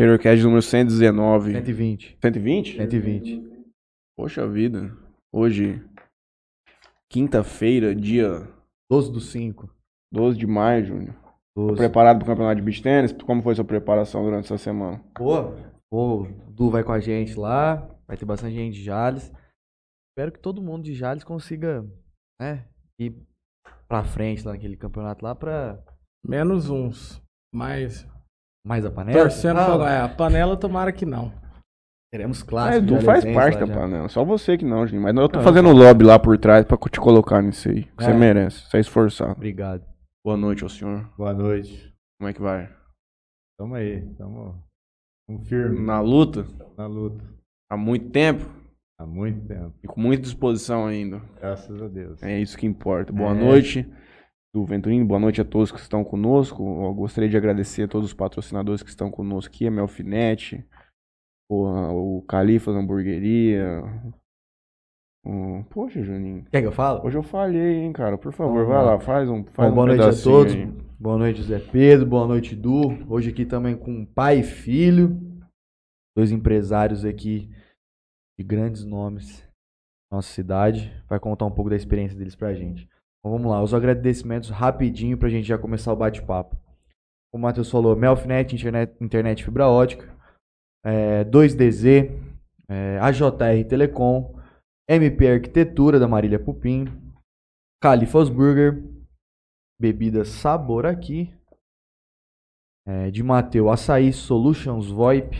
Interiorcast número 119. 120. 120? 120. Poxa vida. Hoje, quinta-feira, dia 12 do 5. 12 de maio, Júnior. 12. Preparado para o campeonato de beach tennis? Como foi sua preparação durante essa semana? Pô, pô, o Du vai com a gente lá. Vai ter bastante gente de Jales. Espero que todo mundo de Jales consiga, né, ir pra frente lá naquele campeonato lá pra Menos uns. Mas. Mais a panela. Torcendo Ah, pra. É, a panela, tomara que não. Teremos clássicos. Edu de faz parte da já. panela. Só você que não, Juninho. Mas eu tô Não, fazendo lobby lá por trás pra te colocar nisso aí. que Você É. merece. Você é esforçado. Obrigado. Boa noite, ao senhor. Boa noite. Como é que vai? Tamo aí, tamo, tamo firme Na luta? na luta. Há muito tempo? Há muito tempo, E com muita disposição ainda. graças a Deus. É isso que importa. Boa É. noite, do Venturino. Boa noite a todos que estão conosco. Eu gostaria de agradecer a todos os patrocinadores que estão conosco aqui, a Melfinete, o, o Califas Hamburgueria. o- Poxa, Juninho. Quer que eu fale? Hoje eu falhei, hein, cara. Por favor, Vamos vai lá. faz um, faz Bom, um boa noite a todos. aí. Boa noite, José Pedro. Boa noite, Du. Hoje aqui também com pai e filho. Dois empresários aqui de grandes nomes na nossa cidade. Vai contar um pouco da experiência deles pra gente. Então vamos lá, os agradecimentos rapidinho pra gente já começar o bate-papo. Como o Matheus falou, Melfinet, internet, internet fibra ótica. é, 2DZ, é, AJR Telecom, MP Arquitetura da Marília Pupim, Califas Burger, Bebidas Sabor aqui. É, de Mateu Açaí Solutions VoIP.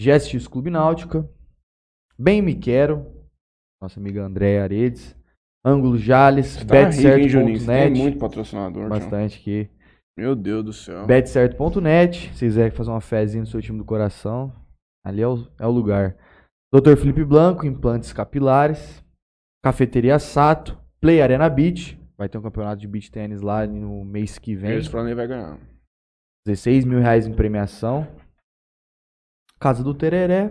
Gestis Clube Náutica. Bem Me Quero. Nossa amiga Andréa Aredes. Ângulo Jales. Tá? Você tem Betcerto.net. muito patrocinador, Bastante. Bastante aqui. Meu Deus do céu. Betcerto.net. Se quiser fazer uma fezinha no seu time do coração. Ali é o, é o lugar. Dr. Felipe Blanco, implantes capilares. Cafeteria Sato. Play Arena Beach. Vai ter um campeonato de beach tênis lá no mês que vem. Esse Flamengo vai ganhar. 16 mil reais em premiação. Casa do Tereré.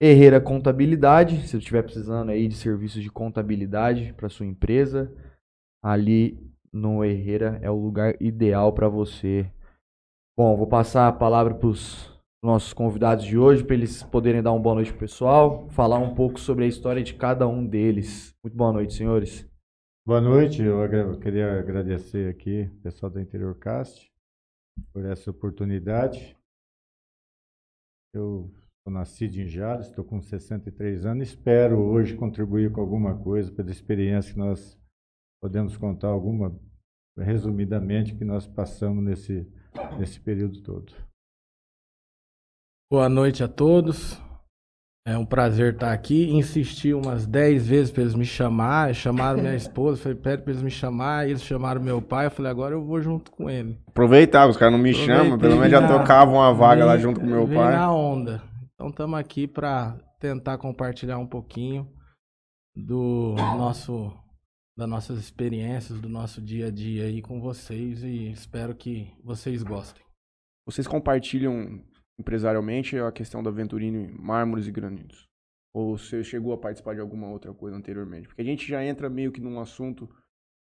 Herreira Contabilidade. Se você estiver precisando aí de serviços de contabilidade para sua empresa, ali no Herreira é o lugar ideal para você. Bom, vou passar a palavra para os nossos convidados de hoje, para eles poderem dar uma boa noite pessoal, falar um pouco sobre a história de cada um deles. Muito boa noite, senhores. Boa noite, eu queria agradecer aqui o pessoal do Interior Cast por essa oportunidade. Eu sou nascido em Jales, estou com 63 anos, espero hoje contribuir com alguma coisa pela experiência que nós podemos contar alguma, resumidamente, que nós passamos nesse, nesse período todo. Boa noite a todos. É um prazer estar aqui. Insisti umas 10 vezes para eles me chamar. Chamaram minha esposa, falei, pede para eles me chamar. Eles chamaram meu pai. Eu falei, agora eu vou junto com ele. Aproveitava, os caras não me chamam, pelo menos já tocavam uma vaga lá Vem- junto com meu vem pai. na onda. Então estamos aqui para tentar compartilhar um pouquinho do nosso das nossas experiências, do nosso dia a dia aí com vocês e espero que vocês gostem. Vocês compartilham empresarialmente a questão da Venturino em mármores e granitos? Ou você chegou a participar de alguma outra coisa anteriormente? Porque a gente já entra meio que num assunto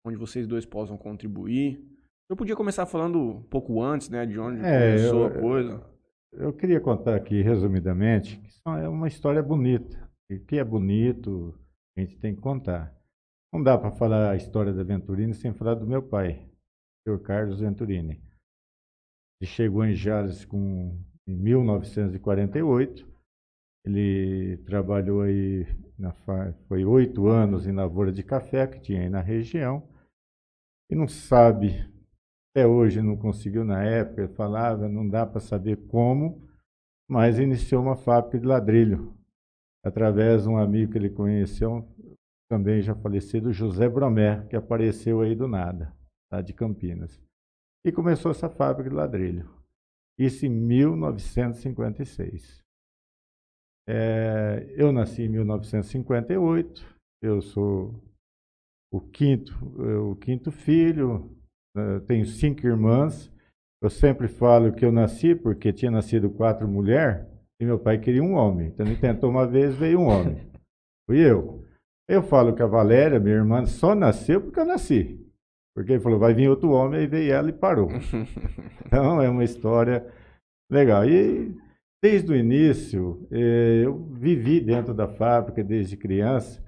onde vocês dois possam contribuir. Eu podia começar falando um pouco antes, né, de onde É, começou eu- a coisa. Eu queria contar aqui, resumidamente, que é uma história bonita. E que é bonito, a gente tem que contar. Não dá para falar a história da Venturini sem falar do meu pai, o senhor Carlos Venturini. Ele chegou em Jales com, em 1948. Ele trabalhou aí, na, foi oito anos em lavoura de café que tinha aí na região. E não sabe até hoje não conseguiu na época, ele falava, não dá para saber como, mas iniciou uma fábrica de ladrilho, através de um amigo que ele conheceu, também já falecido, José Bromé, que apareceu aí do nada, lá de Campinas. E começou essa fábrica de ladrilho. Isso em 1956. É, eu nasci em 1958, eu sou o quinto, o quinto filho, eu tenho cinco irmãs. Eu sempre falo que eu nasci porque tinha nascido quatro mulheres e meu pai queria um homem. Então ele tentou uma vez, veio um homem. Fui eu. Eu falo que a Valéria, minha irmã, só nasceu porque eu nasci. Porque ele falou, vai vir outro homem, aí veio ela e parou. Então é uma história Legal. E desde o início, eh, eu vivi dentro da fábrica desde criança.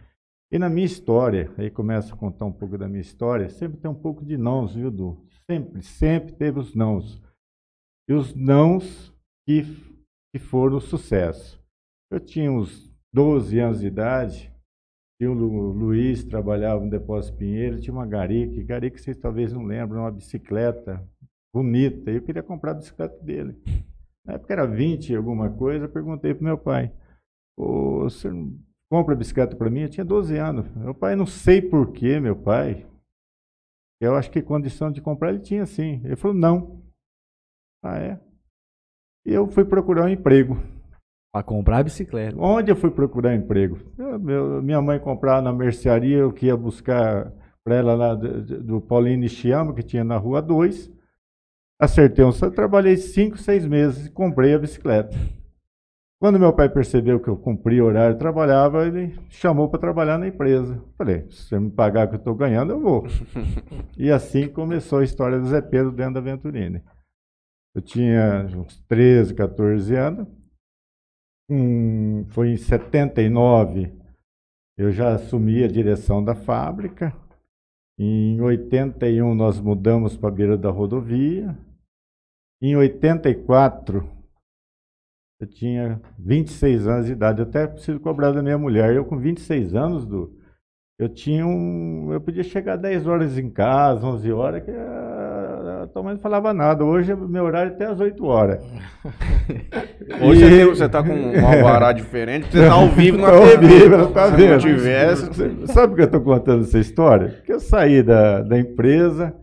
E na minha história, aí começo a contar um pouco da minha história, sempre tem um pouco de nãos, viu, Du? Sempre, sempre teve os nãos. E os nãos que, que foram o sucesso. Eu tinha uns 12 anos de idade, e o Lu, Luiz trabalhava no Depósito Pinheiro, tinha uma Garique, Garique vocês talvez não lembram, uma bicicleta bonita, eu queria comprar a bicicleta dele. Na época era 20 alguma coisa, eu perguntei para meu pai, o senhor não compra bicicleta para mim? Eu tinha 12 anos. Meu pai, não sei porquê, meu pai, eu acho que condição de comprar ele tinha sim. Ele falou, não. Ah, é? E eu fui procurar um emprego. Para comprar a bicicleta. Onde eu fui procurar emprego? Eu, meu, minha mãe comprava na mercearia, eu que ia buscar para ela lá do, do Paulinho Nishiyama, que tinha na rua 2. Acertei um trabalhei cinco, seis meses e comprei a bicicleta. Quando meu pai percebeu que eu cumpria o horário, trabalhava, ele chamou para trabalhar na empresa. Falei, se você me pagar o que eu estou ganhando, eu vou. e assim começou a história do Zé Pedro dentro da Venturini. Eu tinha uns 13, 14 anos. Hum, foi em 79, eu já assumi a direção da fábrica. Em 81, nós mudamos para a beira da rodovia. Em 84, eu tinha 26 anos de idade. Eu até preciso cobrar da minha mulher. Eu, com 26 anos, do, eu tinha um. Eu podia chegar 10 horas em casa, 11 horas, que a, a tua mãe não falava nada. Hoje, meu horário é até às 8 horas. Hoje e... você está com um alvará diferente, você está ao vivo na tá TV. Vivo, tá Se vendo? não tivesse... Sabe por que eu estou contando essa história? Porque eu saí da, da empresa,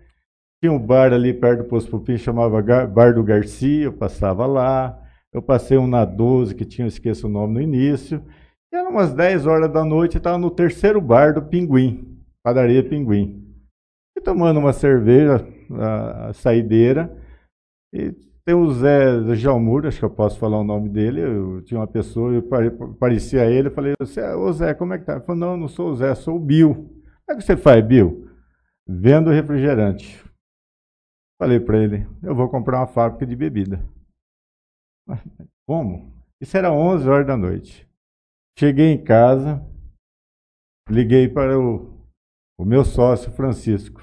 tinha um bar ali perto do Posto Pupim, chamava Bar do Garcia, eu passava lá. Eu passei um na 12, que tinha, eu esqueço o nome no início. E eram umas 10 horas da noite, estava no terceiro bar do Pinguim, padaria Pinguim. E tomando uma cerveja, a, a saideira, e tem o Zé Jalmur, acho que eu posso falar o nome dele. Eu tinha uma pessoa, eu parecia ele, eu falei, ô Zé, como é que tá? Ele falou, não, não sou o Zé, sou o Bill. Como é que você faz, Bill? Vendo refrigerante. Falei para ele, eu vou comprar uma fábrica de bebida. Como? Isso era 11 horas da noite. Cheguei em casa, liguei para o, o meu sócio, Francisco.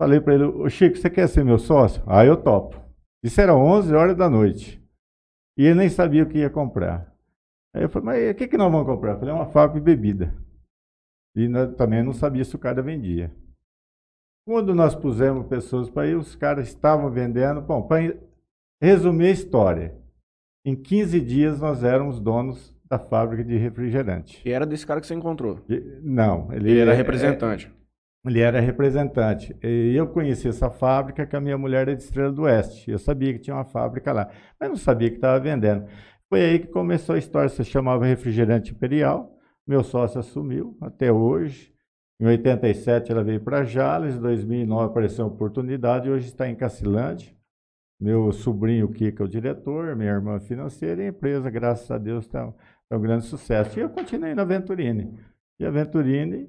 Falei para ele, ô Chico, você quer ser meu sócio? Ah, eu topo. Isso era 11 horas da noite. E ele nem sabia o que ia comprar. Aí eu falei, mas o que, que nós vamos comprar? Eu falei, uma fábrica de bebida. E nós, também não sabia se o cara vendia. Quando nós pusemos pessoas para ir, os caras estavam vendendo. Bom, para resumir a história, em 15 dias nós éramos donos da fábrica de refrigerante. E era desse cara que você encontrou? Não, ele, Ele era é- representante. Ele era representante. E eu conheci essa fábrica que a minha mulher era de Estrela do Oeste. Eu sabia que tinha uma fábrica lá, mas não sabia que estava vendendo. Foi aí que começou a história. Se chamava Refrigerante Imperial. Meu sócio assumiu até hoje. Em 87 ela veio para Jales, em 2009 apareceu a oportunidade, hoje está em Cacilândia. Meu sobrinho Kika é o diretor, minha irmã financeira e a empresa, graças a Deus, está tá um grande sucesso. E eu continuei na Venturini. E a Venturini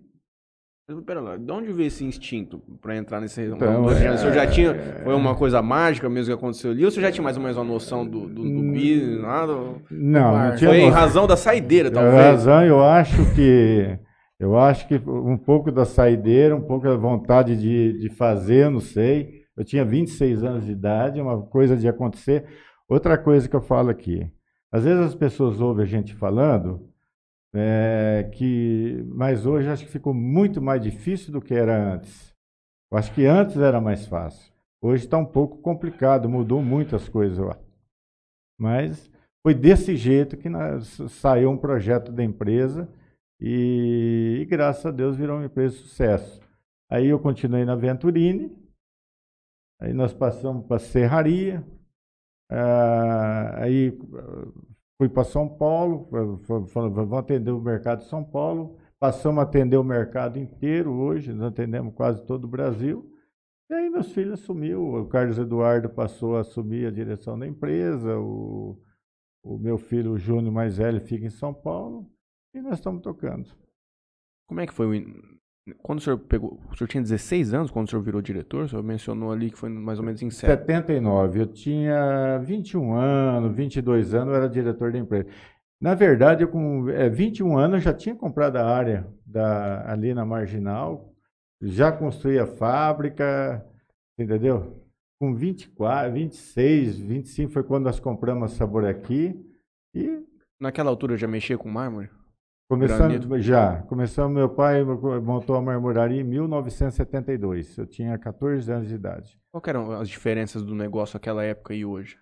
Mas, Pera lá, de onde veio esse instinto pra entrar nesse? Então, O é- senhor já tinha. Foi uma coisa mágica mesmo que aconteceu ali? Ou você já tinha mais ou menos uma noção do, do, do Hum, business, nada? Não, não tinha Foi em razão da saideira, talvez. razão, eu acho que eu acho que um pouco da saideira, um pouco da vontade de, de fazer, não sei. Eu tinha 26 anos de idade, uma coisa de acontecer. Outra coisa que eu falo aqui, às vezes as pessoas ouvem a gente falando é, que, mas hoje acho que ficou muito mais difícil do que era antes. Eu acho que antes era mais fácil. Hoje está um pouco complicado, mudou muitas coisas. acho. Mas foi desse jeito que nós- saiu um projeto da empresa e, e graças a Deus virou uma empresa de sucesso. Aí eu continuei na Venturini, aí nós passamos para Serraria, ah, aí ah, fui para São Paulo, vamos atender o mercado de São Paulo, passamos a atender o mercado inteiro hoje, nós atendemos quase todo o Brasil. E aí meus filhos assumiu, o Carlos Eduardo passou a assumir a direção da empresa, o, o meu filho, o Júnior mais velho, fica em São Paulo e nós estamos tocando. Como é que foi Quando o senhor pegou. O senhor tinha 16 anos quando o senhor virou diretor? O senhor mencionou ali que foi mais ou menos em 7. 79. Eu tinha 21 anos, 22 anos, eu era diretor da empresa. Na verdade, eu com é, 21 anos eu já tinha comprado a área da, ali na Marginal, já construí a fábrica, entendeu? Com 24, 26, 25 foi quando nós compramos a Sabor aqui e Naquela altura já mexia com mármore? Começando Granito. já, começamos, meu pai montou a marmoraria em 1972. Eu tinha 14 anos de idade. Qual que eram as diferenças do negócio naquela época e hoje?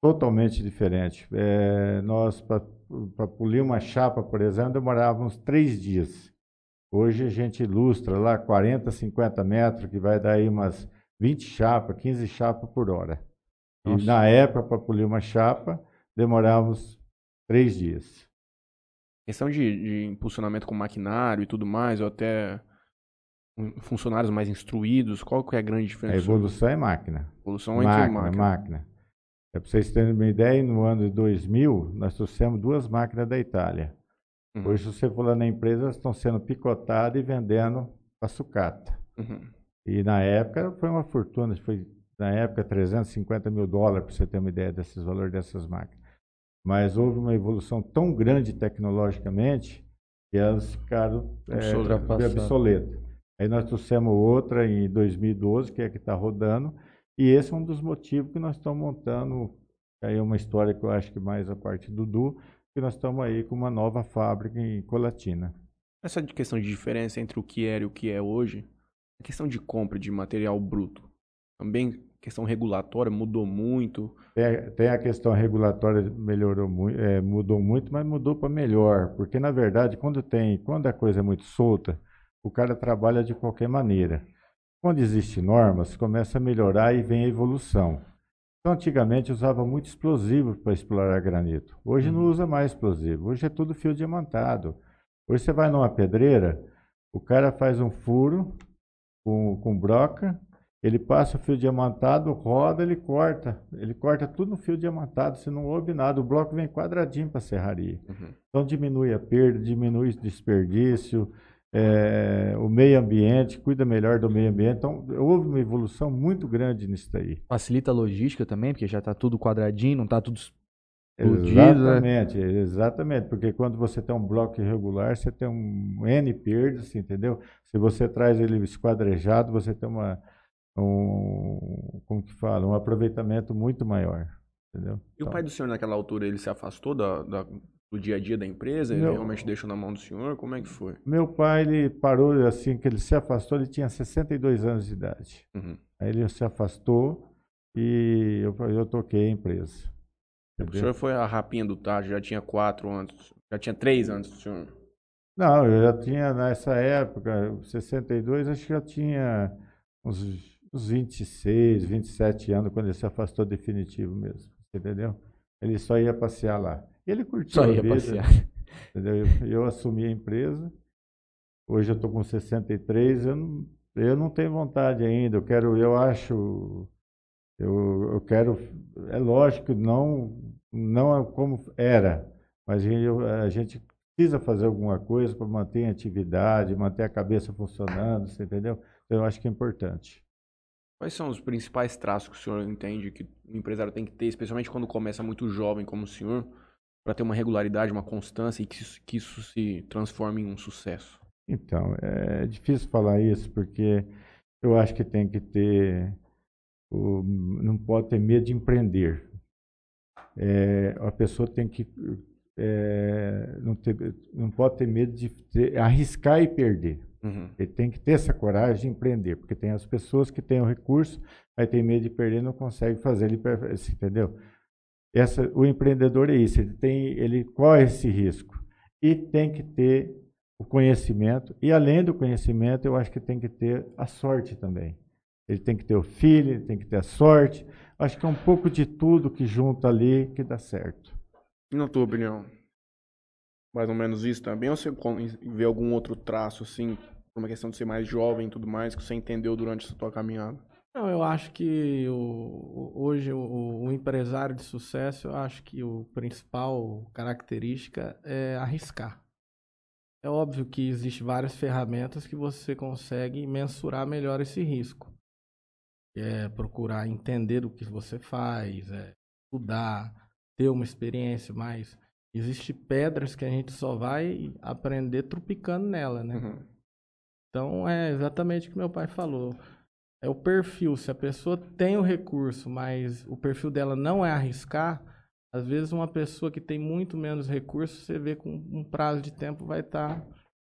Totalmente diferente. É, nós, para polir uma chapa, por exemplo, demorávamos três dias. Hoje a gente ilustra lá 40, 50 metros, que vai dar aí umas 20 chapas, 15 chapas por hora. Nossa. E na época, para polir uma chapa, demorávamos três dias. Questão de, de impulsionamento com maquinário e tudo mais, ou até funcionários mais instruídos, qual que é a grande A diferença? evolução é máquina. evolução entre máquina, máquina. máquina. É para vocês terem uma ideia, no ano de 2000, nós trouxemos duas máquinas da Itália. Uhum, Hoje, se você for lá na empresa, elas estão sendo picotadas e vendendo para sucata. uhum. E na época foi uma fortuna, foi na época 350 mil dólares, para você ter uma ideia desses valores dessas máquinas. Mas houve uma evolução tão grande tecnologicamente que elas ficaram é, obsoletas. Aí nós trouxemos outra em 2012, que é a que está rodando, e esse é um dos motivos que nós estamos montando. Aí é uma história que eu acho que mais a parte do Du, que nós estamos aí com uma nova fábrica em Colatina. Essa questão de diferença entre o que era e o que é hoje, a questão de compra de material bruto, também questão regulatória mudou muito. Tem, tem a questão regulatória melhorou muito, mudou muito, mas mudou para melhor, porque na verdade quando tem, quando a coisa é muito solta, o cara trabalha de qualquer maneira. Quando existem normas, começa a melhorar e vem a evolução. Então, antigamente usava muito explosivo para explorar granito. Hoje não Uhum. usa mais explosivo. Hoje é tudo fio diamantado. Hoje você vai numa pedreira, o cara faz um furo com, com broca, ele passa o fio diamantado, roda, ele corta. Ele corta tudo no fio diamantado, você não ouve nada. O bloco vem quadradinho para a serraria. Uhum. Então diminui a perda, diminui o desperdício, é, o meio ambiente, cuida melhor do meio ambiente. Então houve uma evolução muito grande nisso daí. Facilita a logística também, porque já tá tudo quadradinho, não tá tudo explodido, né? Exatamente, exatamente, porque quando você tem um bloco irregular, você tem um N perdas, entendeu? Se você traz ele esquadrejado, você tem uma, um, como que fala, um aproveitamento muito maior, entendeu? E o Então, pai do senhor naquela altura, ele se afastou da, da- do dia a dia da empresa? Ele Não. realmente deixou na mão do senhor? Como é que foi? Meu pai, ele parou assim que ele se afastou, ele tinha 62 anos de idade. Uhum. Aí ele se afastou e eu, eu toquei a empresa. O entendeu? senhor foi a rapinha do Tajo, já tinha quatro antes, já tinha três antes do senhor. Não, eu já tinha nessa época, 62, acho que já tinha uns, uns 26, 27 anos quando ele se afastou definitivo mesmo, entendeu? Ele só ia passear lá. Ele curtiu Só a ia vida, passear. entendeu? Eu, eu assumi a empresa, hoje eu estou com 63, eu não, eu não tenho vontade ainda, eu quero, eu acho, eu, eu quero, é lógico não, não é como era, mas eu- a gente precisa fazer alguma coisa para manter a atividade, manter a cabeça funcionando, você entendeu? Então, eu acho que é importante. Quais são os principais traços que o senhor entende que o empresário tem que ter, especialmente quando começa muito jovem como o senhor, para ter uma regularidade, uma constância e que isso, que isso se transforme em um sucesso? Então, é difícil falar isso, porque eu acho que tem que ter, o- não pode ter medo de empreender. É, a pessoa tem que, é, não, ter- não pode ter medo de ter- arriscar e perder. Uhum. Ele tem que ter essa coragem de empreender, porque tem as pessoas que têm o recurso, aí tem medo de perder, não consegue fazer, ele, entendeu? Essa, o empreendedor é isso, ele tem, ele corre esse risco e tem que ter o conhecimento e além do conhecimento, eu acho que tem que ter a sorte também. Ele tem que ter o filho, ele tem que ter a sorte. Acho que é um pouco de tudo que junta ali que dá certo. E na tua opinião? Mais ou menos isso também? Ou você vê algum outro traço, assim, por uma questão de ser mais jovem e tudo mais, que você entendeu durante essa tua caminhada? Não, eu acho que o, hoje o, o empresário de sucesso, eu acho que o principal característica é arriscar. É óbvio que existem várias ferramentas que você consegue mensurar melhor esse risco. É procurar entender o que você faz, é estudar, ter uma experiência, mas existe pedras que a gente só vai aprender trupicando nela, né? Uhum. Então é exatamente o que meu pai falou. É o perfil. Se a pessoa tem o recurso, mas o perfil dela não é arriscar, às vezes uma pessoa que tem muito menos recursos, você vê com um prazo de tempo vai estar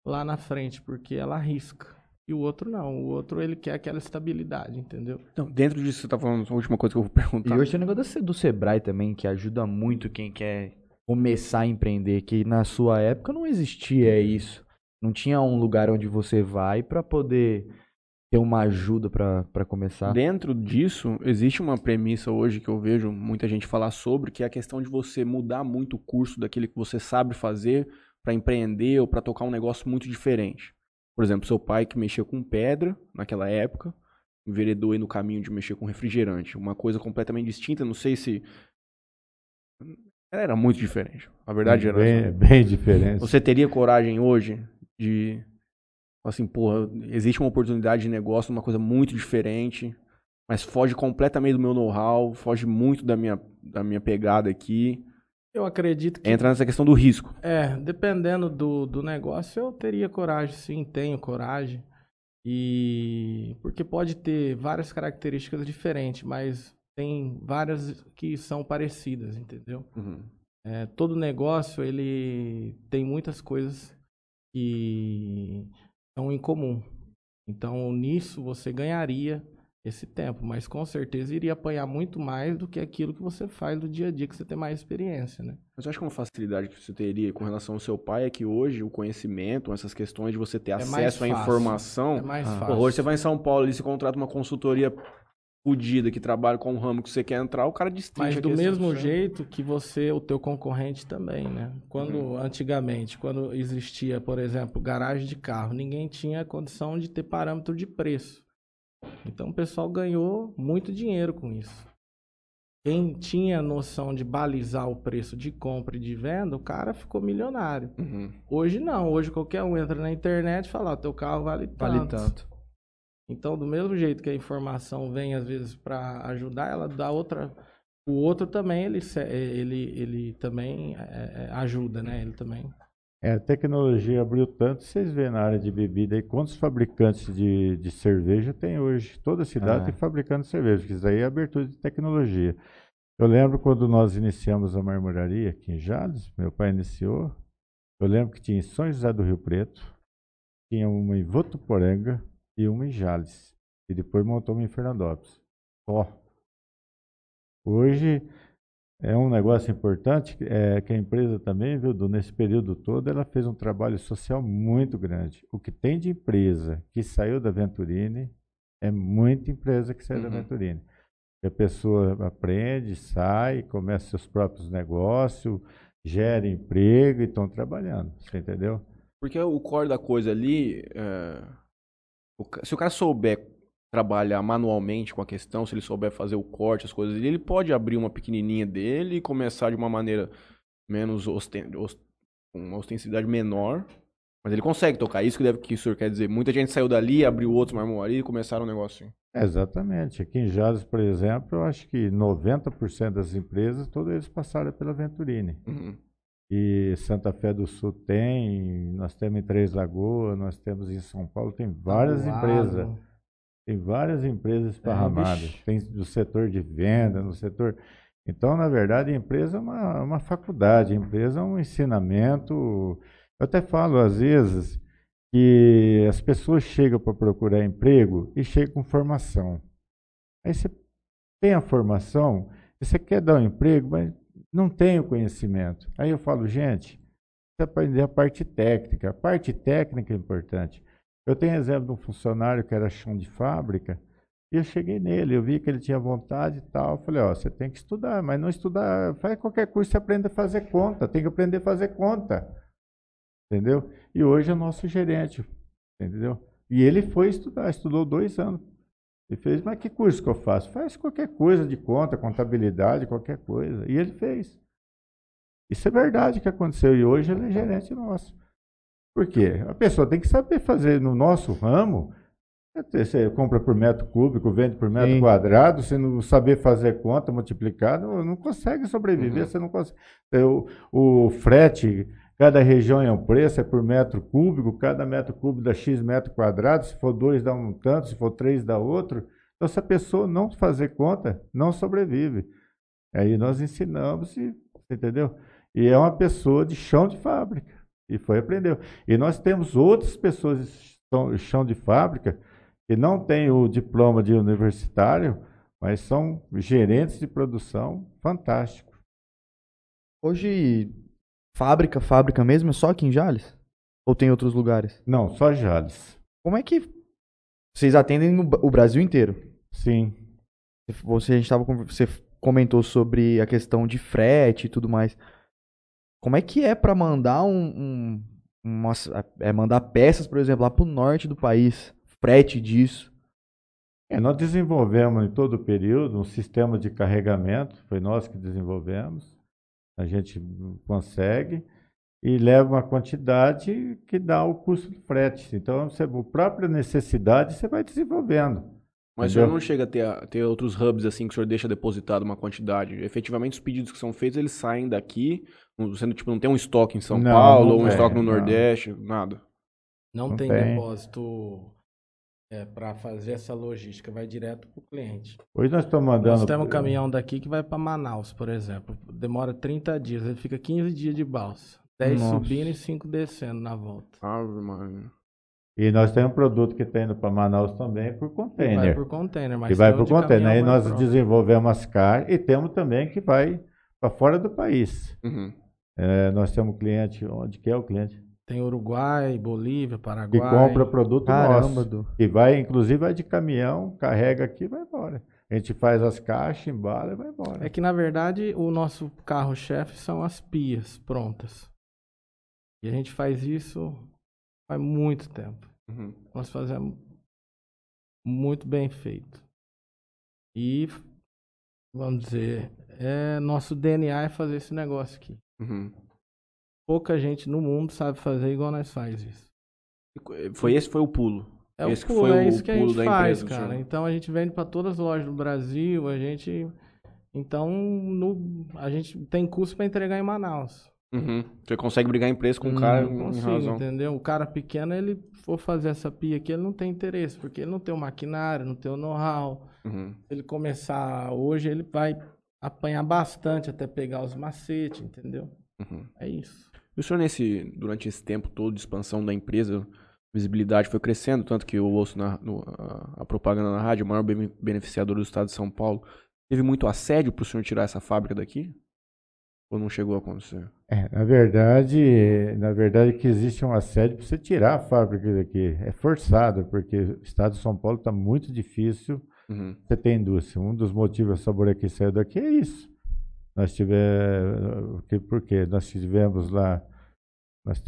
lá na frente, porque ela arrisca. E o outro não. O outro ele quer aquela estabilidade, entendeu? Então, dentro disso que você tá falando, a última coisa que eu vou perguntar. E hoje tem o negócio do Sebrae também, que ajuda muito quem quer começar a empreender, que na sua época não existia isso. Não tinha um lugar onde você vai para poder ter uma ajuda para começar. Dentro disso, existe uma premissa hoje que eu vejo muita gente falar sobre, que é a questão de você mudar muito o curso daquilo que você sabe fazer para empreender ou para tocar um negócio muito diferente. Por exemplo, seu pai que mexia com pedra naquela época, enveredou aí no caminho de mexer com refrigerante. Uma coisa completamente distinta, não sei se. Era muito diferente. A verdade era. bem, bem diferente. Você teria coragem hoje de. Assim, porra, existe uma oportunidade de negócio, uma coisa muito diferente, mas foge completamente do meu know-how, foge muito da minha, da minha pegada aqui. Eu acredito que. Entra nessa questão do risco. É, dependendo do, do negócio, eu teria coragem, sim, tenho coragem. E. Porque pode ter várias características diferentes, mas tem várias que são parecidas, entendeu? Uhum. É, todo negócio, ele tem muitas coisas que são em comum. Então, nisso, você ganharia esse tempo, mas com certeza iria apanhar muito mais do que aquilo que você faz no dia a dia, que você tem mais experiência, né? Mas eu acho que uma facilidade que você teria com relação ao seu pai é que hoje o conhecimento, essas questões de você ter É acesso à informação. É mais Ah. Pô, fácil. hoje você vai em São Paulo e se contrata uma consultoria fodida que trabalha com o ramo que você quer entrar, o cara destrincha Mas do questão mesmo jeito que você, o teu concorrente também, né? Quando Uhum. antigamente, quando existia, por exemplo, garagem de carro, ninguém tinha condição de ter parâmetro de preço. Então o pessoal ganhou muito dinheiro com isso. Quem tinha noção de balizar o preço de compra e de venda, o cara ficou milionário. Uhum. Hoje não, hoje qualquer um entra na internet e fala, teu carro vale tanto. Vale tanto. Então, do mesmo jeito que a informação vem às vezes para ajudar, ela dá outra. O outro também ele se- ele ele também é, ajuda, né? Ele também. É, a tecnologia abriu tanto, vocês vêem na área de bebida aí, quantos fabricantes de, de cerveja tem hoje? Toda cidade Ah. tem fabricante de cerveja, que isso aí é abertura de tecnologia. Eu lembro quando nós iniciamos a marmoraria aqui em Jales, meu pai iniciou, eu lembro que tinha em São José do Rio Preto, tinha uma em Votuporanga e uma em Jales, e depois montou uma em Fernandópolis. Só. Hoje é um negócio importante é, que a empresa também, viu, Du, nesse período todo, ela fez um trabalho social muito grande. O que tem de empresa que saiu da Venturini é muita empresa que saiu da Uhum. Venturini. A pessoa aprende, sai, começa seus próprios negócios, gera emprego e estão trabalhando. Você entendeu? Porque o core da coisa ali, é, se o cara souber trabalhar manualmente com a questão, se ele souber fazer o corte, as coisas ali, ele pode abrir uma pequenininha dele e começar de uma maneira menos osten os- com uma ostensidade menor, mas ele consegue tocar. Isso que deve que o senhor quer dizer. Muita gente saiu dali, abriu outros marmoraria e começaram um negócio assim. Exatamente. Aqui em Jales, por exemplo, eu acho que 90% das empresas, todos eles passaram pela Venturini. Uhum. E Santa Fé do Sul tem, nós temos em Três Lagoas, nós temos em São Paulo, tem várias Tabuado. empresas, tem várias empresas esparramadas, bicho. tem do setor de venda, no setor. Então, na verdade, a empresa é uma, uma faculdade, a empresa é um ensinamento. Eu até falo às vezes que as pessoas chegam para procurar emprego e chegam com formação. Aí você tem a formação, e você quer dar um emprego, mas não tem o conhecimento. Aí eu falo, gente, você aprender a parte técnica. A parte técnica é importante. Eu tenho exemplo de um funcionário que era chão de fábrica, e eu cheguei nele, eu vi que ele tinha vontade e tal. Eu falei, ó, você tem que estudar, mas não estudar, faz qualquer curso, você aprende a fazer conta, tem que aprender a fazer conta. Entendeu? E hoje é nosso gerente, entendeu? E ele foi estudar, estudou dois anos. Ele fez, mas que curso que eu faço? Faz qualquer coisa de conta, contabilidade, qualquer coisa. E ele fez. Isso é verdade que aconteceu. E hoje ele é gerente nosso. Por quê? A pessoa tem que saber fazer no nosso ramo. Você compra por metro cúbico, vende por metro Sim. quadrado, se não saber fazer conta, multiplicar, não, não consegue sobreviver, Uhum. você não consegue. O, o frete, cada região é um preço, é por metro cúbico, cada metro cúbico dá X metro quadrado, se for dois dá um tanto, se for três dá outro. Então, se a pessoa não fazer conta, não sobrevive. Aí nós ensinamos, e, entendeu? E é uma pessoa de chão de fábrica. E foi aprendeu. E nós temos outras pessoas de chão- chão de fábrica que não têm o diploma de universitário, mas são gerentes de produção fantásticos. Hoje, fábrica, fábrica mesmo, é só aqui em Jales? Ou tem outros lugares? Não, só Jales. Como é que vocês atendem o Brasil inteiro? Sim. Você, a gente tava, você comentou sobre a questão de frete e tudo mais. Como é que é pra mandar um, um umas- é, mandar peças, por exemplo, lá pro norte do país? Frete disso. É, nós desenvolvemos em todo o período um sistema de carregamento, foi nós que desenvolvemos. A gente consegue e leva uma quantidade que dá o custo do frete. Então, você, a própria necessidade você vai desenvolvendo. Mas o senhor Entendeu? não chega a ter, a ter outros hubs assim que o senhor deixa depositado uma quantidade. Efetivamente, os pedidos que são feitos, eles saem daqui. não, tipo, não tem um estoque em São Não, Paulo, não ou um tem, estoque no não. Nordeste, nada. Não, Não tem, tem. depósito é, para fazer essa logística, vai direto pro cliente. Hoje nós estamos mandando. Nós temos um caminhão daqui que vai para Manaus, por exemplo. Demora 30 dias, ele fica 15 dias de balsa. 10 Nossa. subindo e 5 descendo na volta. Ave Maria. E nós temos um produto que está indo para Manaus também por Vai container. por container, mas que vai o por container. Aí vai nós pronto. desenvolvemos as caixas e temos também que vai para fora do país. Uhum. É, nós temos cliente, onde que é o cliente? Tem Uruguai, Bolívia, Que Paraguai. compra produto Caramba, nosso. Que vai, inclusive, vai de caminhão, carrega aqui e vai embora. A gente faz as caixas, embala e vai embora. É que na verdade o nosso carro-chefe são as pias prontas. E a gente faz isso faz muito tempo. Uhum. Nós fazemos muito bem feito. E vamos dizer, é nosso DNA é fazer esse negócio aqui. Uhum. Pouca gente no mundo sabe fazer igual nós faz isso. E co- Foi esse foi o pulo. É, Esse o que pulo, foi é o isso que a gente faz, empresa cara. Então a gente vende para todas as lojas do Brasil, a gente então no, a gente tem custo para entregar em Manaus. Uhum. Você consegue brigar em preço com o cara Não em consigo, razão. entendeu? O cara pequeno, ele for fazer essa pia aqui, ele não tem interesse, porque ele não tem o maquinário, não tem o know-how. Uhum. Se ele começar hoje, ele vai apanhar bastante até pegar os macetes, entendeu? Uhum. É isso. E o senhor, nesse, durante esse tempo todo de expansão da empresa, visibilidade foi crescendo, tanto que eu ouço na, no- a, a propaganda na rádio, o maior bene- beneficiador do estado de São Paulo. Teve muito assédio para o senhor tirar essa fábrica daqui? Ou não chegou a acontecer? É, na verdade, na verdade que existe um assédio para você tirar a fábrica daqui. É forçado, porque o estado de São Paulo está muito difícil Uhum. você ter indústria. Um dos motivos da Sabor aqui saiu daqui é isso. Nós tivemos, porque nós tivemos lá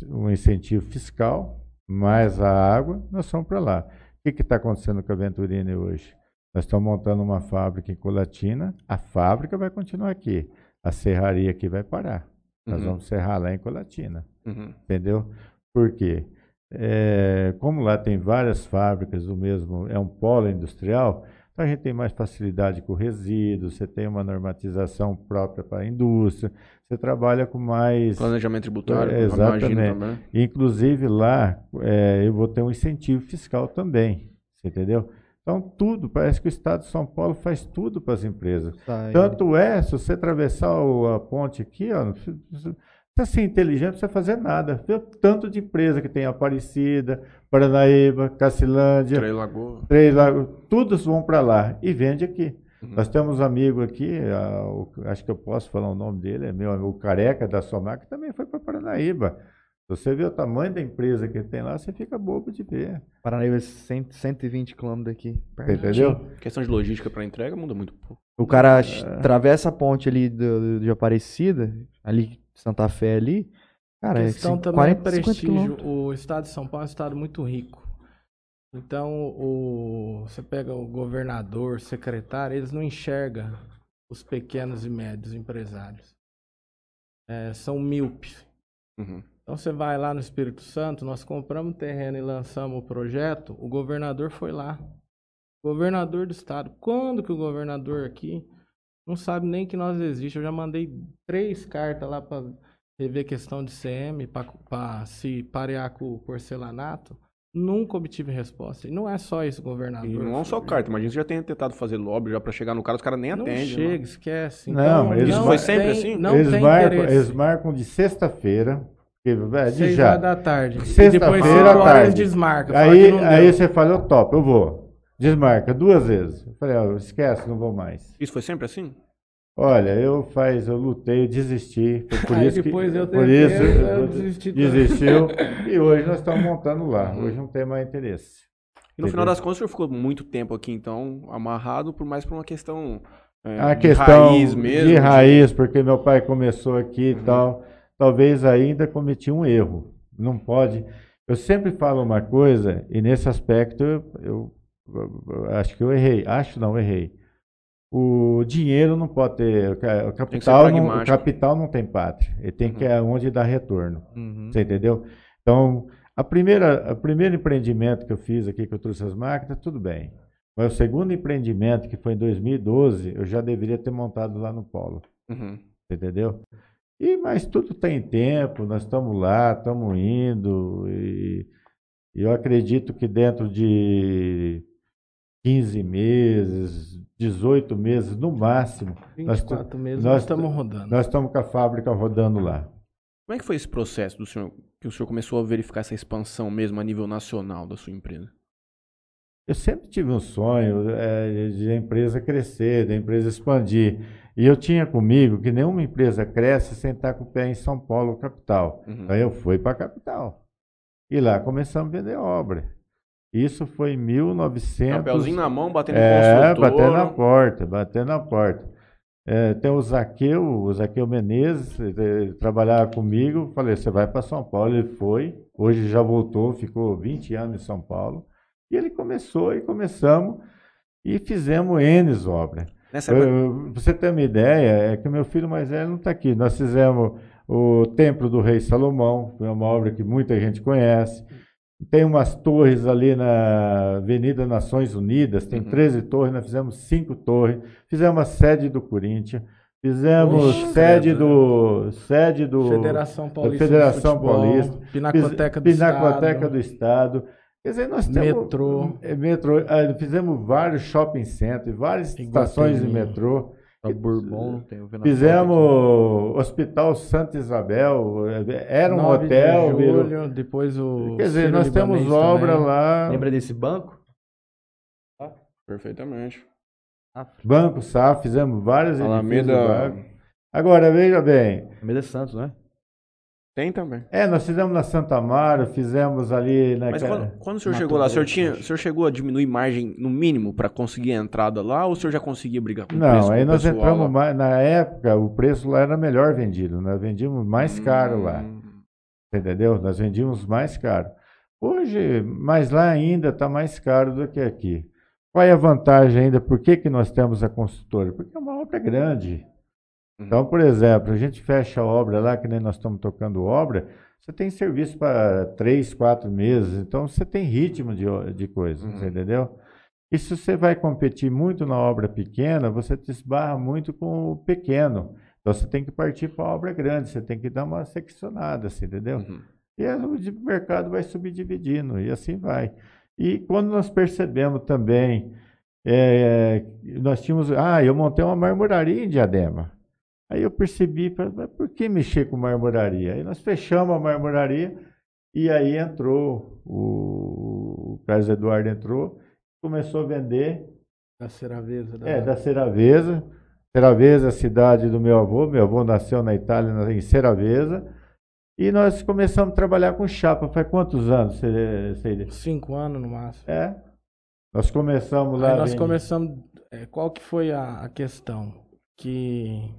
um incentivo fiscal, mais a água, nós fomos para lá. O que está acontecendo com a Venturini hoje? Nós estamos montando uma fábrica em Colatina, a fábrica vai continuar aqui, a serraria aqui vai parar. Nós Uhum. vamos serrar lá em Colatina. Uhum. Entendeu? Por quê? É, como lá tem várias fábricas do mesmo, é um polo industrial, então a gente tem mais facilidade com resíduos, você tem uma normatização própria para a indústria, você trabalha com mais. Planejamento tributário, É, exatamente. também. Inclusive lá é, eu vou ter um incentivo fiscal também, você entendeu? Então tudo, parece que o Estado de São Paulo faz tudo para as empresas. Tá, Tanto é, se você atravessar o- a ponte aqui, ó, precisa ser inteligente, não precisa fazer nada. Vê o tanto de empresa que tem Aparecida, Paranaíba, Cacilândia, Três Lagoas. Três Lagos, todos vão para lá e vende aqui. Uhum. Nós temos um amigo aqui, ah, o- acho que eu posso falar o nome dele, é meu amigo Careca da Somac, que também foi para Paranaíba. Se você vê o tamanho da empresa que tem lá, você fica bobo de ver. Paranaíba é 100, 120 quilômetros daqui. Você entendeu? Questão de logística para entrega muda muito pouco. O cara ch- atravessa a ponte ali do, de Aparecida, ali, Santa Fé ali. Cara, é questão cin- também 40, é 50 prestígio. quilômetros. O estado de São Paulo é um estado muito rico. Então, o, você pega o governador, o secretário, eles não enxergam os pequenos e médios empresários. É, são míopes. Uhum. Então você vai lá no Espírito Santo, nós compramos terreno e lançamos o projeto, o governador foi lá. Governador do estado. Quando que o governador aqui não sabe nem que nós existimos? Eu já mandei três cartas lá para rever questão de CM, para se parear com o porcelanato. Nunca obtive resposta. E não é só isso, governador. E não é só carta, imagina você já tenha tentado fazer lobby já pra chegar no cara, os caras nem Não atendem. chega, mano. esquece. Não, Então, eles não foi sempre tem- assim? Não eles, tem marcam, eles marcam de sexta-feira, é, de Seis já. horas da tarde. Sexta-feira e depois à cinco horas tarde. fala Aí, que não aí deu. você fala, eu topo, eu vou. Desmarca duas vezes. Eu falei, ó, esquece, não vou mais. Isso foi sempre assim? Olha, eu faz, eu lutei, eu desisti. Foi por Aí isso depois que, eu por isso eu desisti também. desistiu. e hoje nós estamos montando lá. Hoje não tem mais interesse. E no final das contas, o senhor ficou muito tempo aqui, então, amarrado, por mais por uma questão é, A de questão raiz mesmo. de raiz, porque meu pai começou aqui e Uhum. tal, talvez ainda cometi um erro. Não pode. Eu sempre falo uma coisa, e nesse aspecto eu, eu- eu acho que eu errei. Acho não, errei. O dinheiro não pode ter. O capital, não, o capital não tem pátria. Ele tem que Uhum. é onde dá retorno. Uhum. Você entendeu? Então, a primeira, o primeiro empreendimento que eu fiz aqui, que eu trouxe as máquinas, tudo bem. Mas o segundo empreendimento, que foi em 2012, eu já deveria ter montado lá no Polo. Uhum. Você entendeu? E, mas tudo tem tempo, nós estamos lá, estamos indo. E, e eu acredito que dentro de 15 meses, 18 meses, no máximo, nós, 24 meses nós- nós estamos rodando. nós estamos com a fábrica rodando lá. Como é que foi esse processo do senhor, que o senhor começou a verificar essa expansão mesmo a nível nacional da sua empresa? Eu sempre tive um sonho eh, de a empresa crescer, da empresa expandir. E eu tinha comigo que nenhuma empresa cresce sem estar com o pé em São Paulo, capital. Uhum. Aí eu fui para a capital. E lá começamos a vender obra. Isso foi em 1900. Papelzinho na mão, batendo É, em construtor. bater na porta, bater na porta. É, tem o Zaqueu, o Zaqueu Menezes, ele trabalhava comigo. Falei, você vai para São Paulo. Ele foi. Hoje já voltou, ficou 20 anos em São Paulo. E ele começou e começamos e fizemos N obras. Nessa Pra você ter uma ideia, é que o meu filho mais velho não está aqui. Nós fizemos o Templo do Rei Salomão, foi uma obra que muita gente conhece. Tem umas torres ali na Avenida Nações Unidas, tem Uhum. 13 torres, nós fizemos cinco torres. Fizemos a sede do Corinthians, fizemos Oxe, sede do sede do Federação Paulista Federação de Futebol, Paulista, Pinacoteca do Pinacoteca Estado. do Estado. Quer dizer, nós temos Metrô. é, metrô, ah, fizemos vários shopping centers, várias estações de metrô. A Bourbon, tem o Fizemos o Hospital Santa Isabel, eh, era um 9 de hotel. virou- julho, depois o Quer dizer, nós temos obra também. lá, Lembra desse banco? perfeitamente. Banco SAF, fizemos vários Alameda. Agora, veja bem, Alameda Santos, não é? Tem também. é, nós fizemos na Santa Amaro, fizemos ali na... Mas quando, quando o senhor chegou lá, o senhor, tinha, o senhor chegou a diminuir margem no mínimo para conseguir a entrada lá ou o senhor já conseguia brigar com o preço Não, aí nós entramos lá? mais, na época o preço lá era melhor vendido, nós vendíamos mais caro lá. Hum, Entendeu? Nós vendíamos mais caro. Hoje, mas lá ainda está mais caro do que aqui. Qual é a vantagem ainda? Por que, que nós temos a consultora? Porque é uma obra grande. Uhum. Então, por exemplo, a gente fecha a obra lá, que nem nós estamos tocando obra, você tem serviço para três, quatro meses, então você tem ritmo de, de coisa, Uhum. você entendeu? E se você vai competir muito na obra pequena, você te esbarra muito com o pequeno. Então você tem que partir para a obra grande, você tem que dar uma seccionada, você entendeu? Uhum. E o mercado vai subdividindo, e assim vai. E quando nós percebemos também, é, nós tínhamos. Ah, eu montei uma marmoraria em Diadema. Aí eu percebi, mas por que mexer com marmoraria? Aí nós fechamos a marmoraria, e aí entrou, o, o Carlos Eduardo entrou, começou a vender Da Ceraveza. Da... é, da Ceraveza. Ceraveza é cidade do meu avô. Meu avô nasceu na Itália, em Ceraveza. E nós começamos a trabalhar com chapa. Faz quantos anos, Cê- Ceide? Cinco anos no máximo. É. Nós começamos lá. Aí nós vendi- começamos. é, qual que foi a, a questão? Que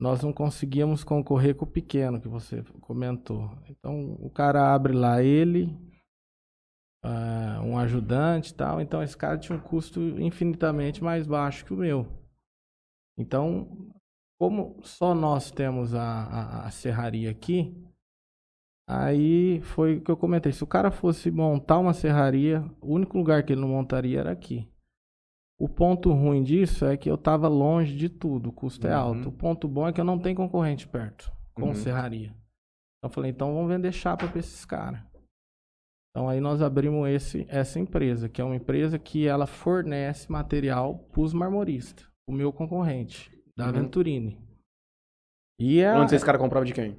nós não conseguíamos concorrer com o pequeno que você comentou. Então o cara abre lá ele, ah, um ajudante e tal. Então esse cara tinha um custo infinitamente mais baixo que o meu. Então, como só nós temos a, a, a serraria aqui, Aí foi o que eu comentei. Se o cara fosse montar uma serraria, o único lugar que ele não montaria era aqui. O ponto ruim disso é que eu estava longe de tudo, o custo é Uhum. alto. O ponto bom é que eu não tenho concorrente perto com Uhum. serraria. Então eu falei, então vamos vender chapa para esses caras. Então aí nós abrimos esse, essa empresa, que é uma empresa que ela fornece material para os marmoristas, o meu concorrente, da Uhum. Venturini. E é, Onde esse cara comprava de quem?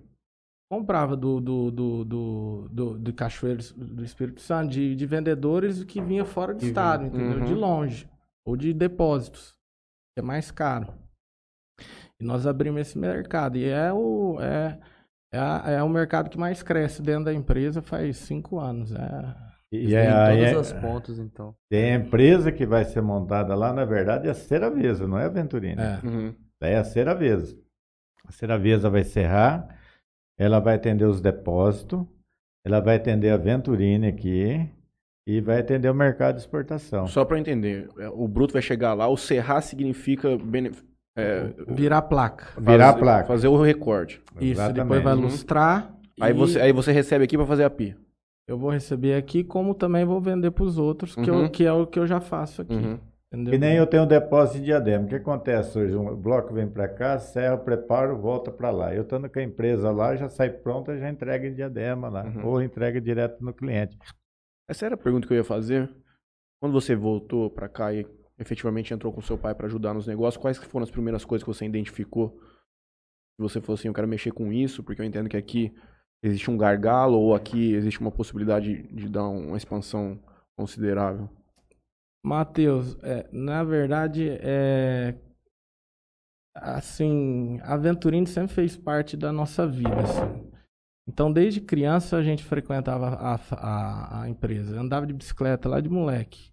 comprava do, do, do, do, do, de Cachoeiros do Espírito Santo, de, de vendedores que vinha fora do estado, entendeu? Uhum. De longe. Ou de depósitos. Que é mais caro. E nós abrimos esse mercado. E é o, é, é, a- é o mercado que mais cresce dentro da empresa faz cinco anos. É, E, é, aí é- todas as pontas, então. tem a empresa que vai ser montada lá, na verdade, é a Ceravesa, não é a Venturina. é. Uhum. É a Ceravesa. A Ceravesa vai serrar, ela vai atender os depósitos, ela vai atender a Venturine aqui e vai atender o mercado de exportação. Só pra eu entender, é, o bruto vai chegar lá, o serrar significa bene- é, Virar placa. Virar a fazer- placa. Fazer o recorte. Isso, Exatamente. depois vai Uhum. lustrar. Aí e você, aí você recebe aqui pra fazer a pia. Eu vou receber aqui, como também vou vender para os outros, que, Uhum. eu, que é o que eu já faço aqui. Uhum. Entendeu? Que nem eu tenho um depósito de diadema. O que acontece hoje? Um bloco vem para cá, serra, preparo, volta para lá. Eu estando com a empresa lá, já sai pronta, já entrega em diadema lá. Uhum. Ou entrega direto no cliente. Essa era a pergunta que eu ia fazer. Quando você voltou pra cá e efetivamente entrou com seu pai pra ajudar nos negócios, quais foram as primeiras coisas que você identificou? Que você falou assim, eu quero mexer com isso, porque eu entendo que aqui existe um gargalo ou aqui existe uma possibilidade de dar uma expansão considerável. Matheus, é, na verdade, é, assim, a Venturini sempre fez parte da nossa vida, assim. Então, desde criança, a gente frequentava a, a, a empresa. Andava de bicicleta lá de moleque.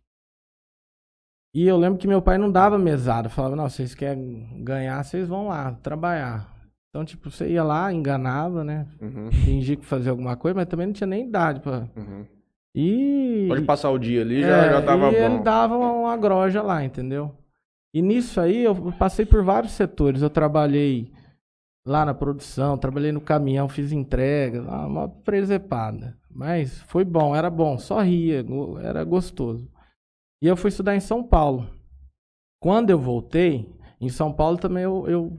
E eu lembro que meu pai não dava mesada. Falava, não, vocês querem ganhar, vocês vão lá trabalhar. Então, tipo, você ia lá, enganava, né? Uhum, Fingia que fazia alguma coisa, mas também não tinha nem idade pra... uhum. E... Pode passar o dia ali, já, É, já tava e ele bom. dava uma groja lá, entendeu? E nisso aí eu passei por vários setores. Eu trabalhei lá na produção, trabalhei no caminhão, fiz entrega, uma presepada. Mas foi bom, era bom, só ria, era gostoso. E eu fui estudar em São Paulo. Quando eu voltei, em São Paulo também eu, eu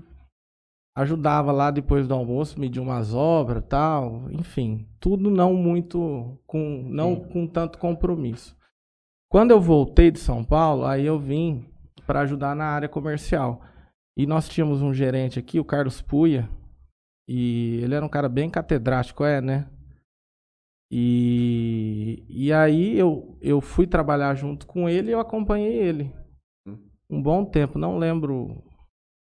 ajudava lá depois do almoço, medir umas obras tal, enfim, tudo não muito com não com tanto compromisso. Quando eu voltei de São Paulo, aí eu vim para ajudar na área comercial. E nós tínhamos um gerente aqui, o Carlos Puia, e ele era um cara bem catedrático, é, né? E, e aí eu, eu fui trabalhar junto com ele e eu acompanhei ele. Um bom tempo, não lembro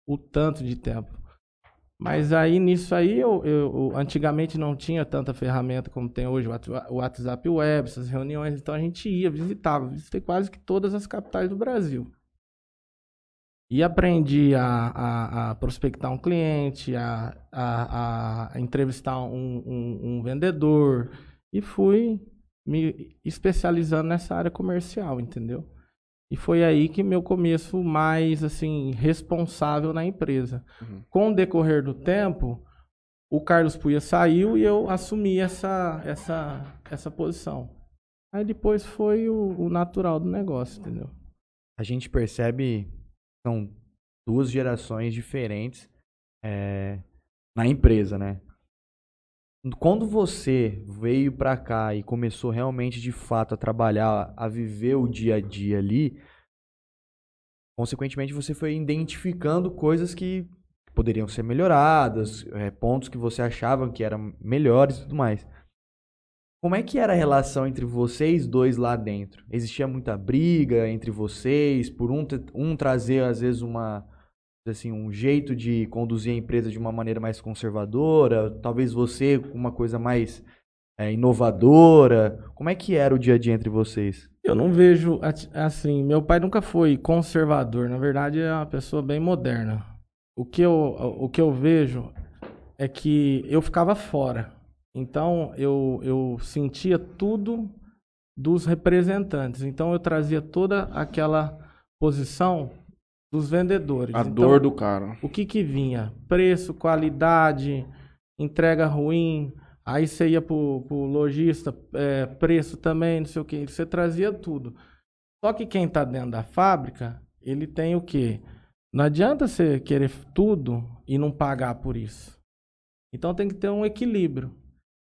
o tanto de tempo. Mas aí nisso aí, eu, eu- antigamente não tinha tanta ferramenta como tem hoje, o WhatsApp Web, essas reuniões, então a gente ia, visitava, visitei quase que todas as capitais do Brasil. E aprendi a, a- a prospectar um cliente, a, a- entrevistar um, um- um vendedor, e fui me especializando nessa área comercial, entendeu? E foi aí que meu começo mais assim responsável na empresa. Uhum. Com o decorrer do tempo, o Carlos Puia saiu e eu assumi essa essa essa posição. Aí depois foi o, o natural do negócio, entendeu? A gente percebe são duas gerações diferentes é, na empresa, né? Quando você veio pra cá e começou realmente de fato a trabalhar, a viver o dia a dia ali, consequentemente você foi identificando coisas que poderiam ser melhoradas, é, pontos que você achava que eram melhores e tudo mais. Como é que era a relação entre vocês dois lá dentro? Existia muita briga entre vocês por um, um trazer às vezes uma assim um jeito de conduzir a empresa de uma maneira mais conservadora, talvez você com uma coisa mais é, inovadora. Como é que era o dia a dia entre vocês? Eu não vejo assim, meu pai nunca foi conservador, na verdade é uma pessoa bem moderna. O que eu, o que eu vejo é que eu ficava fora. Então eu, eu sentia tudo dos representantes. Então eu trazia toda aquela posição dos vendedores. A Então, dor do cara. o que que vinha? Preço, qualidade, entrega ruim, Aí você ia pro, pro lojista, é, preço também, não sei o que, você trazia tudo. Só que quem tá dentro da fábrica, ele tem o quê? Não adianta você querer tudo e não pagar por isso. Então tem que ter um equilíbrio.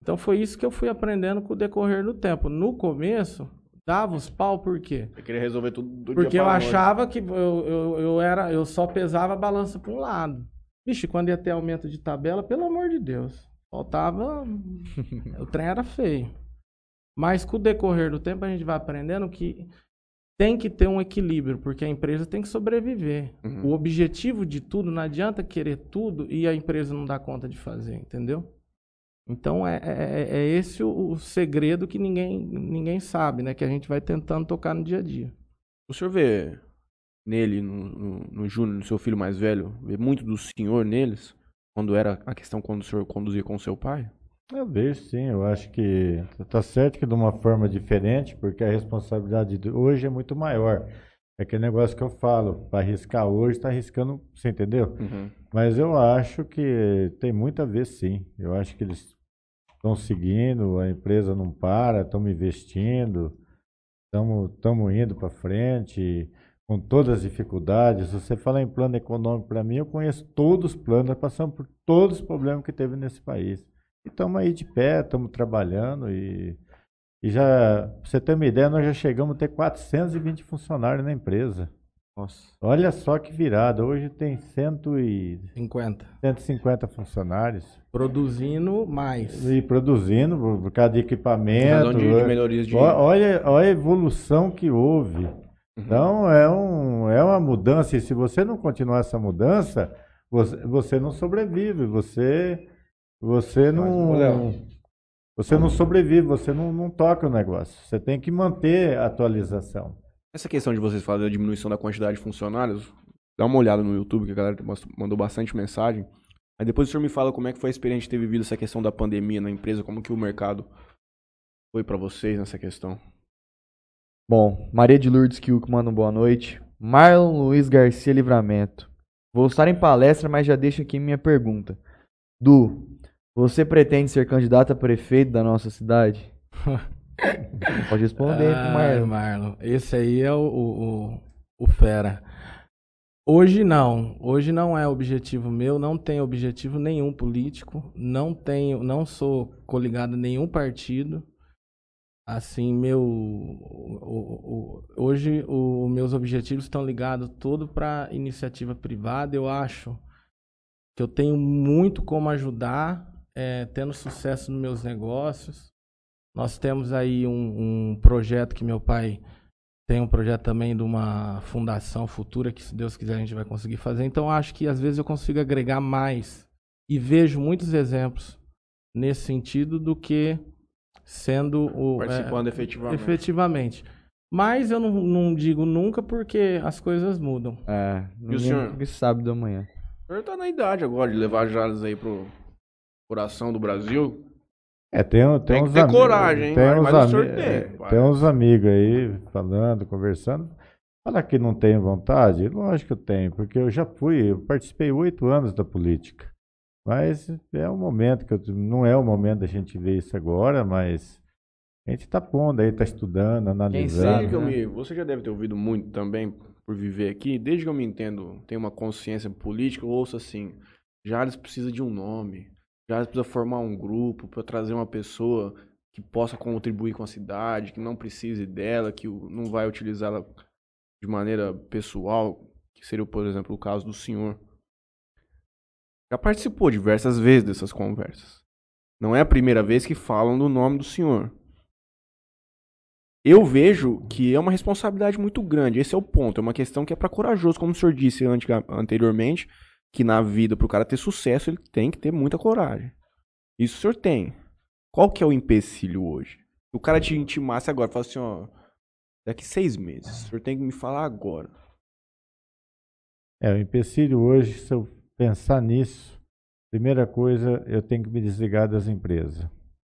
Então foi isso que eu fui aprendendo com o decorrer do tempo. No começo, dava os pau por quê? Eu queria resolver tudo do Porque dia eu noite. achava que eu, eu, eu, era, eu só pesava a balança para um lado. Vixe, quando ia ter aumento de tabela, pelo amor de Deus. Faltava. o trem era feio. Mas com o decorrer do tempo a gente vai aprendendo que tem que ter um equilíbrio, porque a empresa tem que sobreviver. Uhum. O objetivo de tudo, não adianta querer tudo e a empresa não dar conta de fazer, entendeu? Então é, é, é esse o, o segredo que ninguém, ninguém sabe, né? Que a gente vai tentando tocar no dia a dia. O senhor vê nele, no, no, no Júnior, no seu filho mais velho, vê muito do senhor neles? Quando era a questão quando o senhor conduzia com o seu pai? Eu vejo sim, eu acho que tá certo que de uma forma diferente, porque a responsabilidade de hoje é muito maior. É aquele negócio que eu falo, para arriscar hoje, está arriscando, você entendeu? Uhum. Mas eu acho que tem muito a ver sim. Eu acho que eles estão seguindo, a empresa não para, estamos investindo, estamos indo para frente, com todas as dificuldades. Você falar em plano econômico para mim, eu conheço todos os planos, passamos por todos os problemas que teve nesse país. E estamos aí de pé, estamos trabalhando e, e já, pra você ter uma ideia, nós já chegamos a ter 420 funcionários na empresa. Nossa. Olha só que virada, hoje tem 100 e 50. 150 funcionários Produzindo mais. e produzindo por por causa de equipamento. de, de melhorias de. Olha, olha a evolução que houve. Uhum. Então é, um, é uma mudança, e se você não continuar essa mudança, você, você não sobrevive, você, você não. Você não sobrevive, você não, não toca o negócio. Você tem que manter a atualização. Essa questão de vocês falarem da diminuição da quantidade de funcionários, dá uma olhada no YouTube, que a galera mandou bastante mensagem. Aí depois o senhor me fala como é que foi a experiência de ter vivido essa questão da pandemia na empresa, como que o mercado foi pra vocês nessa questão. Bom, Maria de Lourdes Kilk manda boa noite. Marlon Luiz Garcia Livramento. Vou estar em palestra, mas já deixo aqui minha pergunta. Du, você pretende ser candidato a prefeito da nossa cidade? Pode responder pro Ai, Marlon. Marlon. Esse aí é o, o, o, fera. Hoje não. Hoje não é objetivo meu. Não tenho objetivo nenhum político. Não tenho, não sou coligado a nenhum partido. Assim, meu. o- o- hoje, os meus objetivos estão ligados todo para iniciativa privada. Eu acho que eu tenho muito como ajudar, eh, tendo sucesso nos meus negócios. Nós temos aí um, um projeto que meu pai tem um projeto também de uma fundação futura que, se Deus quiser, a gente vai conseguir fazer. Então, acho que às vezes eu consigo agregar mais e vejo muitos exemplos nesse sentido do que sendo o é, Participando efetivamente. efetivamente. Mas eu não, não digo nunca porque as coisas mudam. É, ninguém senhor? nunca sabe do amanhã. O senhor tá na idade agora de levar Jales aí pro coração do Brasil. É, tem, Tem que uns ter ami- coragem, hein? Tem uns, mas ami- tem, é, tem uns amigos aí falando, conversando. Fala que não tem vontade? Lógico que eu tenho, porque eu já fui, eu participei oito anos da política. Mas é um momento que eu- não é o momento da gente ver isso agora, mas a gente está pondo aí, está estudando, analisando. Desde que eu né? me, você já deve ter ouvido muito também por viver aqui. Desde que eu me entendo, tenho uma consciência política, eu ouço assim: Jales precisa de um nome. Jales precisa formar um grupo para trazer uma pessoa que possa contribuir com a cidade, que não precise dela, que não vai utilizá-la de maneira pessoal, que seria, por exemplo, o caso do senhor. Já participou diversas vezes dessas conversas. Não é a primeira vez que falam do nome do senhor eu vejo que é uma responsabilidade muito grande. Esse é o ponto. É uma questão que é para corajoso, como o senhor disse anteriormente, que na vida, para o cara ter sucesso, ele tem que ter muita coragem. Isso o senhor tem. Qual que é o empecilho hoje? Se o cara te intimasse agora, falasse assim, ó, daqui seis meses, o senhor tem que me falar agora. É, o empecilho hoje, se eu pensar nisso, primeira coisa, eu tenho que me desligar das empresas.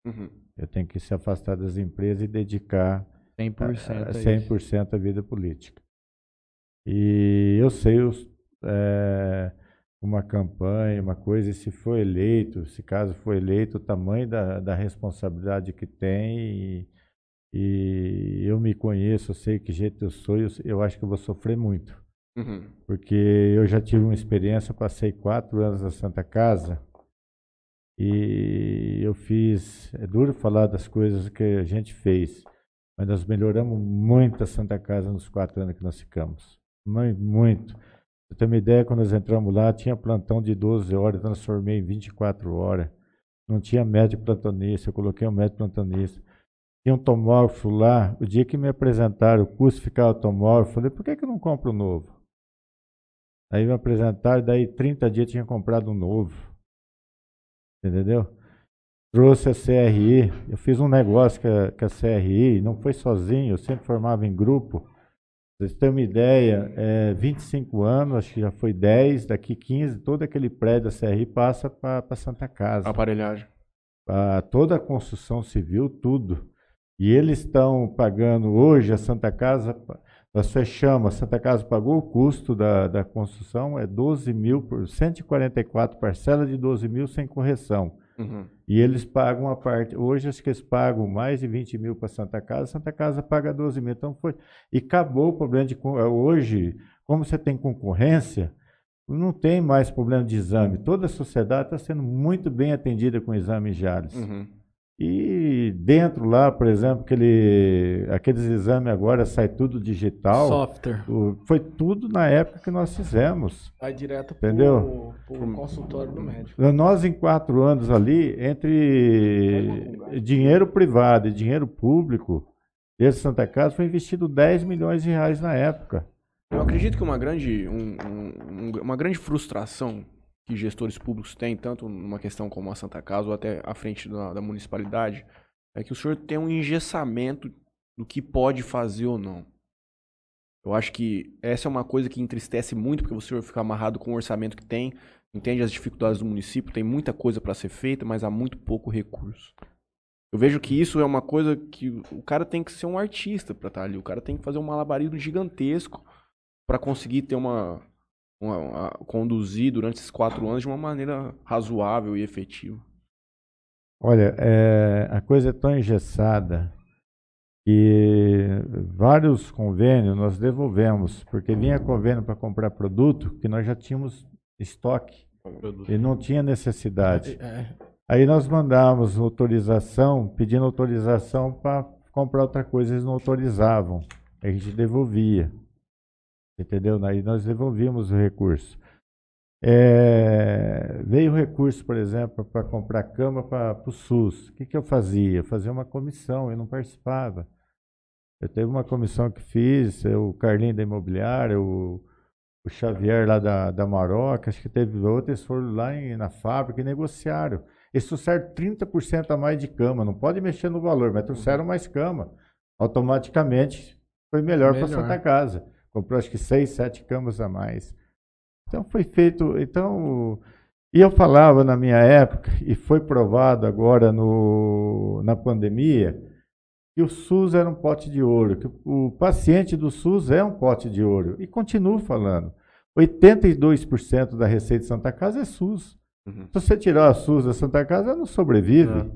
Uhum. Eu tenho que se afastar das empresas e dedicar 100% a- é a isso. 100% à vida política. E eu sei os, é, uma campanha, uma coisa, e se for eleito, se caso for eleito, o tamanho da, da responsabilidade que tem, e, e eu me conheço, eu sei que jeito eu sou, eu, eu acho que eu vou sofrer muito. Uhum. Porque eu já tive uma experiência, passei quatro anos na Santa Casa, e eu fiz, é duro falar das coisas que a gente fez, mas nós melhoramos muito a Santa Casa nos quatro anos que nós ficamos. Muito. Você tem uma ideia, quando nós entramos lá, tinha plantão de 12 horas, transformei em 24 horas. Não tinha médico plantonista, eu coloquei um médico plantonista. Tinha um tomógrafo lá, o dia que me apresentaram o custo ficar o tomógrafo, eu falei, por que, que eu não compro um novo? Aí me apresentaram, daí 30 dias tinha comprado um novo. Entendeu? Trouxe a CRI, eu fiz um negócio com a, com a CRI, não foi sozinho, eu sempre formava em grupo vocês terem uma ideia, é, 25 anos, acho que já foi 10, daqui 15, todo aquele prédio da CRI passa para Santa Casa. Aparelhagem. Pra toda a construção civil, tudo. E eles estão pagando hoje a Santa Casa, nós fechamos, a Santa Casa pagou o custo da, da construção, é 12 mil, por 144 parcela de 12 mil sem correção. Uhum. E eles pagam a parte. Hoje acho que eles pagam mais de 20 mil para Santa Casa, Santa Casa paga 12 mil. Então foi. E acabou o problema de. Hoje, como você tem concorrência, não tem mais problema de exame. Toda a sociedade está sendo muito bem atendida com exames Jales. Uhum. E dentro lá, por exemplo, aquele, aqueles exames agora sai tudo digital. Software. O- foi tudo na época que nós fizemos. Vai direto Entendeu? pro, pro consultório do médico. Nós, em quatro anos ali, entre dinheiro privado e dinheiro público, esse Santa Casa foi investido 10 milhões de reais na época. Eu acredito que uma grande, um- um- uma grande frustração que gestores públicos têm, tanto numa questão como a Santa Casa ou até à frente da, da municipalidade, é que o senhor tem um engessamento do que pode fazer ou não. Eu acho que essa é uma coisa que entristece muito, porque o senhor fica amarrado com o orçamento que tem, entende as dificuldades do município, tem muita coisa para ser feita, mas há muito pouco recurso. Eu vejo que isso é uma coisa que o cara tem que ser um artista para estar ali, o cara tem que fazer um malabarismo gigantesco para conseguir ter uma, uma, uma- conduzir durante esses quatro anos de uma maneira razoável e efetiva. Olha, é, a coisa é tão engessada que vários convênios nós devolvemos, porque vinha convênio para comprar produto que nós já tínhamos estoque e não tinha necessidade. É, Aí nós mandamos autorização, pedindo autorização para comprar outra coisa, eles não autorizavam. A gente devolvia. Entendeu? Aí nós devolvíamos o recurso. É, veio o recurso, por exemplo, para comprar cama para o SUS. O que, que eu fazia? Eu fazia uma comissão, eu não participava. Eu teve uma comissão que fiz, eu, o Carlinho da Imobiliária, o, o Xavier lá da, da Maroca, acho que teve outros, eles foram lá em- na fábrica e negociaram. Eles trouxeram 30% a mais de cama, não pode mexer no valor, mas trouxeram mais cama. Automaticamente foi melhor para Melhor. Santa Casa. Comprou acho que seis, sete camas a mais. Então foi feito. Então, e eu falava na minha época, e foi provado agora no, na pandemia, que o SUS era um pote de ouro, que o, paciente do SUS é um pote de ouro. E continuo falando. 82% da receita de Santa Casa é SUS. Uhum. Se você tirar a SUS da Santa Casa, ela não sobrevive. É.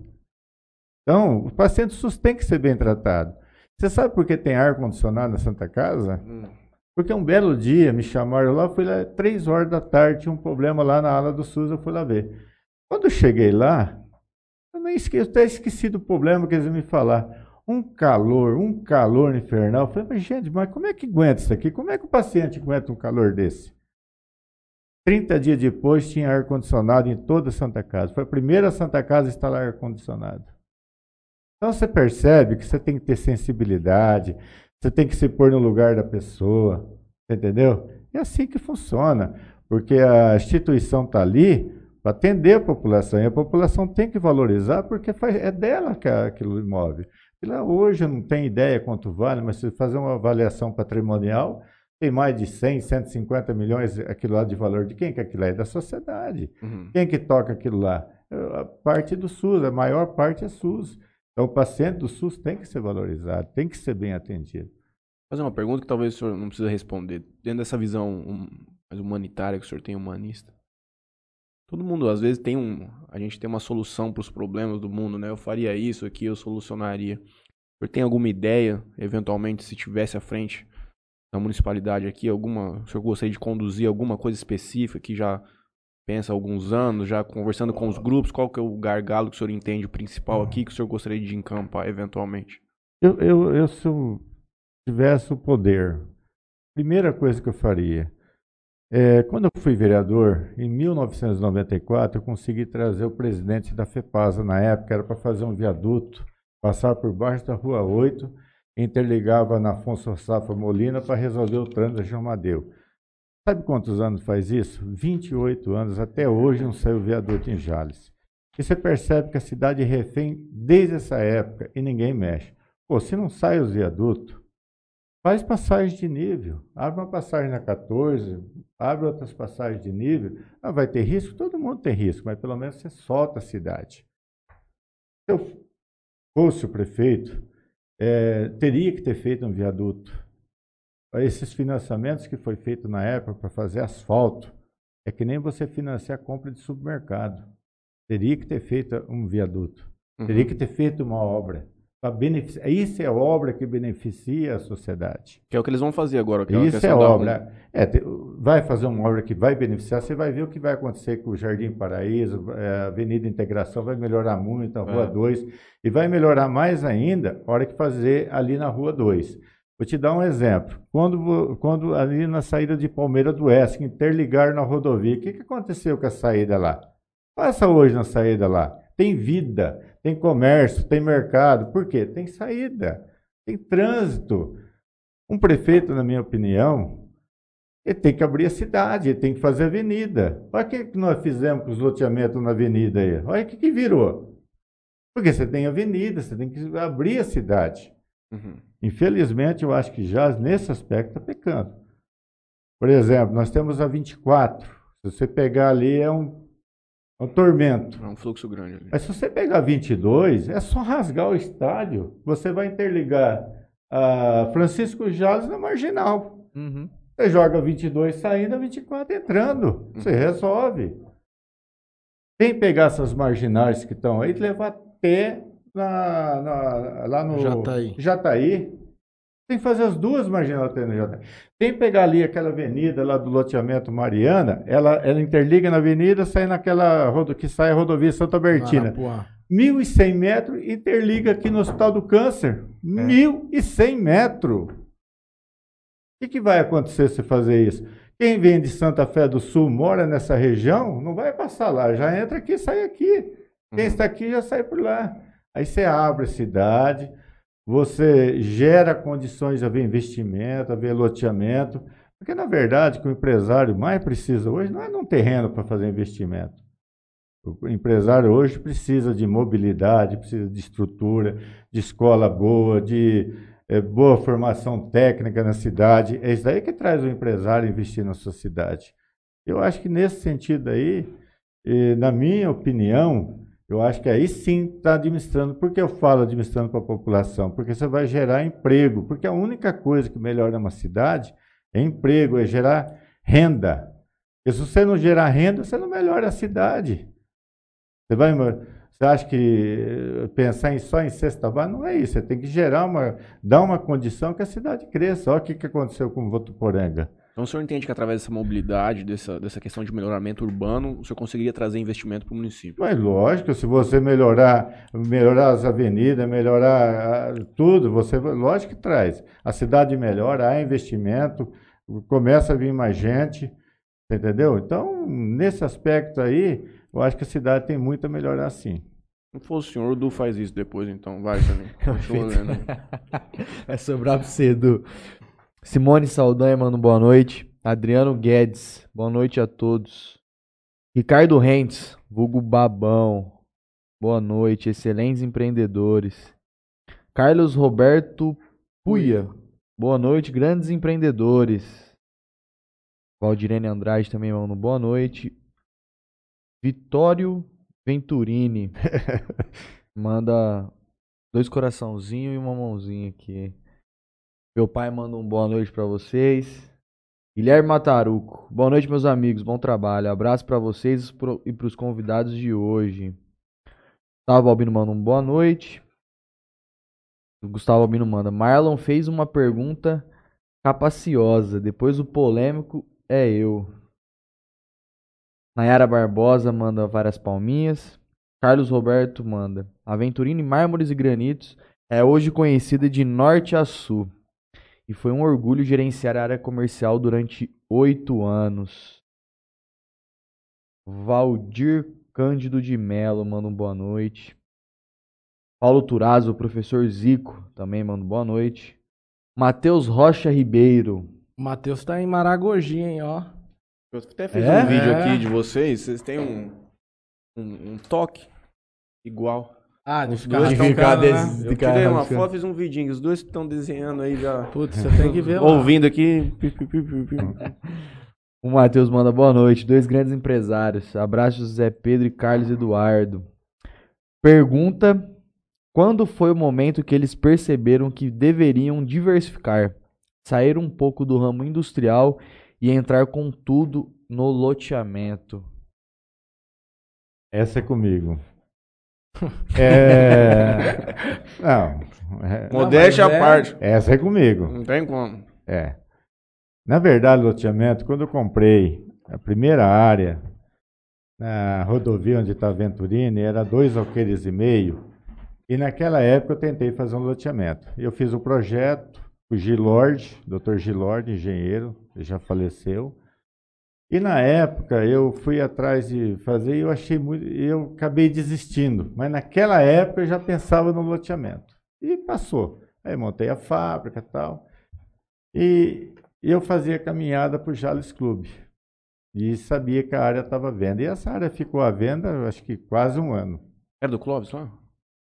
Então, o paciente SUS tem que ser bem tratado. Você sabe por que tem ar-condicionado na Santa Casa? Hum. Porque um belo dia me chamaram lá, fui lá, três horas da tarde, tinha um problema lá na ala do SUS, eu fui lá ver. Quando eu cheguei lá, eu nem esqueci, até esqueci do problema que eles me falar. Um calor, um calor infernal. Eu falei, mas gente, mas como é que aguenta isso aqui? Como é que o paciente aguenta um calor desse? 30 dias depois tinha ar-condicionado em toda a Santa Casa. Foi a primeira Santa Casa a instalar ar-condicionado. Então você percebe que você tem que ter sensibilidade, você tem que se pôr no lugar da pessoa, entendeu? É assim que funciona, porque a instituição está ali para atender a população, e a população tem que valorizar porque é dela que é aquilo imóvel. E lá hoje eu não tenho ideia quanto vale, mas se fazer uma avaliação patrimonial, tem mais de 100, 150 milhões aquilo lá de valor de quem que aquilo é? Da sociedade. Uhum. Quem que toca aquilo lá? A parte do SUS, a maior parte é SUS. Então o paciente do SUS tem que ser valorizado, tem que ser bem atendido. Fazer uma pergunta que talvez o senhor não precisa responder. Dentro dessa visão hum, humanitária que o senhor tem, humanista, Todo mundo, às vezes, tem um. A gente tem uma solução para os problemas do mundo, né? Eu faria isso aqui, eu solucionaria. Você tem alguma ideia, eventualmente, se tivesse à frente da municipalidade aqui, alguma. Se eu gostaria de conduzir alguma coisa específica que já pensa alguns anos, já conversando com os grupos, qual que é o gargalo que o senhor entende principal aqui que o senhor gostaria de encampar, eventualmente? Eu, eu, eu se eu tivesse o poder, primeira coisa que eu faria é, quando eu fui vereador, em 1994, eu consegui trazer o presidente da FEPASA na época, era para fazer um viaduto, passar por baixo da Rua 8, interligava na Afonso Safra Molina para resolver o trânsito da João Madeu. Sabe quantos anos faz isso? 28 anos, até hoje não saiu viaduto em Jales. E você percebe que a cidade é refém desde essa época e ninguém mexe. Pô, se não sai os viadutos, Faz passagem de nível. Abre uma passagem na 14, abre outras passagens de nível. Ah, vai ter risco? Todo mundo tem risco, mas pelo menos você solta a cidade. Se eu fosse o prefeito, é, teria que ter feito um viaduto. Esses financiamentos que foi feito na época para fazer asfalto, é que nem você financiar a compra de supermercado. Teria que ter feito um viaduto. Uhum. Teria que ter feito uma obra. Isso é obra que beneficia a sociedade. Que é o que eles vão fazer agora. É Isso é obra. É, te, vai fazer uma obra que vai beneficiar, você vai ver o que vai acontecer com o Jardim Paraíso, é, a Avenida Integração vai melhorar muito, a Rua é. 2, e vai melhorar mais ainda a hora que fazer ali na Rua 2. Vou te dar um exemplo. Quando, quando ali na saída de Palmeira do Oeste, interligar na rodovia, o que, que aconteceu com a saída lá? Passa hoje na saída lá. Tem vida tem comércio, tem mercado. Por quê? Tem saída, tem trânsito. Um prefeito, na minha opinião, ele tem que abrir a cidade, ele tem que fazer avenida. Olha o que nós fizemos com os loteamentos na avenida aí. Olha o que, que virou. Porque você tem avenida, você tem que abrir a cidade. Uhum. Infelizmente, eu acho que já nesse aspecto está pecando. Por exemplo, nós temos a 24. Se você pegar ali, é um é um tormento. É um fluxo grande ali. Mas se você pegar 22, é só rasgar o estádio. Você vai interligar a Francisco Jales na marginal. Uhum. Você joga 22 saindo, 24 entrando. Uhum. Você resolve. Tem que pegar essas marginais que estão aí e levar até na, na, lá no Jataí. Jataí. Tem que fazer as duas marginais Tem que pegar ali aquela avenida lá do loteamento Mariana, ela, ela interliga na avenida, sai naquela que sai a rodovia Santa Bertina. 1.100 metros, interliga aqui no Hospital do Câncer. É. 1.100 metros. O que, que vai acontecer se fazer isso? Quem vem de Santa Fé do Sul, mora nessa região, não vai passar lá, já entra aqui e sai aqui. Quem uhum. está aqui já sai por lá. Aí você abre a cidade, você gera condições de haver investimento, haver loteamento, porque na verdade o que o empresário mais precisa hoje não é um terreno para fazer investimento. O empresário hoje precisa de mobilidade, precisa de estrutura, de escola boa, de é, boa formação técnica na cidade. É isso daí que traz o empresário investir na sua cidade. Eu acho que nesse sentido aí, na minha opinião, eu acho que aí sim está administrando. Por que eu falo administrando para a população? Porque você vai gerar emprego. Porque a única coisa que melhora uma cidade é emprego, é gerar renda. Porque se você não gerar renda, você não melhora a cidade. Você vai. Você acha que eh, pensar em, só em cesta básica não é isso. Você tem que gerar uma, dar uma condição que a cidade cresça. Olha o que, que aconteceu com o Votuporanga. Então o senhor entende que através dessa mobilidade, dessa, dessa questão de melhoramento urbano, o senhor conseguiria trazer investimento para o município? Mas lógico, se você melhorar, melhorar as avenidas, melhorar uh, tudo, você lógico que traz. A cidade melhora, há investimento, começa a vir mais gente, entendeu? Então, nesse aspecto aí, eu acho que a cidade tem muito a melhorar sim. Não fosse o senhor, o Du faz isso depois, então. Vai, também. Vai sobrar para você, Edu. Simone Saldanha manda boa noite. Adriano Guedes, boa noite a todos. Ricardo Rentes, vulgo Babão, boa noite. Excelentes empreendedores. Carlos Roberto Puia, boa noite. Grandes empreendedores. Valdirene Andrade também manda boa noite. Vitório Venturini manda dois coraçãozinhos e uma mãozinha aqui. Meu pai manda um boa noite para vocês. Guilherme Mataruco. Boa noite, meus amigos. Bom trabalho. Abraço pra vocês e pros convidados de hoje. Gustavo Albino manda um boa noite. O Gustavo Albino manda. Marlon fez uma pergunta capaciosa. Depois o polêmico é eu. Nayara Barbosa manda várias palminhas. Carlos Roberto manda. Aventurina em Mármores e Granitos é hoje conhecida de norte a sul. E foi um orgulho gerenciar a área comercial durante oito anos. Valdir Cândido de Melo manda um boa noite. Paulo Turazzo, o professor Zico, também manda um boa noite. Matheus Rocha Ribeiro. O Matheus tá em Maragogi, hein, ó. Eu até fiz É? um vídeo É. aqui de vocês. Vocês têm um, um, um toque igual. Ah, de Os ficar dois de tão ficar rabiscando, desse- né? Eu cara, tirei uma foto, fiz um vidinho. Os dois estão desenhando aí já. Putz, você tem que ver. Ouvindo aqui. O Matheus manda boa noite. Dois grandes empresários. Abraços, Zé Pedro e Carlos Eduardo. Pergunta: Quando foi o momento que eles perceberam que deveriam diversificar, sair um pouco do ramo industrial e entrar com tudo no loteamento? Essa é comigo. É. Não, é- Modéstia mas à é- parte. essa é comigo. Não tem como. É. Na verdade, loteamento, quando eu comprei a primeira área na rodovia onde está a Venturini, era dois alqueires e meio. E naquela época eu tentei fazer um loteamento. Eu fiz o projeto, o Gilord, Dr. Gilord, engenheiro, ele já faleceu. E na época eu fui atrás de fazer e eu achei muito, eu acabei desistindo. Mas naquela época eu já pensava no loteamento. E passou. Aí montei a fábrica e tal. E eu fazia caminhada para o Jales Clube. E sabia que a área estava à venda. E essa área ficou à venda, acho que quase um ano. Era do Clóvis lá?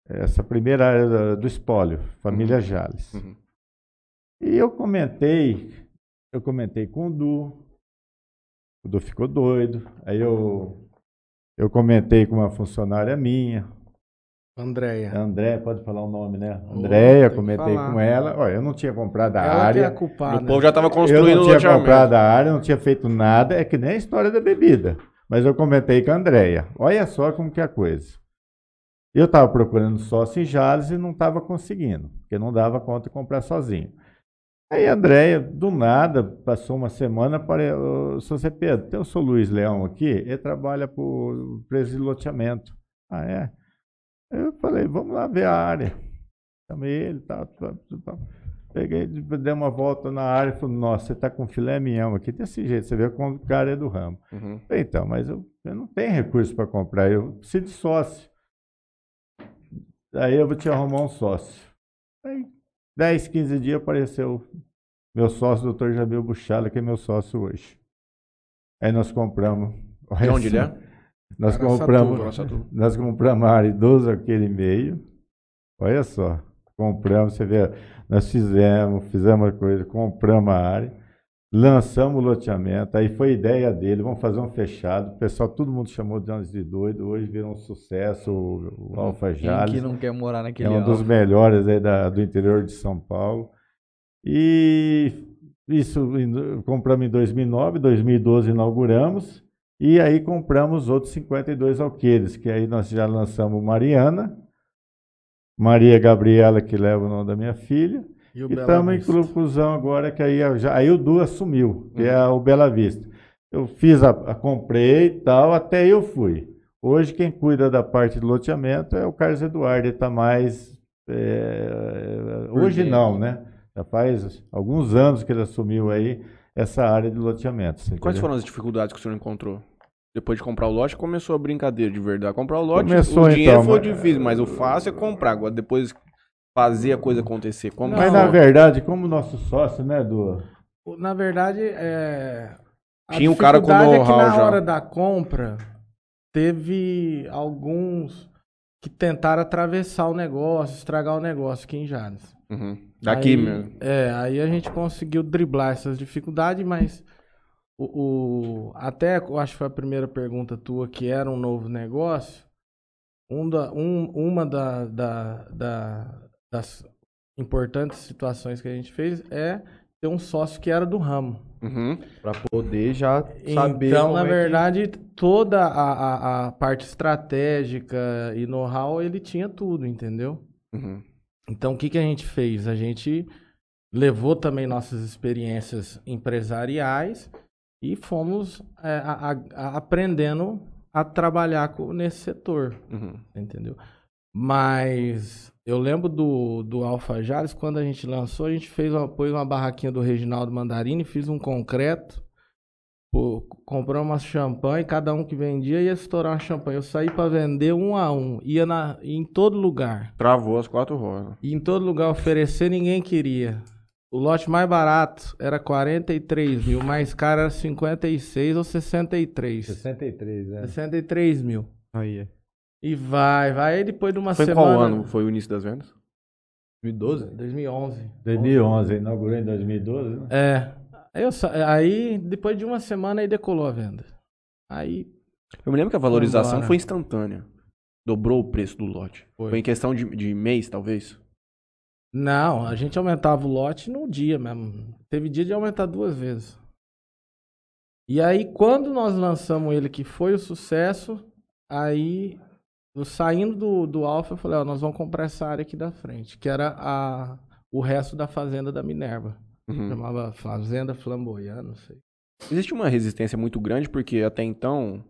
Essa primeira área do espólio, família Uhum. Jales. Uhum. E eu comentei, eu comentei com o Du. O Du ficou doido. Aí eu, eu comentei com uma funcionária minha, Andréia. a André, pode falar o nome, né? Andréia, comentei falar. com ela. Olha, eu não tinha comprado a Ela que é área. a culpada. o povo já tava Eu construindo não o tinha loteamento. comprado a área, não tinha feito nada. É que nem a história da bebida. Mas eu comentei com a Andréia. Olha só como que é a coisa. Eu estava procurando sócio em Jales e não estava conseguindo, porque não dava conta de comprar sozinho. Aí a Andréia, do nada, passou uma semana para o São Pedro, tem o seu Luiz Leão aqui, ele trabalha para o preço de loteamento. Ah, é? Eu falei, vamos lá ver a área. Chamei ele, tal, tal, tal. Peguei, dei uma volta na área e falei, nossa, você está com filé mignon aqui desse jeito, você vê como o cara é do ramo. Uhum. Falei, então, mas eu, eu não tenho recurso para comprar, eu preciso de sócio. Aí eu vou te arrumar um sócio. Aí, 10, 15 dias apareceu meu sócio, o doutor Jamil Buchala, que é meu sócio hoje. Aí nós compramos. De onde ele é? Nós Araçatuba, compramos, Araçatuba. nós compramos a área de 12 aquele meio. Olha só, compramos, você vê, nós fizemos, fizemos a coisa, compramos a área, lançamos o loteamento, aí foi ideia dele, vamos fazer um fechado. O pessoal, todo mundo chamou de nós de doido, hoje virou um sucesso o, o Alfa Quem que Jales. não quer morar naquele É um dos alvo? melhores aí da- do interior de São Paulo. E isso em- compramos em 2009, 2012 inauguramos. E aí compramos outros 52 alqueires, que aí nós já lançamos Mariana, Maria Gabriela, que leva o nome da minha filha. E o E Bela estamos em Vista. conclusão agora, que aí, já, aí o Du assumiu, que Uhum. é o Bela Vista. Eu fiz a, a- comprei e tal, até eu fui. Hoje quem cuida da parte de loteamento é o Carlos Eduardo, ele está mais. é, hoje não, né? Já faz alguns anos que ele assumiu aí essa área de loteamento. Quais entendeu? foram as dificuldades que o senhor encontrou? Depois de comprar o lote, começou a brincadeira de verdade. Comprar o lote, Começou, o dinheiro então, foi mas- difícil, mas o fácil é comprar. Agora, depois fazer a coisa acontecer. Como Mas na verdade, como nosso sócio, né, Du? Na verdade, é. a Tinha um cara com dificuldade é que know-how na já. hora da compra, teve alguns que tentaram atravessar o negócio, estragar o negócio aqui em Jales. Uhum. Daqui Aí- mesmo. É, aí a gente conseguiu driblar essas dificuldades, mas o, o- até eu acho que foi a primeira pergunta tua que era um novo negócio. Um da, um- uma da, da- da- das importantes situações que a gente fez é ter um sócio que era do ramo. Uhum. Pra poder já saber. Então, na é que- verdade, toda a, a, a parte estratégica e know-how, ele tinha tudo, entendeu? Uhum. Então, o que, que a gente fez? A gente levou também nossas experiências empresariais e fomos é, a- a- aprendendo a trabalhar co- nesse setor, Uhum. entendeu? Mas eu lembro do, do Alfa Jales, quando a gente lançou, a gente fez uma, pôs uma barraquinha do Reginaldo Mandarini, fiz um concreto, pô, compramos uma champanhe, cada um que vendia ia estourar uma champanhe. Eu saí para vender um a um, ia na, em todo lugar. Travou as quatro rodas. E em todo lugar oferecer, ninguém queria. O lote mais barato era 43 mil, o mais caro era 56 ou 63. 63, né? 63 mil. Aí, é. E vai, vai. Aí depois de uma Foi em semana. qual ano foi o início das vendas? 2012? 2011. 2011, inaugurou em 2012, né? É. Aí, eu aí, depois de uma semana, aí decolou a venda. Aí, Eu me lembro que a valorização foi instantânea. Dobrou o preço do lote. Foi. Foi, em questão de, de mês, talvez. não, a gente aumentava o lote no dia mesmo. Teve dia de aumentar duas vezes. E aí, quando nós lançamos ele, que foi o sucesso, aí, eu saindo do, do Alfa, eu falei, ó, nós vamos comprar essa área aqui da frente, que era a, o resto da fazenda da Minerva. Uhum. Chamava Fazenda Flamboyant, não sei. Existe uma resistência muito grande porque até então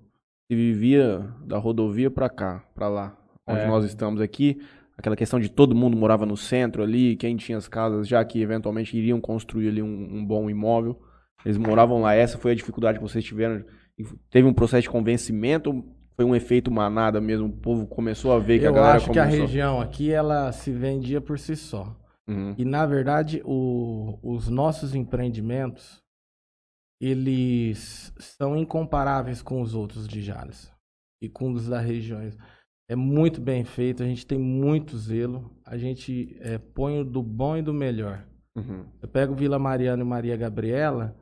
se vivia da rodovia pra cá, pra lá, onde É. nós estamos aqui. Aquela questão de todo mundo morava no centro ali, quem tinha as casas já que eventualmente iriam construir ali um, um bom imóvel. Eles moravam lá. Essa foi a dificuldade que vocês tiveram. Teve um processo de convencimento? Foi um efeito manada mesmo? O povo começou a ver que a Eu galera acho que a região aqui, ela se vendia por si só. Uhum. E na verdade, o- os nossos empreendimentos, eles são incomparáveis com os outros de Jales e com os das regiões. É muito bem feito, a gente tem muito zelo, a gente eh, põe o do bom e do melhor. Uhum. Eu pego Vila Mariana e Maria Gabriela,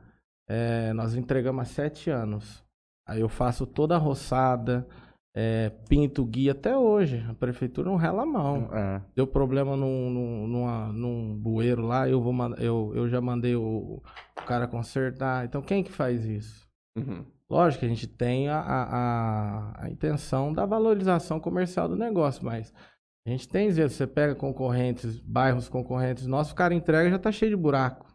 eh, nós entregamos há sete anos. Aí eu faço toda a roçada, eh, pinto guia até hoje. A prefeitura não rela a mão É. deu problema num, num, numa- num bueiro lá, eu, vou, eu, eu já mandei o, o cara consertar. Então, quem que faz isso? Uhum. Lógico que a gente tem a, a, a, intenção da valorização comercial do negócio, mas a gente tem zelo. Você pega concorrentes, bairros concorrentes nossos, o cara entrega e já tá cheio de buraco.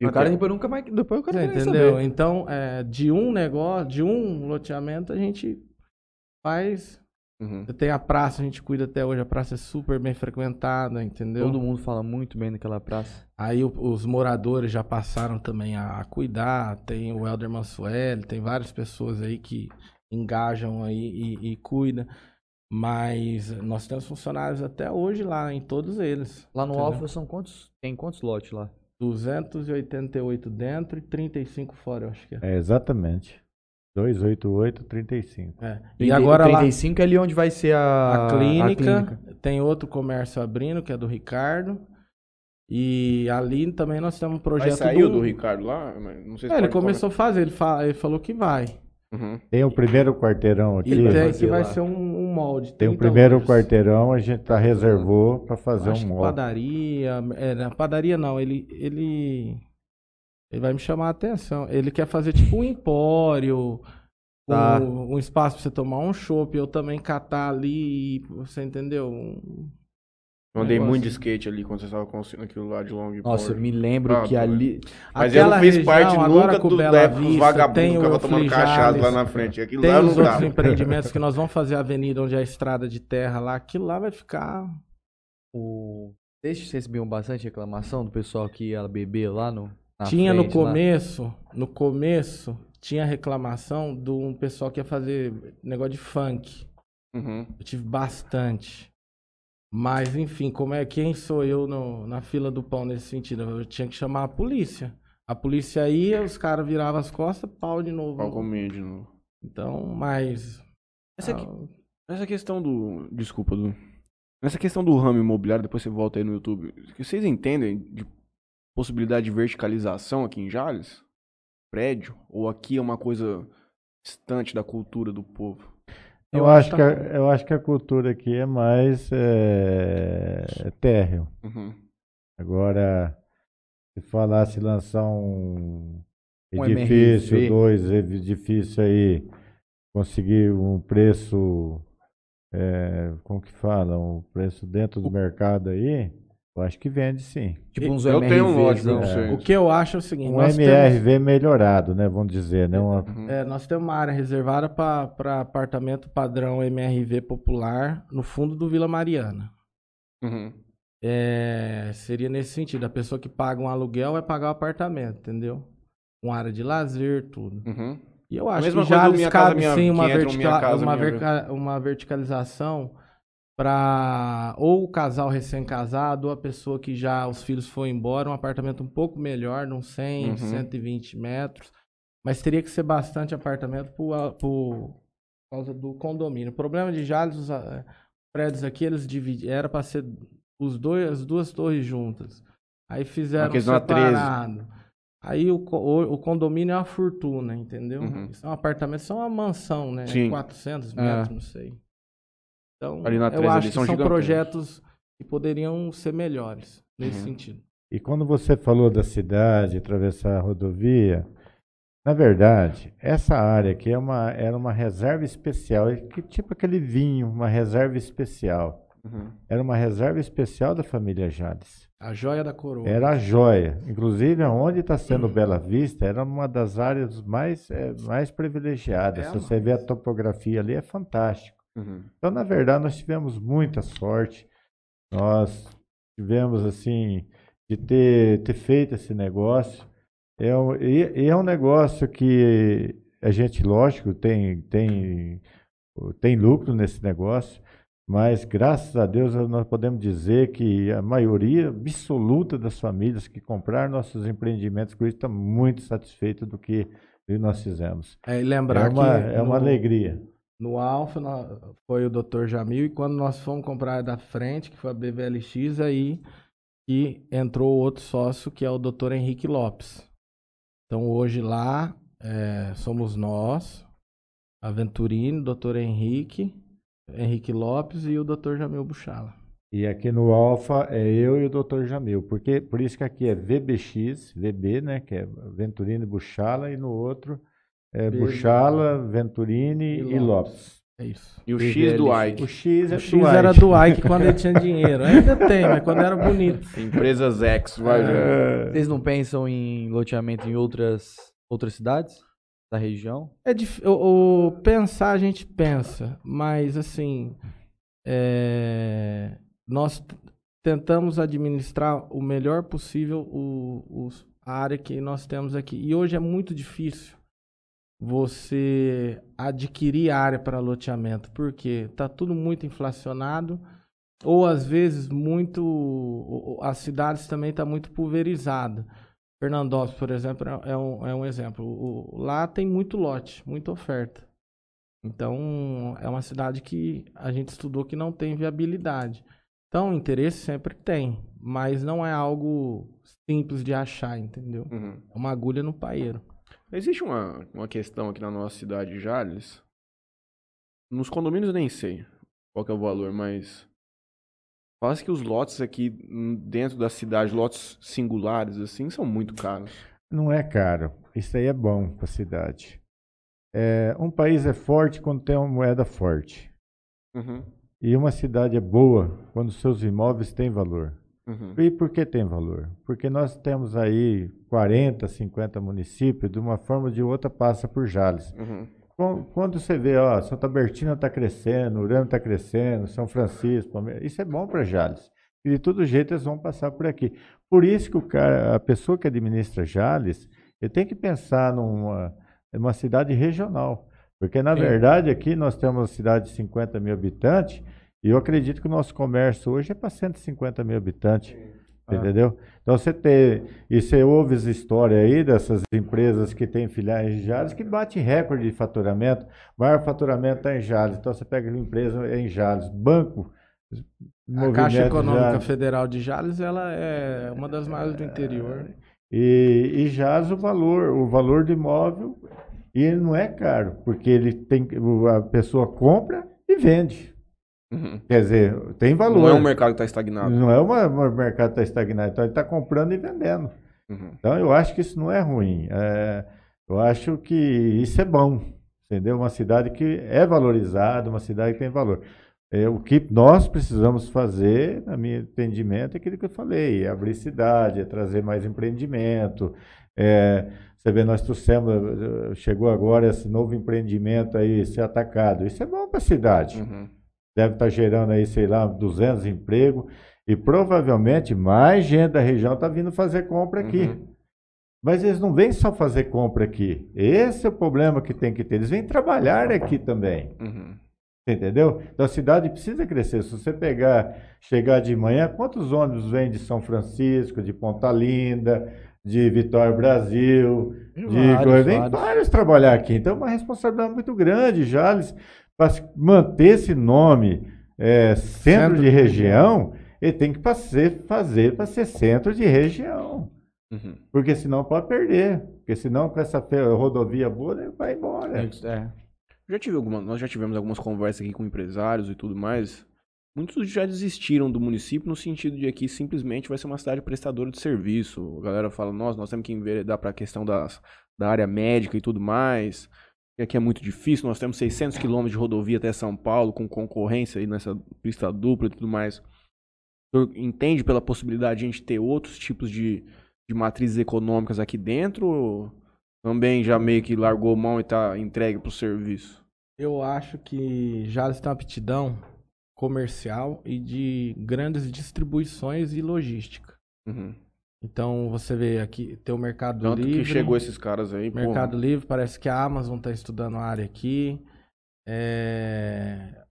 E o cara depois nunca mais. Depois o cara Você entendeu? saber. Então, é, de um negócio, de um loteamento, a gente faz. Uhum. Tem a praça, a gente cuida até hoje, a praça é super bem frequentada, entendeu? Todo mundo fala muito bem daquela praça. Aí o- os moradores já passaram também a, a cuidar. Tem o Helder Mansueli, tem várias pessoas aí que engajam aí e, e cuidam. Mas nós temos funcionários até hoje lá, em todos eles. Lá no? Alfa são quantos? Tem quantos lotes lá? 288 dentro e 35 fora, eu acho que é. É, exatamente. 288, 35. É. E agora lá 35 é ali onde vai ser a, a clínica, a clínica. tem outro comércio abrindo, que é do Ricardo. E ali também nós temos um Mas projeto saiu do... do Ricardo lá? Mas Não sei se É, ele começou a fazer, ele, fa- ele falou que vai. Uhum. Tem o primeiro quarteirão aqui. E tem, que vai lá? ser um, um molde. Tem o 30 primeiro lojas. quarteirão, a gente tá reservou para fazer Acho um móvel. padaria. É, na padaria não, ele, ele. Ele vai me chamar a atenção. Ele quer fazer tipo um empório. Tá. Um, um espaço pra você tomar um chopp, eu também catar ali, você entendeu? Um- Eu andei Negócio. muito de skate ali quando vocês estavam construindo aquilo lá de long Nossa, eu me lembro Ah, que ali. Mas eu não fiz parte agora nunca do dos Vista, vagabundos que tava tomando cachaça lá na frente. Aquilo Tem lá eu os outros dava. empreendimentos que nós vamos fazer a avenida onde é a estrada de terra lá, aquilo lá vai ficar. O... Vocês recebiam bastante reclamação do pessoal que ia beber lá no. tinha no frente, lá? começo, no começo, tinha reclamação de um pessoal que ia fazer negócio de funk. Uhum. Eu tive bastante. Mas, enfim, como é quem sou eu no- na fila do pão nesse sentido? Eu tinha que chamar a polícia. A polícia ia, os caras viravam as costas, pau de novo. Qual comer de novo? Então, mas. Essa, aqui- ah, essa questão do. Desculpa, Du. Nessa questão do ramo imobiliário, depois você volta aí no YouTube. que Vocês entendem de possibilidade de verticalização aqui em Jales? Prédio? Ou aqui é uma coisa distante da cultura do povo? Eu, Eu acho que a, eu acho que a cultura aqui é mais é, térreo. Uhum. Agora, se falasse lançar um Um edifício, MRV. dois edifícios aí, conseguir um preço, é, como que fala, um preço dentro do mercado aí, eu acho que vende sim. Tipo uns Eu tenho um lote pra MRVzão. você. O que eu acho é o seguinte, Um nós temos, MRV melhorado, né, vamos dizer, né? Uma, Uhum. é, nós temos uma área reservada para apartamento padrão MRV popular no fundo do Vila Mariana. Uhum. É, seria nesse sentido, a pessoa que paga um aluguel vai pagar o apartamento, entendeu? Uma área de lazer, tudo. Uhum. E eu acho que já cabe Minha- sim uma, vertica- Minha Casa uma, verca- uma verticalização para ou o casal recém-casado ou a pessoa que já os filhos foram embora, um apartamento um pouco melhor, num 100, Uhum. 120 metros. Mas teria que ser bastante apartamento por, a- por causa do condomínio. O problema de Jales, os ah, prédios aqui, eles dividi- era para ser os dois, as duas torres juntas. Aí fizeram Aqueles na 13. separado. Aí o, o, o condomínio é uma fortuna, entendeu? Uhum. Isso é um apartamento, isso é uma mansão, né? Sim. 400 É. metros, não sei. Então, Ali na eu 13 acho ali que são são projetos que poderiam ser melhores nesse Uhum. sentido. E quando você falou da cidade, atravessar a rodovia, na verdade, essa área aqui é uma, era uma reserva especial, é que tipo aquele vinho, uma reserva especial. Uhum. Era uma reserva especial da família Jales. A joia da coroa. Era a joia. Inclusive, onde está sendo Bela Vista, era uma das áreas mais, eh, mais privilegiadas. É, Se você ver a topografia ali, é fantástico. Uhum. Então, na verdade, nós tivemos muita sorte. Nós tivemos, assim, de ter, ter feito esse negócio. É um, e, e é um negócio que a gente, lógico, tem, tem, tem lucro nesse negócio, mas graças a Deus nós podemos dizer que a maioria absoluta das famílias que compraram nossos empreendimentos com isso está muito satisfeita do que nós fizemos. É, e É lembrar uma, que é uma no, alegria. No Alfa foi o Dr. Jamil e quando nós fomos comprar da frente, que foi a BVLX, aí que entrou outro sócio que é o Dr. Henrique Lopes. Então hoje lá é, somos nós, a Venturini, Dr. Henrique, Henrique Lopes e o Dr. Jamil Buchala. E aqui no Alfa é eu e o Dr. Jamil, porque por isso que aqui é VBX, VB, né, que é Venturini Buchala, e no outro é Buchala, Venturini E e, Lopes. Lopes. É isso. E o X do. Ike. O X é O do X era Ike. do Ike quando ele tinha dinheiro. Ainda tem, mas quando era bonito. Empresas X, vai. É, Vocês não pensam em loteamento em outras, outras cidades da região? É dif... o, o pensar a gente pensa, mas assim é, nós tentamos administrar o melhor possível o, os- a área que nós temos aqui. E hoje é muito difícil você adquirir área para loteamento, porque está tudo muito inflacionado, ou às vezes muito. As cidades também estão muito pulverizadas. Fernandópolis, por exemplo, é é um, é um exemplo. O- lá tem muito lote, muita oferta. Então, é uma cidade que a gente estudou que não tem viabilidade. Então, interesse sempre tem, mas não é algo simples de achar, entendeu? Uhum. É uma agulha no paeiro. Existe uma, uma questão aqui na nossa cidade de Jales. Nos condomínios eu nem sei qual que é o valor, mas fala-se que os lotes aqui hum, dentro da cidade, lotes singulares assim, são muito caros. Não é caro. Isso aí é bom para a cidade. É, um país é forte quando tem uma moeda forte. Uhum. E uma cidade é boa quando seus imóveis têm valor. Uhum. E por que tem valor? Porque nós temos aí 40, 50 municípios, de uma forma ou de outra passa por Jales. Uhum. Quan- Quando você vê, ó, Santa Bertina está crescendo, Urano está crescendo, São Francisco, Palmeiras, isso é bom para Jales. E de todo jeito eles vão passar por aqui. Por isso que cara, a pessoa que administra Jales, ele tem que pensar numa, numa cidade regional. Porque, na Sim. verdade, aqui nós temos uma cidade de 50 mil habitantes, e eu acredito que o nosso comércio hoje é para 150 mil habitantes. Ah. Entendeu? Então você tem. E você ouve as histórias aí dessas empresas que têm filiais em Jales que bate recorde de faturamento. O maior faturamento está em Jales. Então você pega uma empresa em Jales. Banco. A Caixa Econômica Jales. Federal de Jales, ela é uma das maiores do interior. E, e Jales o valor, o valor do imóvel, e ele não é caro, porque ele tem, a pessoa compra e vende. Uhum. Quer dizer, tem valor. Não é um mercado que está estagnado. Não é uma, o mercado está estagnado, então ele está comprando e vendendo. Uhum. Então eu acho que isso não é ruim. É, eu acho que isso é bom, entendeu? Uma cidade que é valorizada, uma cidade que tem valor. É, o que nós precisamos fazer, na meu entendimento, é aquilo que eu falei, é abrir cidade, é trazer mais empreendimento. É, você vê, nós trouxemos, eh, chegou agora esse novo empreendimento aí, ser atacado. Isso é bom para a cidade. Uhum. Deve estar gerando aí, sei lá, 200 empregos. E provavelmente mais gente da região está vindo fazer compra aqui. Uhum. Mas eles não vêm só fazer compra aqui. Esse é o problema que tem que ter. Eles vêm trabalhar aqui também. Uhum. Entendeu? Então a cidade precisa crescer. Se você pegar, chegar de manhã, quantos ônibus vêm de São Francisco, de Ponta Linda, de Vitória Brasil, de Vários? Vem vários. vários trabalhar aqui. Então é uma responsabilidade muito grande, Jales, para manter esse nome é, centro, Centro de de região, ele tem que fazer, fazer para ser centro de região. Uhum. Porque senão pode perder. Porque senão com essa rodovia boa, ele vai embora. É. Já tive alguma, nós já tivemos algumas conversas aqui com empresários e tudo mais. Muitos já desistiram do município no sentido de aqui simplesmente vai ser uma cidade prestadora de serviço. A galera fala, nós, nós temos que enveredar para a questão das, da área médica e tudo mais. Aqui é muito difícil, nós temos 600 quilômetros de rodovia até São Paulo, com concorrência aí nessa pista dupla e tudo mais. O senhor entende pela possibilidade de a gente ter outros tipos de, de matrizes econômicas aqui dentro? Ou também já meio que largou mão e está entregue para o serviço? Eu acho que Jales tem uma aptidão comercial e de grandes distribuições e logística. Uhum. Então você vê aqui tem o Mercado Tanto Livre. que chegou esses caras aí, porra. Mercado Livre, parece que a Amazon está estudando a área aqui. É,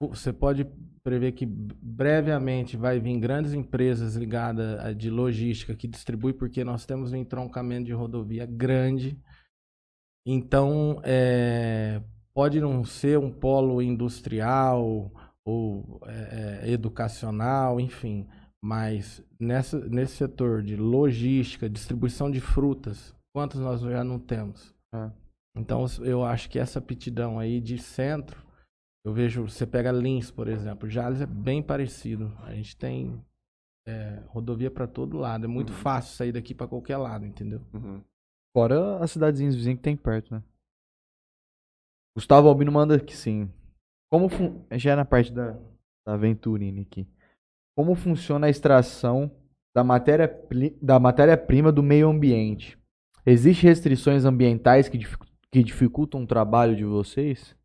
Você pode prever que brevemente vai vir grandes empresas ligadas a- de logística que distribui, porque nós temos um entroncamento de rodovia grande. Então, é, pode não ser um polo industrial ou é, é, educacional, enfim, mas nessa, nesse setor de logística, distribuição de frutas, quantos nós já não temos? É. Então, eu acho que essa aptidão aí de centro, eu vejo, você pega Lins, por exemplo, Jales é bem parecido. A gente tem é, rodovia para todo lado, é muito Uhum. fácil sair daqui para qualquer lado, entendeu? Uhum. Fora as cidadezinhas vizinhas que tem perto, né? Gustavo Albino manda que sim. Como. Já é na parte da, da Venturini aqui. Como funciona a extração da matéria pli- da matéria-prima do meio ambiente? Existem restrições ambientais que, dificu- que dificultam o trabalho de vocês?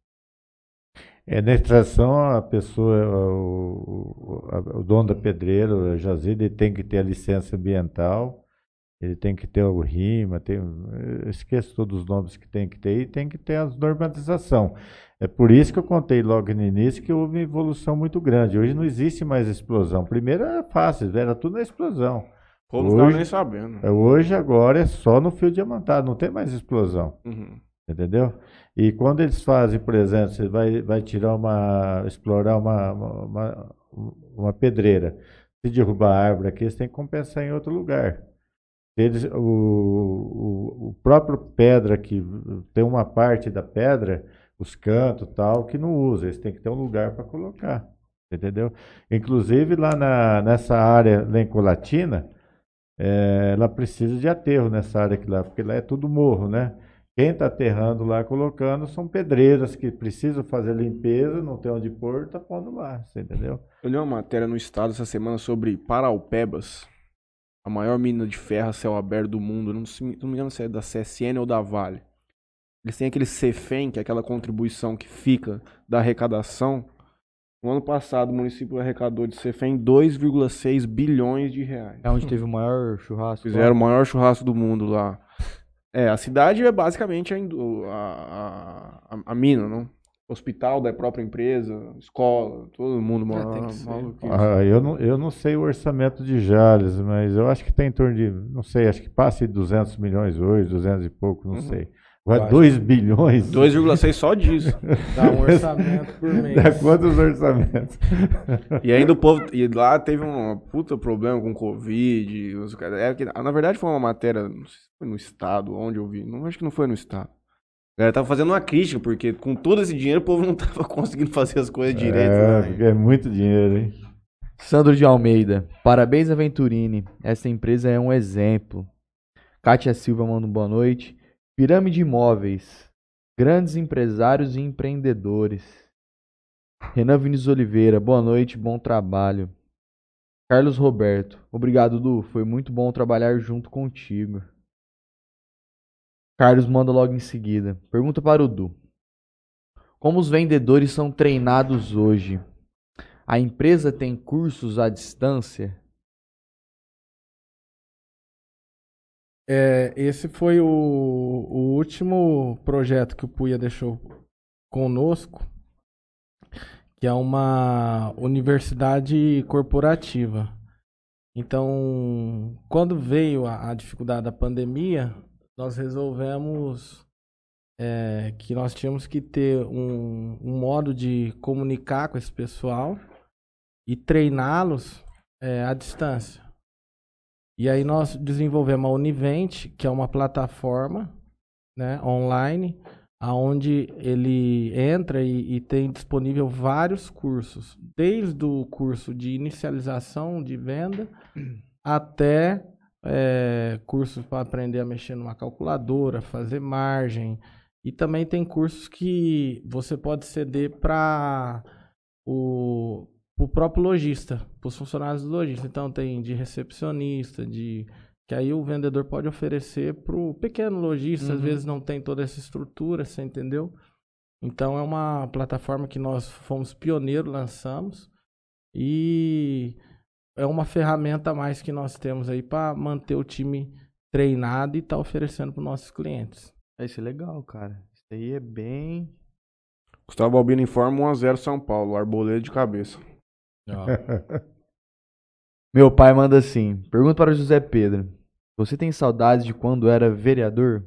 É, na extração, a pessoa, o, o- o dono da pedreira, o jazido, ele tem que ter a licença ambiental, ele tem que ter o RIMA, tem, esqueço todos os nomes que tem que ter, e tem que ter a normatização. É por isso que eu contei logo no início que houve uma evolução muito grande. Hoje não existe mais explosão. Primeiro era fácil, era tudo na explosão. Povo não Hoje- nem sabendo. É, Hoje, agora, é só no fio diamantado, não tem mais explosão. Uhum. Entendeu? E quando eles fazem, por exemplo, você vai, vai tirar uma, explorar uma, uma, uma, uma pedreira, se derrubar a árvore aqui, você tem que compensar em outro lugar. Eles, o, o, o próprio pedra, que tem uma parte da pedra, os cantos tal, que não usa, eles têm que ter um lugar para colocar. Entendeu? Inclusive lá na, nessa área lá em Colatina, eh, ela precisa de aterro nessa área aqui lá, porque lá é tudo morro, né? Quem está aterrando lá, colocando, são pedreiras que precisam fazer limpeza, não tem onde pôr, está pondo lá, você entendeu? Eu li uma matéria no estado essa semana sobre Paraupebas, a maior mina de ferro a céu aberto do mundo. Não, se- não me engano se é da CSN ou da Vale. Eles têm aquele CEFEM, que é aquela contribuição que fica da arrecadação. No ano passado, o município arrecadou de CEFEM 2,6 bilhões de reais. É onde teve o maior churrasco? Fizeram o maior churrasco do mundo lá. É, a cidade é basicamente a, a, a, a mina, não? Hospital da própria empresa, escola, todo mundo É, mora tem lá. Ah, eu, não, eu não sei o orçamento de Jales, mas eu acho que está em torno de, não sei, acho que passa de 200 milhões hoje, 200 e pouco, não Uhum. sei. Acho 2 bilhões? 2,6 só disso. Dá um orçamento por mês. Dá quantos orçamentos? E ainda o povo. E lá teve um puta problema com Covid. Os, caras- é que, na verdade, foi uma matéria. Não sei se foi no estado, onde eu vi. Não acho que não foi no estado. A galera tava fazendo uma crítica, porque com todo esse dinheiro o povo não tava conseguindo fazer as coisas direito. É, né? porque é muito dinheiro, hein? Sandro de Almeida. Parabéns, Aventurini. Essa empresa é um exemplo. Kátia Silva manda um boa noite. Pirâmide Imóveis. Grandes empresários e empreendedores. Renan Vinícius Oliveira, boa noite, bom trabalho. Carlos Roberto, obrigado, Du. Foi muito bom trabalhar junto contigo. Carlos manda logo em seguida. Pergunta para o Du. Como os vendedores são treinados hoje? A empresa tem cursos à distância? É, esse foi o, o último projeto que o Puia deixou conosco, que é uma universidade corporativa. Então, quando veio a, a dificuldade da pandemia, nós resolvemos é, que nós tínhamos que ter um, um, modo de comunicar com esse pessoal e treiná-los é, à distância. E aí nós desenvolvemos a Univent, que é uma plataforma né, online, aonde ele entra e, e, tem disponível vários cursos, desde o curso de inicialização de venda até é, cursos para aprender a mexer numa calculadora, fazer margem. E também tem cursos que você pode ceder para o o próprio lojista, para os funcionários do lojista. Então tem de recepcionista, de que aí o vendedor pode oferecer para o pequeno lojista, uhum. às vezes não tem toda essa estrutura, você entendeu? Então é uma plataforma que nós fomos pioneiros, lançamos e é uma ferramenta a mais que nós temos aí para manter o time treinado e estar tá oferecendo para os nossos clientes. Isso é legal, cara. Isso aí é bem. Gustavo Albino informa 1x0 São Paulo, arboleda de cabeça. Meu pai manda assim: pergunta para o José Pedro: Você tem saudades de quando era vereador?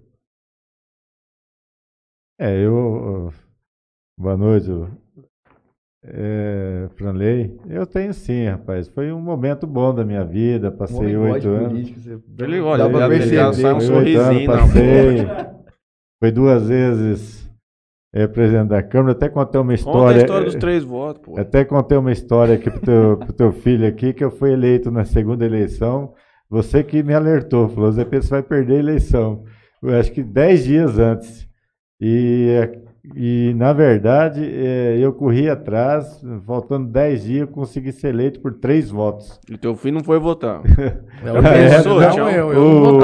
É, eu. Boa noite, é, Franley. Eu tenho sim, rapaz. Foi um momento bom da minha vida. Passei oito anos. Política, você... Ele, olha, dá pra perceber. Um sorrisinho, passei. Foi duas vezes é, presidente da Câmara, até contei uma história. Conta a história dos três votos, pô. Até contei uma história aqui pro teu, pro teu filho aqui, que eu fui eleito na segunda eleição. Você que me alertou, falou, Zé Pedro, você vai perder a eleição. Eu acho que dez dias antes. E e, na verdade, é, eu corri atrás, faltando 10 dias, eu consegui ser eleito por 3 votos. E teu filho não foi votar. É, o é, não, não, eu, eu o,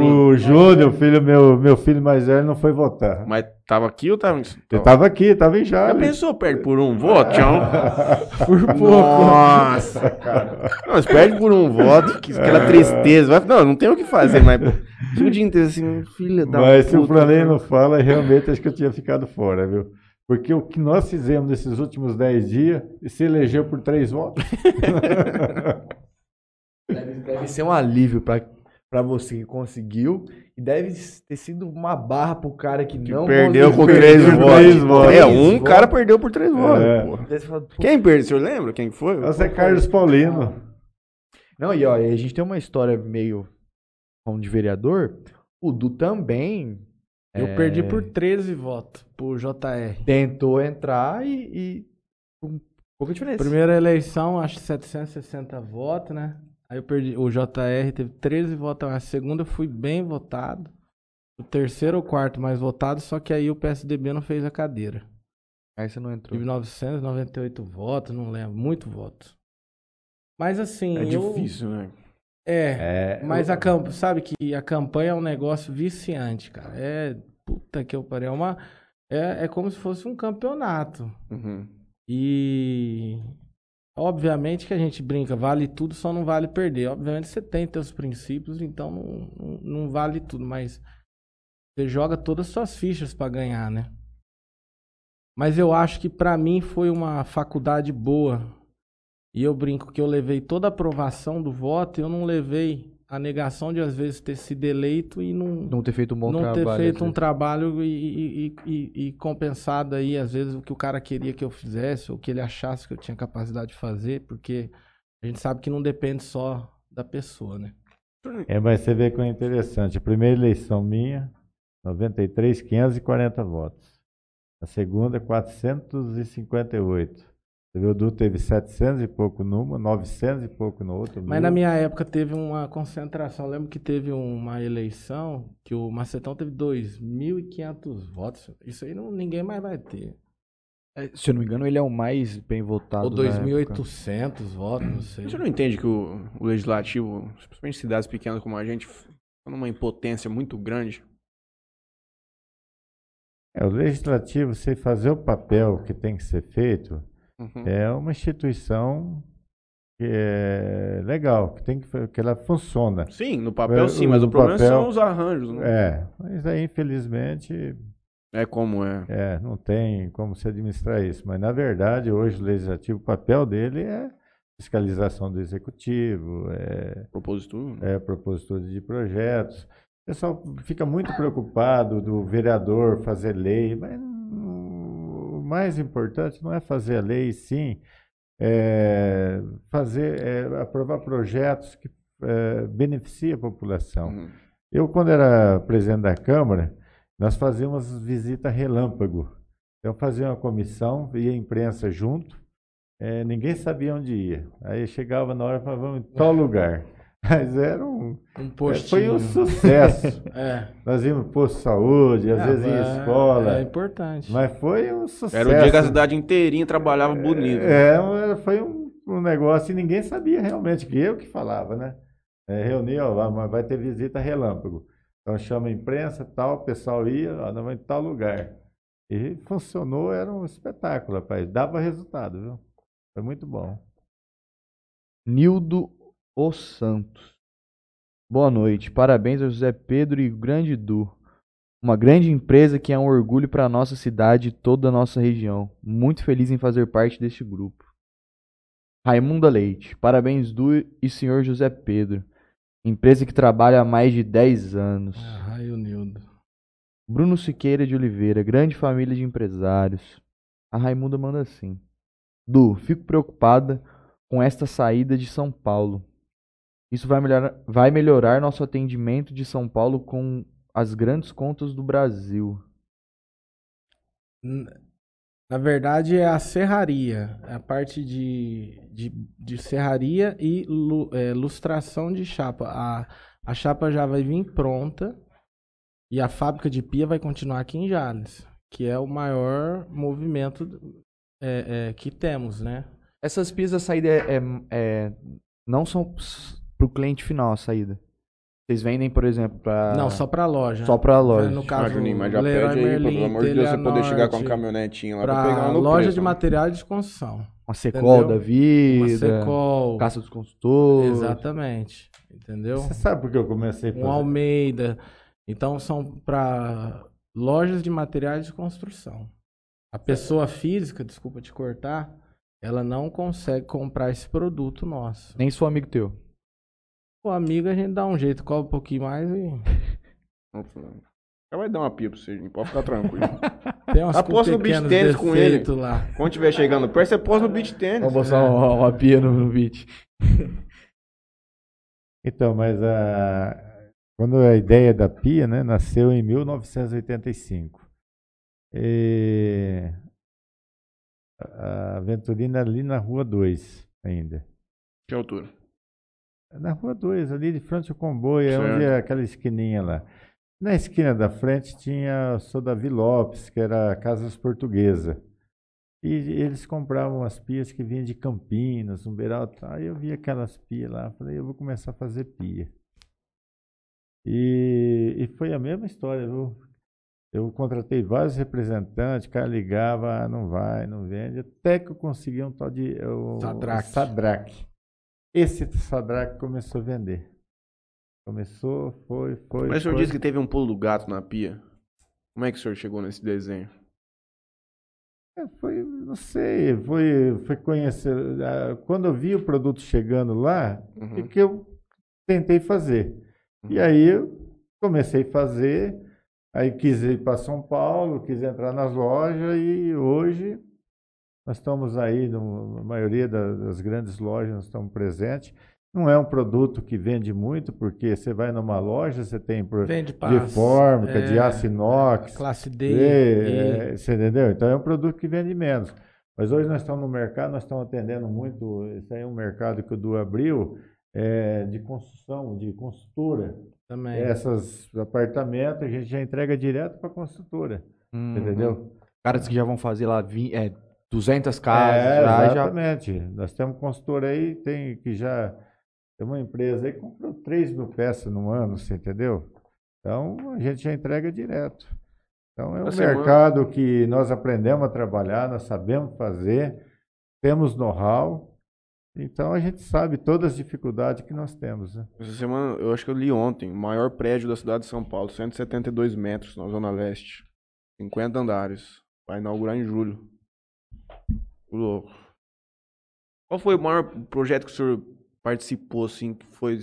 o, o Júnior, filho, meu, meu filho mais velho, não foi votar. Mas tava aqui ou tava... Ele tava aqui, tava em Jales. Já pensou, perde por um voto, Tião? por pouco. Nossa, cara. Não, mas perde por um voto, que, aquela tristeza. Vai, não, não tem o que fazer, mas... O dia inteiro assim, filha da Mas se o Planei não fala, realmente acho que eu tinha ficado fora, viu? Porque o que nós fizemos nesses últimos 10 dias se elegeu por três votos. deve, deve ser um alívio para você que conseguiu. E deve ter sido uma barra pro cara que, que não perdeu por três votos. É, um cara perdeu por três votos. É. Quem perdeu? O senhor lembra quem foi? Você é Carlos Paulino. Não, e ó, a gente tem uma história meio como de vereador. O Du também eu é... perdi por 13 votos pro JR. Tentou entrar e, e com pouca diferença. Primeira eleição, acho 760 votos, né? Aí eu perdi. O JR teve 13 votos. A segunda eu fui bem votado. O terceiro ou quarto mais votado, só que aí o PSDB não fez a cadeira. Aí você não entrou. Tive 998 votos, não lembro. Muito votos. Mas assim. É eu... difícil, né? É, é mas a camp... sabe que a campanha é um negócio viciante, cara. É puta que eu parei, é uma é, é como se fosse um campeonato. Uhum. E obviamente que a gente brinca, vale tudo, só não vale perder. Obviamente você tem seus princípios, então não, não, não vale tudo, mas você joga todas as suas fichas para ganhar, né? Mas eu acho que para mim foi uma faculdade boa e eu brinco que eu levei toda a aprovação do voto e eu não levei a negação de às vezes ter sido eleito e não, não ter feito um bom não trabalho. Não ter feito um trabalho e, e, e, e, compensado aí, às vezes, o que o cara queria que eu fizesse, ou que ele achasse que eu tinha capacidade de fazer, porque a gente sabe que não depende só da pessoa, né? É, mas você vê que é interessante. A primeira eleição minha, 93, 540 votos. A segunda, 458. Você viu, o Du teve 700 e pouco numa, 900 e pouco no outro. Mas na minha época teve uma concentração. Eu lembro que teve uma eleição que o Macetão teve 2.500 votos. Isso aí não, ninguém mais vai ter. É, Se eu não me engano, ele é o mais bem votado. Ou na época. 2.800 votos, não sei. Você não entende que o, o legislativo, principalmente cidades pequenas como a gente, estão numa impotência muito grande? É, o legislativo, sem fazer o papel que tem que ser feito, Uhum. é uma instituição que é legal, que, tem que, que ela funciona. Sim, no papel sim, mas o o problema papel- são os arranjos. Né? É, mas aí, infelizmente, É como é. é, não tem como se administrar isso. Mas, na verdade, hoje o legislativo, o papel dele é fiscalização do executivo, é Propositura. é, propositor de projetos. O pessoal fica muito preocupado do vereador fazer lei, mas mais importante não é fazer a lei, sim é fazer, é, aprovar projetos que é, beneficiem a população. Uhum. Eu, quando era presidente da Câmara, nós fazíamos visita relâmpago. Então, fazia uma comissão, ia a imprensa junto, eh, ninguém sabia onde ia. Aí chegava na hora e falava, vamos em tal lugar. Mas era um, Um postinho. foi um sucesso. É. Nós íamos posto de saúde, às É, vezes em é- escola. É importante. Mas foi um sucesso. Era o dia que a cidade inteirinha trabalhava bonito. É, um- foi um, um negócio e ninguém sabia realmente, que eu que falava, né? É, reunia, ó, vai- vai ter visita relâmpago. Então chama a imprensa, tal, o pessoal ia, ó, nós vamos em tal lugar. E funcionou, era um espetáculo, rapaz. Dava resultado, viu? Foi muito bom. Nildo Os Santos. Boa noite. Parabéns ao José Pedro e o Grande Du. Uma grande empresa que é um orgulho para a nossa cidade e toda a nossa região. Muito feliz em fazer parte deste grupo. Raimunda Leite. Parabéns, Du e senhor José Pedro. Empresa que trabalha há mais de 10 anos. Ah, Raio Nildo. Bruno Siqueira de Oliveira, grande família de empresários. A Raimunda manda assim. Du, fico preocupada com esta saída de São Paulo. Isso vai melhorar, vai melhorar nosso atendimento de São Paulo com as grandes contas do Brasil. Na verdade, é a serraria. É a parte de, de, de serraria e lu- é, lustração de chapa. A, a chapa já vai vir pronta e a fábrica de pia vai continuar aqui em Jales, que é o maior movimento é, é, que temos, né? Essas pias a saída é, é- é- não são para o cliente final a saída. Vocês vendem, por exemplo, para Não, só para loja. só para loja. No Ah, caso, Juninho, mas já Leroy pede aí, Merlin, pelo amor de Deus, você poder chegar com a caminhonetinha lá pra, pegar no loja preço, de né? materiais de construção. Uma Secol Entendeu? da Uma vida, Secol. Caça dos Consultores. Exatamente. Entendeu? Você sabe por que eu comecei? Um Almeida. Então são para lojas de materiais de construção. A pessoa física, desculpa te cortar, ela não consegue comprar esse produto nosso. Nem sou amigo teu. O amigo a gente dá um jeito, cobra um pouquinho mais e Já vai dar uma pia pra você, pode ficar tranquilo. tem umas Aposta no beach pequenos tênis com defeitos lá. Quando tiver chegando perto, você posta no beach tênis. Vamos botar uma, uma pia no, no beat. Então, mas a, quando a ideia da pia, né, nasceu em 1985. E a Venturina ali na Rua 2 ainda. Que altura? Na Rua 2, ali de frente ao comboio, é onde Certo. é aquela esquininha lá. Na esquina da frente tinha o. Davi Lopes, que era Casas Portuguesa. E eles compravam as pias que vinham de Campinas, Umberal e tal. Aí eu vi aquelas pias lá, falei, eu vou começar a fazer pia. E, e foi a mesma história, viu? Eu contratei vários representantes, o cara ligava, ah, não vai, não vende, até que eu consegui um tal de o, Sadraque. Sadraque. Esse Sadraque começou a vender. Começou, foi, foi. Mas o senhor foi. disse que teve um pulo do gato na pia. Como é que o senhor chegou nesse desenho? É, Foi, não sei, foi, foi conhecer. Quando eu vi o produto chegando lá, Uhum. é que eu tentei fazer. E aí eu comecei a fazer, aí quis ir para São Paulo, quis entrar nas lojas e hoje nós estamos aí, na maioria da- das grandes lojas, nós estamos presentes. Não é um produto que vende muito, porque você vai numa loja, você tem Vende de fórmica, de é, aço inox, Classe D. é, E, é, você entendeu? Então é um produto que vende menos. Mas hoje nós estamos no mercado, nós estamos atendendo muito. Esse aí é um mercado que o Du abriu é, de construção, de construtora. Também. Essas apartamentos a gente já entrega direto para a construtora. Hum, Entendeu? Caras que já vão fazer lá vi- é, 200 casas, é, já, já. exatamente. Nós temos consultora aí tem, que já tem uma empresa aí que comprou 3 mil peças no ano, você entendeu? Então a gente já entrega direto. Então é um uma- mercado que nós aprendemos a trabalhar, nós sabemos fazer, temos know-how, então a gente sabe todas as dificuldades que nós temos. Né? Essa semana, eu acho que eu li ontem, o maior prédio da cidade de São Paulo, 172 metros, na Zona Leste. 50 andares. Vai inaugurar em julho. Louco. Qual foi o maior projeto que o senhor participou, assim, que foi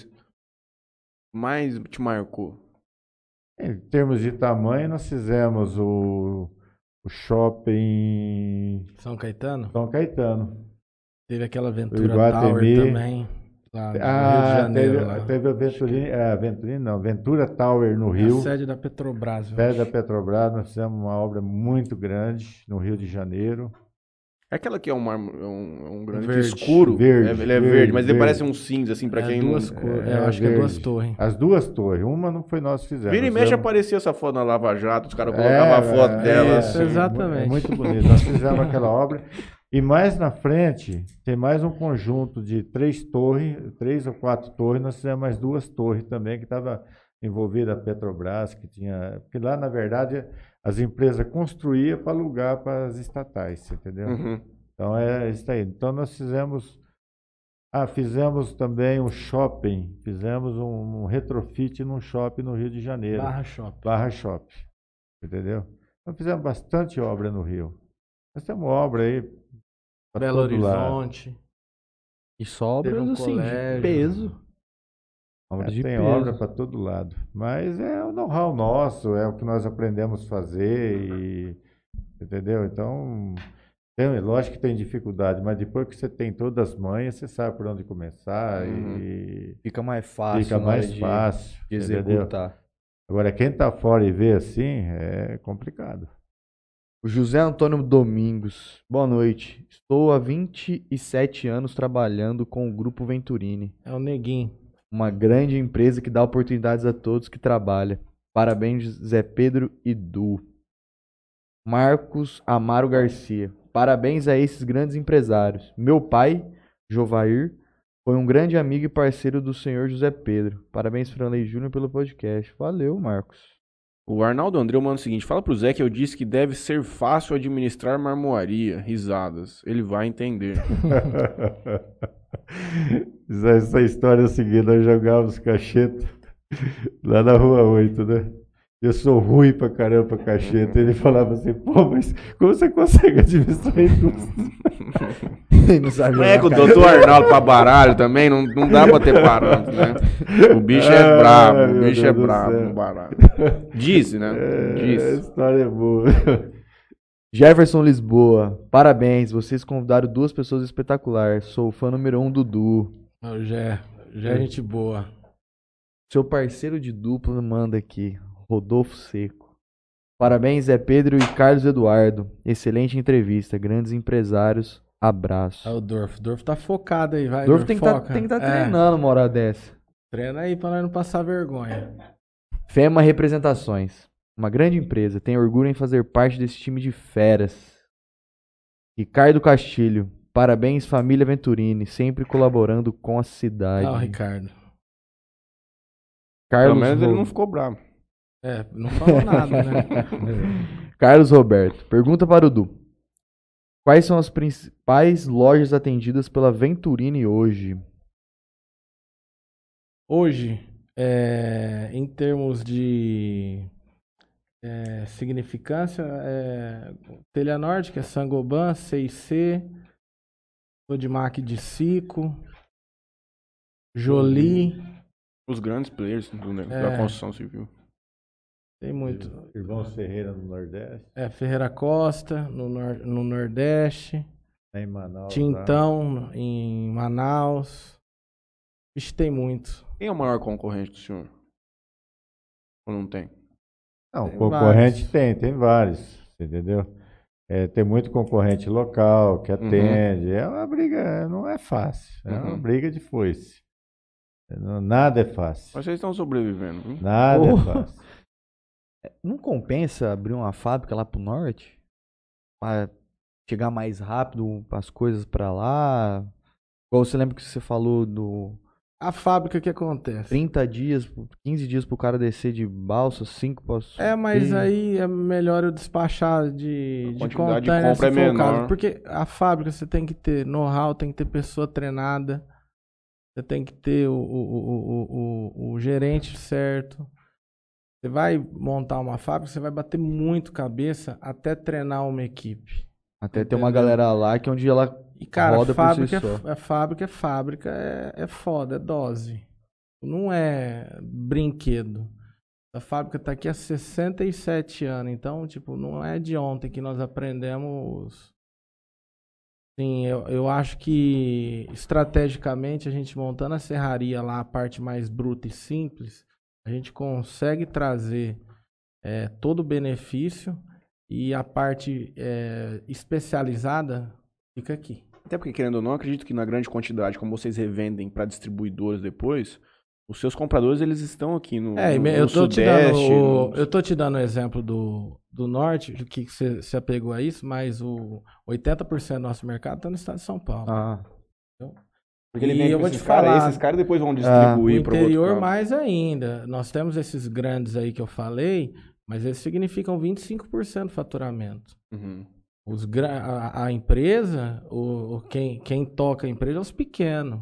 mais te marcou? Em termos de tamanho, nós fizemos o, o shopping São Caetano? São Caetano. Teve aquela aventura. Tower também. Lá no Rio de Ah, Janeiro. teve, lá. teve a Venturini, é, Venturini não, Ventura Tower no É Rio, A sede da Petrobras. sede da. Petrobras, nós fizemos uma obra muito grande no Rio de Janeiro. É aquela que é um, é um, é um granito Verde. escuro. Verde, É, ele é verde, verde, mas ele verde. parece um cinza, assim, pra É quem duas não... cores. é, É, eu acho que é duas torres. As duas torres, uma não foi nós que fizemos. Vira e mexe fizemos- aparecia essa foto na Lava Jato, os caras É, colocavam a foto é, dela. isso, assim. exatamente. É muito bonito. Nós fizemos aquela obra. E mais na frente, tem mais um conjunto de três torres, três ou quatro torres. Nós fizemos mais duas torres também, que estava envolvida a Petrobras, que tinha. Porque lá, na verdade, as empresas construíam para alugar para as estatais, entendeu? Uhum. Então é isso aí. Então nós fizemos. Ah, fizemos também um shopping, fizemos um, um retrofit num shopping no Rio de Janeiro. Barra Shopping. Barra Shopping. Entendeu? Então fizemos bastante obra no Rio. Nós temos obra aí. Belo lado. Horizonte. E sobras, um assim, de colégio. peso. Obra É, de tem peso. obra para todo lado. Mas é o know-how nosso, é o que nós aprendemos a fazer. E, entendeu? Então, tem, lógico que tem dificuldade, mas depois que você tem todas as manhas, você sabe por onde começar Uhum. e Fica mais fácil fica mais de, fácil. de entendeu? executar. Agora, quem está fora e vê assim, é complicado. O José Antônio Domingos. Boa noite. Estou há 27 anos trabalhando com o Grupo Venturini, É o Neguinho. Uma grande empresa que dá oportunidades a todos que trabalham. Parabéns, Zé Pedro e Du. Marcos Amaro Garcia. Parabéns a esses grandes empresários. Meu pai, Jovair, foi um grande amigo e parceiro do senhor José Pedro. Parabéns, Franley Júnior, pelo podcast. Valeu, Marcos. O Arnaldo André manda o seguinte: fala pro Zé que eu disse que deve ser fácil administrar marmoaria. Risadas. Ele vai entender. Essa, história é a seguinte, nós jogávamos cacheta lá na rua 8, né? Eu sou ruim pra caramba cacheta. Ele falava assim, pô, mas como você consegue administrar isso? Não sabe Não é que o doutor Arnaldo pra baralho também não, não dá pra ter parâmetro, né? O bicho é Ai, brabo, o bicho Deus é brabo no baralho. Disse, né? É, a história é boa. Jefferson Lisboa, parabéns, vocês convidaram duas pessoas espetaculares. Sou o fã número um do Du. O. Gé é gente boa. Seu parceiro de dupla manda aqui, Rodolfo Seco. Parabéns, Zé Pedro e Carlos Eduardo. Excelente entrevista, grandes empresários. Abraço. É o Dorf. Dorf tá focado aí, vai. Dorf tem que foca. estar É, treinando uma hora dessa. Treina aí pra nós não passar vergonha. FEMA Representações. Uma grande empresa. Tem orgulho em fazer parte desse time de feras. Ricardo Castilho. Parabéns, família Venturini. Sempre colaborando com a cidade. Ah, Ricardo. Pelo Carlos, menos ele Ro- não ficou bravo. É, não falou nada, né? Carlos Roberto. Pergunta para o Du. Quais são as principais lojas atendidas pela Venturini hoje? Hoje, é, em termos de é, significância, é, Telha Norte, que é Sangoban, 6C, Sodimac de Cico, Jolie, Os grandes players do, ne- É. da construção civil. tem muito. Irmãos Ferreira no Nordeste, É, Ferreira Costa, no, nor- no Nordeste, em Manaus. lá. Tintão, em Manaus. Ixi, tem muito. Quem é o maior concorrente do senhor? Ou não tem? Não, Tem concorrente vários. tem, tem vários, entendeu? é, tem muito concorrente local que Uhum. atende. É uma briga, não é fácil. É uma Uhum. briga de foice. É, Nada é fácil. Mas vocês estão sobrevivendo, viu? Nada Oh. é fácil. Não compensa abrir uma fábrica lá pro norte? Pra chegar mais rápido as coisas pra lá? Igual você lembra que você falou do A fábrica que acontece. 30 dias, 15 dias pro cara descer de balsa, 5 pra É, mas aí é melhor eu despachar de, A de contêiner, compra se é for o caso. menor. Porque a fábrica você tem que ter know-how, tem que ter pessoa treinada, você tem que ter o, o, o, o, o, o gerente certo. Você vai montar uma fábrica, você vai bater muito cabeça até treinar uma equipe. Até ter uma galera lá que um dia ela E, cara, Roda fábrica, si é, é fábrica é fábrica, é, é foda, é dose. Não é brinquedo. A fábrica tá aqui há 67 anos, então, tipo, não é de ontem que nós aprendemos. Sim, eu, eu acho que estrategicamente a gente montando a serraria lá, a parte mais bruta e simples, a gente consegue trazer é, todo o benefício e a parte é, especializada fica aqui. Até porque, querendo ou não, acredito que na grande quantidade, como vocês revendem para distribuidores depois, os seus compradores eles estão aqui no, É, no, no eu tô te dando, Sudeste. o- no- eu tô te dando o exemplo do, do norte, que você se apegou a isso, mas o 80% do nosso mercado tá no estado de São Paulo. Ah, Porque ele E eu vou te esses caras, falar- esses caras depois vão no distribuir para outro interior mais ainda. Nós temos esses grandes aí que eu falei, mas eles significam 25% do faturamento. Uhum. Os, a, a empresa, o, quem, quem toca a empresa é os pequenos.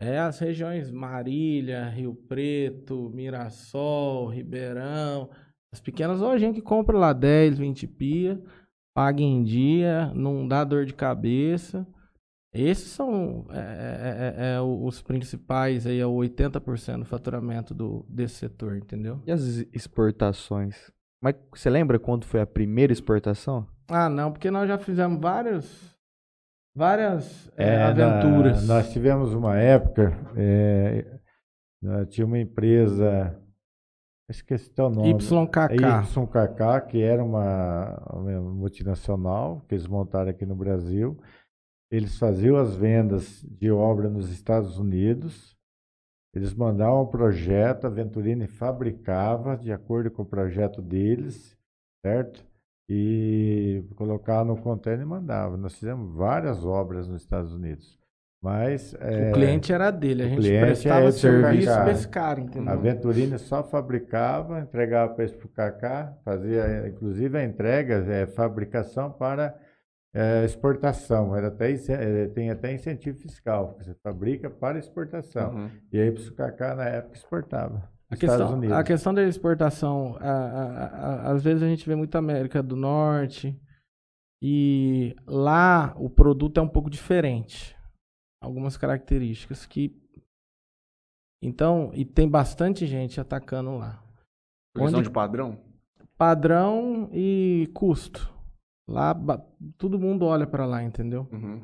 É as regiões Marília, Rio Preto, Mirassol, Ribeirão. As pequenas lojinhas que compra lá 10, 20 pia, paga em dia, não dá dor de cabeça. Esses são é, é, é, é, os principais aí, é o 80% do faturamento do, desse setor, entendeu? e as exportações? Mas você lembra quando foi a primeira exportação? Ah, não, porque nós já fizemos vários, várias é, É, na- aventuras. nós tivemos uma época, é, tinha uma empresa, esqueci o nome. YKK. YKK, que era uma, uma multinacional, que eles montaram aqui no Brasil. Eles faziam as vendas de obra nos Estados Unidos. Eles mandavam o projeto, a Venturini fabricava de acordo com o projeto deles, certo? E colocava no container e mandava. Nós fizemos várias obras nos Estados Unidos. Mas é, O cliente era dele, a gente prestava é serviço pra esse cara, entendeu? a Venturini só fabricava, entregava para esse Kaká, fazia inclusive a entrega, é, fabricação para é, exportação. Era até, eh, tem até incentivo fiscal, porque você fabrica para exportação. Uhum. E aí o Kaká na época exportava. A questão, a questão da exportação, a- a- a- às vezes a gente vê muito América do Norte e lá o produto é um pouco diferente. Algumas características que. Então, e tem bastante gente atacando lá. Questão Onde- de padrão? Padrão e custo. Lá ba- todo mundo olha para lá, entendeu? Uhum.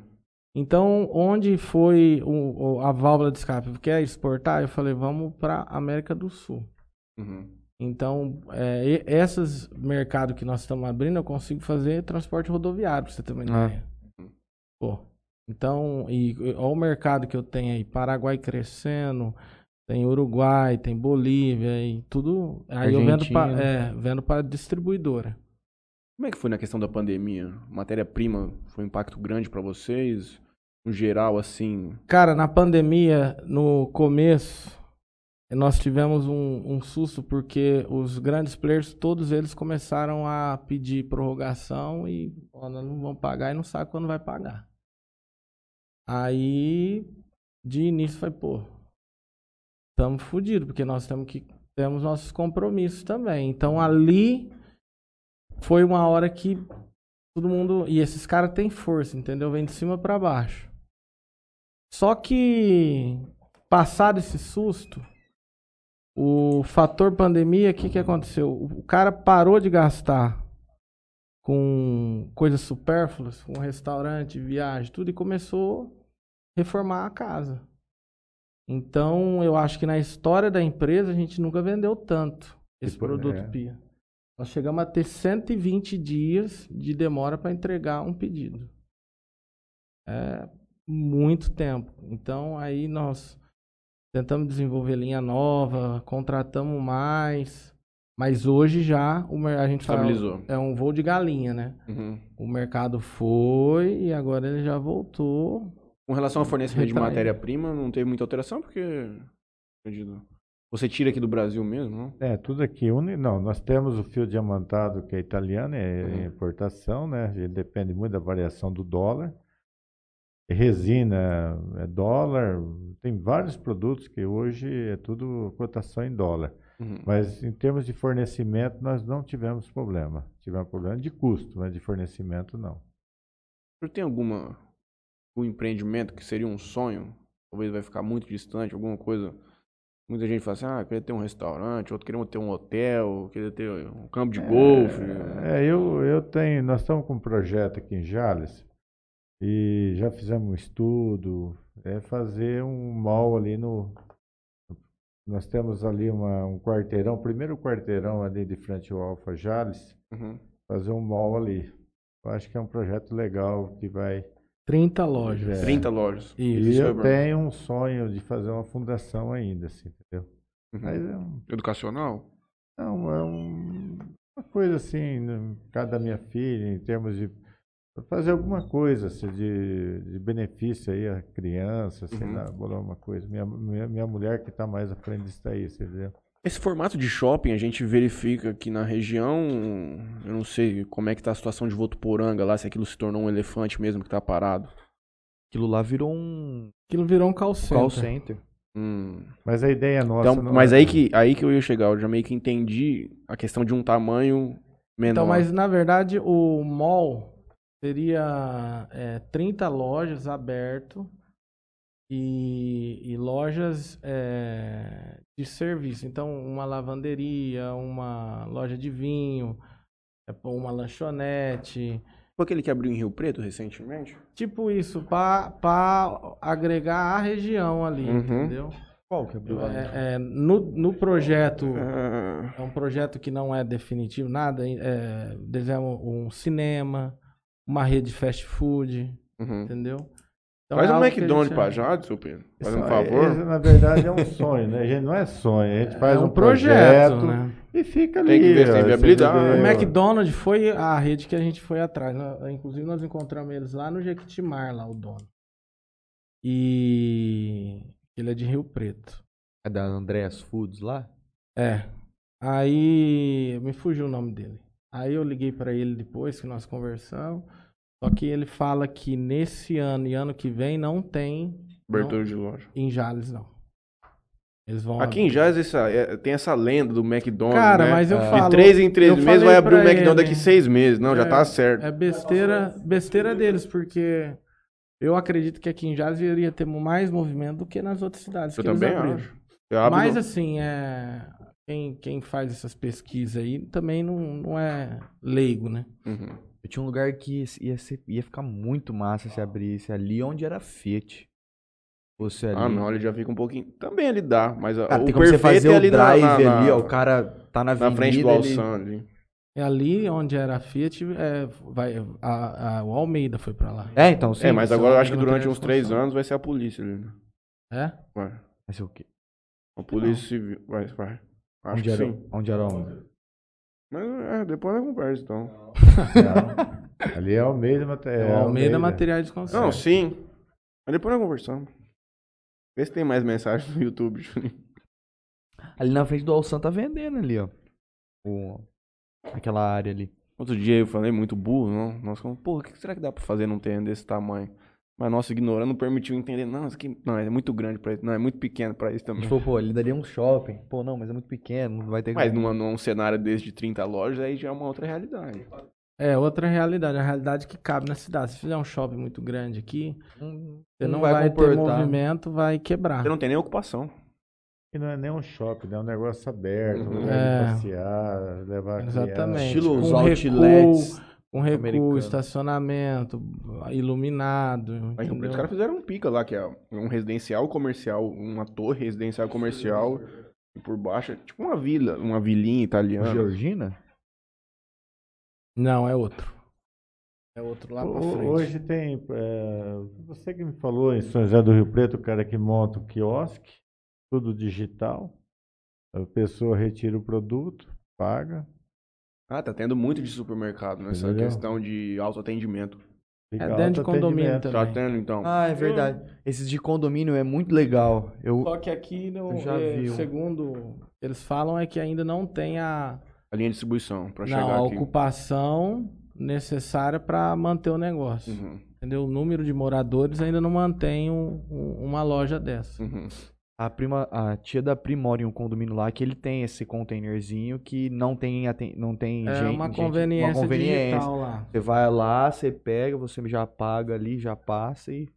Então, onde foi o- o- a válvula de escape? Quer exportar? Eu falei, vamos para América do Sul. Uhum. Então, é, esses mercados que nós estamos abrindo, eu consigo fazer transporte rodoviário, pra você ter uma Ah. ideia. Pô, então, e e olha o mercado que eu tenho aí, Paraguai crescendo, tem Uruguai, tem Bolívia e tudo. Aí eu vendo para Argentina. é, vendo para distribuidora. Como é que foi na questão da pandemia? Matéria-prima foi um impacto grande para vocês? No geral, assim. Cara, na pandemia, no começo, nós tivemos um, um susto porque os grandes players, todos eles começaram a pedir prorrogação e ó, não vão pagar e não sabe quando vai pagar. Aí, de início, foi, pô, estamos fodidos, porque nós temos que temos nossos compromissos também. Então ali foi uma hora que todo mundo. E esses caras têm força, entendeu? Vem de cima para baixo. Só que, passado esse susto, o fator pandemia, o que, que aconteceu? O cara parou de gastar com coisas supérfluas, com restaurante, viagem, tudo, e começou a reformar a casa. Então, eu acho que na história da empresa a gente nunca vendeu tanto esse Tipo, produto é. Pia. Nós chegamos a ter 120 dias de demora para entregar um pedido. É muito tempo. Então aí nós tentamos desenvolver linha nova, contratamos mais, mas hoje já o a gente fala Estabilizou. é um voo de galinha, né? Uhum. O mercado foi e agora ele já voltou. Com relação ao fornecimento de matéria-prima, não teve muita alteração, porque. Você tira aqui do Brasil mesmo, não? É, tudo aqui. Não, nós temos o fio diamantado que é italiano, é Uhum. importação, né? Ele depende muito da variação do dólar. Resina é dólar. Tem vários produtos que hoje é tudo cotação em dólar. Uhum. Mas em termos de fornecimento, nós não tivemos problema. Tivemos problema de custo, mas de fornecimento não. O senhor tem alguma. Um empreendimento que seria um sonho? Talvez vai ficar muito distante, alguma coisa. Muita gente fala assim, ah, queria ter um restaurante, outro queria ter um hotel, queria ter um campo de golfe. É, eu, eu tenho, nós estamos com um projeto aqui em Jales e já fizemos um estudo, é fazer um mall ali no. Nós temos ali uma, um quarteirão, o primeiro quarteirão ali de frente ao Alfa Jales, Uhum. fazer um mall ali. Eu acho que é um projeto legal que vai. 30 lojas. É. 30 lojas. E Isso. é eu tenho um sonho de fazer uma fundação ainda, assim, entendeu? Uhum. Mas é um, Educacional? Não, é um- uma coisa assim, no caso da minha filha, em termos de fazer alguma coisa assim, de, de benefício aí à criança, sei Uhum. lá, bolar uma coisa. Minha, minha, minha mulher que está mais à frente disso aí, você entendeu? Esse formato de shopping a gente verifica aqui na região, eu não sei como é que tá a situação de Votuporanga lá, se aquilo se tornou um elefante mesmo que tá parado. Aquilo lá virou um Aquilo virou um call center. call center. Hum. Mas a ideia nossa. Então, não mas é- aí que, aí que eu ia chegar, eu já meio que entendi a questão de um tamanho menor. Então, mas na verdade o mall seria é, 30 lojas aberto e, e lojas é, de serviço. Então, uma lavanderia, uma loja de vinho, é, uma lanchonete. Foi aquele que abriu em Rio Preto recentemente? Tipo isso, para agregar a região ali, Uhum. entendeu? Qual que abriu? É, é, no, no projeto Ah, É um projeto que não é definitivo, nada. É, desenham um cinema, uma rede de fast food, uhum. entendeu? Então, Faz é um McDonald's gente- pra Jade, seu Pedro. Faz um favor. esse, na verdade, é um sonho, né? A gente não é sonho, a gente faz é um, um projeto, projeto, né? e fica ali. Tem que ver tem você viabilidade. O? McDonald's foi a rede que a gente foi atrás. Inclusive, nós encontramos eles lá no Jequitimar, lá, o dono. E ele é de Rio Preto. É da Andreas Foods lá? É. Aí me fugiu o nome dele. Aí eu liguei pra ele depois que nós conversamos. Só que ele fala que nesse ano e ano que vem não tem Abertura de loja. em Jales, não. Eles vão. Aqui em Jazz essa, é, tem essa lenda do McDonald's, Cara, né? mas eu De falo. de três em três meses vai abrir o McDonald's ele, daqui seis meses. Não, já É, tá certo. É besteira, besteira deles, porque eu acredito que aqui em Jales iria ter mais movimento do que nas outras cidades. Eu que eles também acho. Eu abro Mas no- assim, é... quem, quem faz essas pesquisas aí também não, não é leigo, né? Uhum. Eu tinha um lugar que ia, ser- ia ficar muito massa se abrisse ali onde era Fiat. Fosse ali. Ah, não, ele já fica um pouquinho. Também ele dá, mas a- Cara, o tem como você perfeito fazer é o drive na, na, ali, ó. O cara tá na na avenida. frente do ele- Alçan ali. É ali onde era a Fiat, é, vai, a, a- o Almeida foi pra lá. É, então sim. é, mas agora eu acho que durante uns três anos vai ser a polícia ali, né? É? Vai. Vai ser o quê? A polícia civil. Vai, vai. Acho onde que era, sim. Onde era onde? Mas é, depois nós conversa, então. Não. Ali é Almeida, mate- É, é o Almeida Materiais de Construção. Não, sim. Mas depois nós conversamos. Vê se tem mais mensagem no YouTube, Juninho. Ali na frente do Alçan tá vendendo ali, ó. O- aquela área ali. Outro dia eu falei muito burro, não? Nós falamos, pô, o que será que dá pra fazer num terreno desse tamanho? Mas nossa ignorância não permitiu entender. Não, isso aqui não, é muito grande pra isso. Não, é muito pequeno pra isso também. falou, pô, ele daria um shopping. Pô, não, mas é muito pequeno, não vai ter Mas numa, num cenário desse de 30 lojas, aí já é uma outra realidade. É outra realidade, a realidade que cabe na cidade. Se fizer um shopping muito grande aqui, Não, você não, não vai, vai ter movimento, vai quebrar. Você não tem nem ocupação. E não é nem um shopping, né? é um negócio aberto, um Uhum. lugar É. de passear, levar a Exatamente. Estilo os com outlets. recuo, com recuo, americano. estacionamento, iluminado. Aí, entendeu? os caras fizeram um pica lá, que é um residencial comercial, uma torre residencial comercial, e por baixo é tipo uma vila, uma vilinha italiana. Georgina? Não, é outro. É outro lá pra Ho- frente. Hoje tem. é, você que me falou em São José do Rio Preto, o cara que monta o quiosque, tudo digital. A pessoa retira o produto, paga. Ah, tá tendo muito de supermercado nessa Entendeu? questão de autoatendimento. É dentro de condomínio autoatendimento. também. Tá tendo, então. Ah, é verdade. Esses de condomínio é muito legal. Eu, Só que aqui, no, Eu já é, vi um. segundo eles falam, é que ainda não tem a, A linha de distribuição, pra não, chegar a aqui. ocupação necessária para manter o negócio. Uhum, Entendeu? O número de moradores ainda não mantém um- um- uma loja dessa. uhum. A prima, a tia da Pri mora em um condomínio lá que ele tem esse containerzinho que não tem, não tem É gente, uma gente- conveniência, uma conveniência. digital lá. Você vai lá, você pega, você já paga ali, já passa e,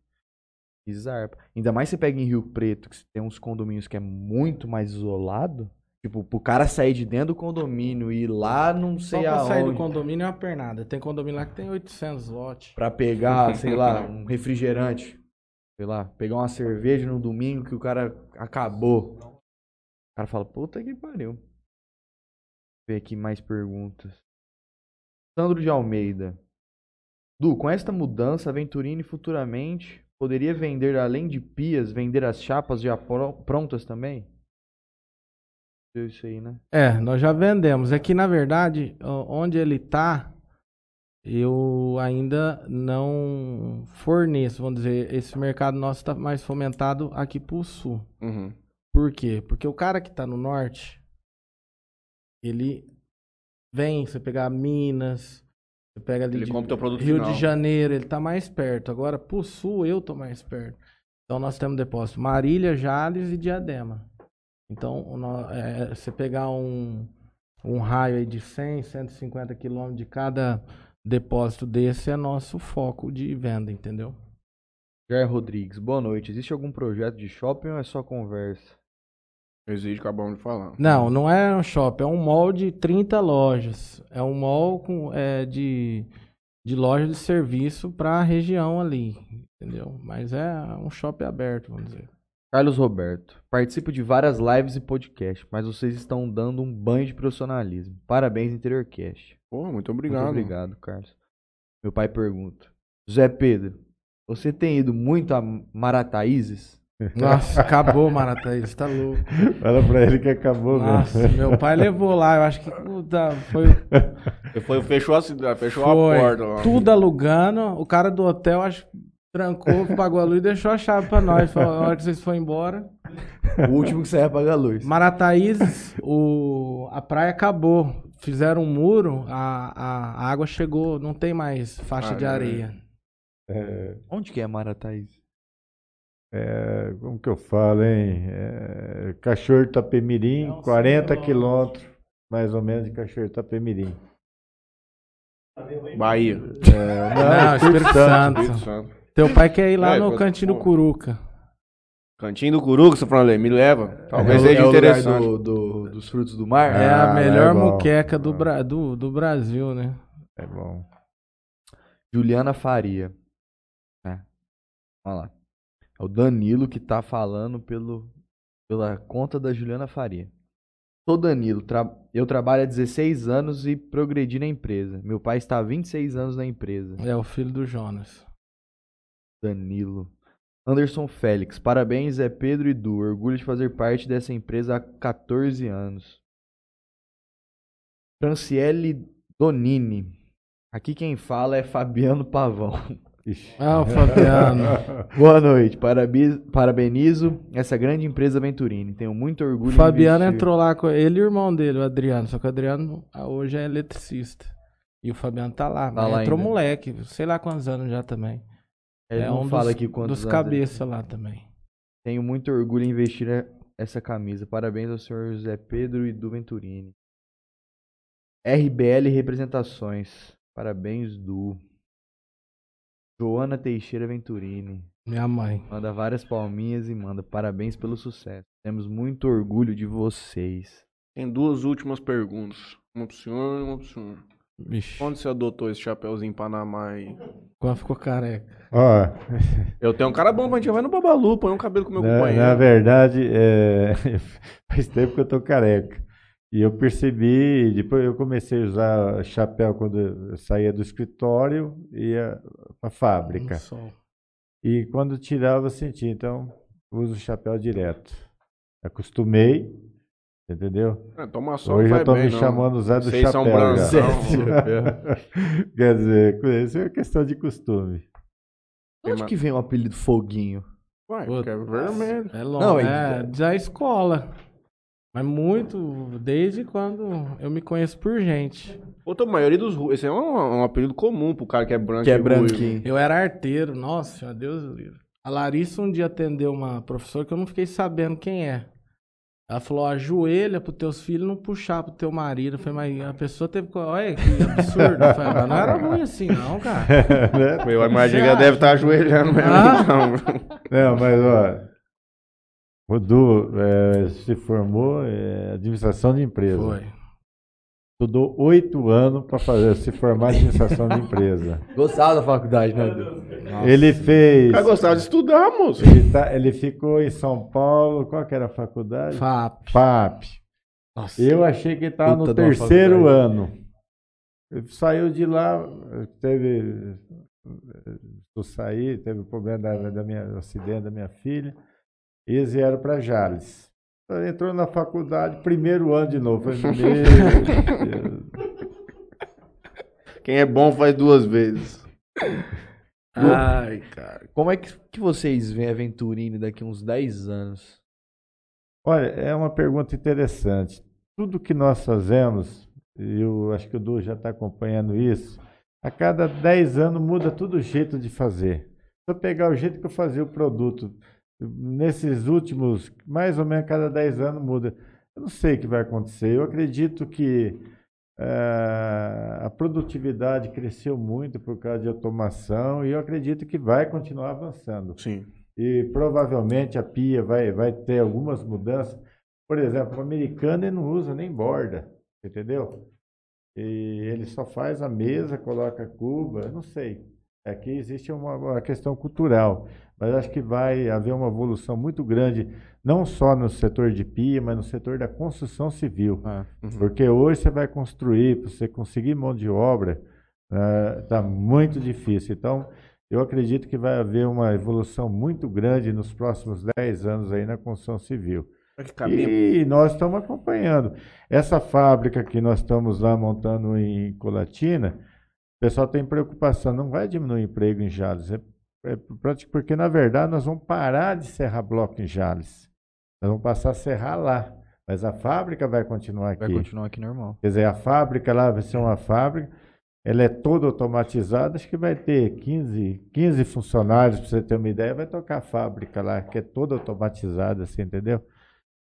zarpa. Ainda mais você pega em Rio Preto, que tem uns condomínios que é muito mais isolado. Tipo, pro cara sair de dentro do condomínio e ir lá não Só sei pra sair do aonde. condomínio é uma pernada. Tem condomínio lá que tem 800 lotes. Pra pegar, sei lá, um refrigerante. Sei lá, pegar uma cerveja no domingo que o cara acabou. O cara fala, puta que pariu. Ver aqui mais perguntas. Sandro de Almeida. Du, com esta mudança, a Venturini futuramente poderia vender, além de pias, vender as chapas já pro- prontas também? Deu Isso aí, né? É, nós já vendemos. É que, na verdade, onde ele tá, eu ainda não forneço. Vamos dizer, esse mercado nosso está mais fomentado aqui pro sul. Uhum. Por quê? Porque o cara que tá no norte, ele vem, você pegar Minas, você pega ali Ele de compra o Rio final. de Janeiro, ele tá mais perto. Agora, pro sul, eu tô mais perto. Então, nós temos depósito Marília, Jales e Diadema. Então, o é, você pegar um, um raio aí de 100, 150 quilômetros de cada depósito desse é nosso foco de venda, entendeu? Jair Rodrigues, boa noite. Existe algum projeto de shopping ou é só conversa? Exige, acabamos de falar. Não, não é um shopping, é um mall de 30 lojas. É um mall com, é, de, de loja de serviço para a região ali, entendeu? Mas é um shopping aberto, vamos dizer. Carlos Roberto, participo de várias lives e podcasts, mas vocês estão dando um banho de profissionalismo. Parabéns, Interiorcast. Pô, muito obrigado. Muito obrigado, Carlos. Meu pai pergunta: José Pedro, você tem ido muito a Marataízes? Nossa, acabou, Marataízes, tá louco. Fala pra ele que acabou Nossa, mesmo. meu pai levou lá, eu acho que puta, foi, Foi, fechou a cidade, fechou foi a porta lá. tudo alugando. O cara do hotel, acho que trancou, pagou a luz e deixou a chave pra nós. Falou, a hora que vocês forem embora. O último que sair apaga a luz. Marataízes, o, a praia acabou. Fizeram um muro, a, a, a água chegou, não tem mais faixa Ah, de é. areia. É, Onde que é Marataízes? é, como que eu falo, hein? É, Cachoeiro Itapemirim, É uns 40 quilômetros. quilômetros, mais ou menos, de Cachoeiro Itapemirim. Bahia. É, Não, Espírito Santo. Espírito Santo. Teu pai quer ir lá É, no cantinho do. Curuca. Cantinho do Curuca, seu Franley, me leva. Talvez é, seja é interessante. do, do- dos frutos do mar? É Ah, a melhor é bom. muqueca do. Bra- do, do Brasil, né? É bom. Juliana Faria. É. Olha lá. É o Danilo que tá falando pelo, pela conta da Juliana Faria. Sou Danilo, tra- eu trabalho há 16 anos e progredi na empresa. Meu pai está há 26 anos na empresa. É o filho do Jonas. Danilo. Anderson Félix, parabéns, é Pedro e Du. Orgulho de fazer parte dessa empresa há 14 anos. Franciele Donini. Aqui quem fala é Fabiano Pavão. Ixi. Ah, o Fabiano. Boa noite, parabi- parabenizo essa grande empresa Venturini. Tenho muito orgulho O Fabiano entrou lá com ele e o irmão dele, o Adriano. Só que o Adriano ah, hoje é eletricista. E o Fabiano tá lá. Tá mas lá entrou ainda. moleque, sei lá quantos anos já também. Ele é não um fala dos, aqui quantos dos cabeça lá também. Tenho muito orgulho em investir e- essa camisa. Parabéns ao senhor José Pedro e do Venturini. RBL Representações. Parabéns, Du. Joana Teixeira Venturini. Minha mãe. Manda várias palminhas e manda parabéns pelo sucesso. Temos muito orgulho de vocês. Tem duas últimas perguntas. Uma pro senhor e uma pro senhor. Vixe. Quando você adotou esse chapéuzinho Panamá aí? Quando ficou careca. Ó, Eu tenho um cara bom pra gente. Vai no Babalu, põe um cabelo com o meu na, companheiro. na verdade, é, faz tempo que eu tô careca. E eu percebi, depois eu comecei a usar chapéu quando eu saía do escritório e ia para a fábrica. E quando tirava, eu sentia. Então, uso o chapéu direto. Acostumei, entendeu? É, toma sol Hoje vai eu tô bem, me não. chamando Zé do Vocês são Chapéu. já. não. Quer dizer, isso é questão de costume. De onde que vem o apelido Foguinho? Ué, Puta, é vermelho. É longo, Não, é é- da escola. Mas muito, desde quando eu me conheço por gente. Outra, a maioria dos ruivos. Esse é um, um apelido comum pro cara que é branco Que é e branquinho. Eu era arteiro, nossa, senhora, Deus do livre. A Larissa um dia atendeu uma professora que eu não fiquei sabendo quem é. Ela falou, ajoelha pros teus filhos não puxar pro teu marido. Eu falei, mas a pessoa teve... Olha que absurdo. Eu falei, mas não era ruim assim não, cara. Né? Meu, a imagem Você que ela deve estar ajoelhando mesmo. Ah? então. Não, mas ó, o Du eh, se formou em administração de empresa. Foi. Estudou oito anos para fazer se formar em administração de empresa. Gostava da faculdade, né, Edu? Ele fez. Cara gostava de estudar, moço. Ele, tá- ele ficou em São Paulo. Qual que era a faculdade? FAP. FAP. Nossa. Eu achei que estava no terceiro ano. Ele saiu de lá, teve. Eu saí, teve o problema da, da minha do acidente da minha filha. E eles vieram para Jales. Então, Entrou na faculdade, primeiro ano de novo. Falei, meu Deus. Quem é bom faz duas vezes. Ai, cara. Como é que, que vocês veem a Venturini daqui uns 10 anos? Olha, é uma pergunta interessante. Tudo que nós fazemos, e eu acho que o Du já está acompanhando isso, a cada 10 anos muda todo o jeito de fazer. Se eu pegar o jeito que eu fazia o produto, nesses últimos, mais ou menos cada 10 anos muda. Eu não sei o que vai acontecer. Eu acredito que eh, a produtividade cresceu muito por causa de automação e eu acredito que vai continuar avançando Sim. e provavelmente a pia vai, vai ter algumas mudanças. Por exemplo, o americano não usa nem borda, entendeu? E ele só faz a mesa, coloca a cuba, eu não sei. Aqui existe uma, uma questão cultural, mas acho que vai haver uma evolução muito grande, não só no setor de pia, mas no setor da construção civil. Uhum. Porque hoje você vai construir, para você conseguir mão de obra, está muito difícil. Então, eu acredito que vai haver uma evolução muito grande nos próximos 10 anos aí na construção civil. E nós estamos acompanhando. Essa fábrica que nós estamos lá montando em Colatina, o pessoal tem preocupação, não vai diminuir o emprego em Jales. É, porque, na verdade, nós vamos parar de serrar bloco em Jales. Nós vamos passar a serrar lá. Mas a fábrica vai continuar aqui. Vai continuar aqui normal. Quer dizer, a fábrica lá vai ser uma fábrica, ela é toda automatizada, acho que vai ter 15, 15 funcionários, para você ter uma ideia, vai tocar a fábrica lá, que é toda automatizada, assim, entendeu?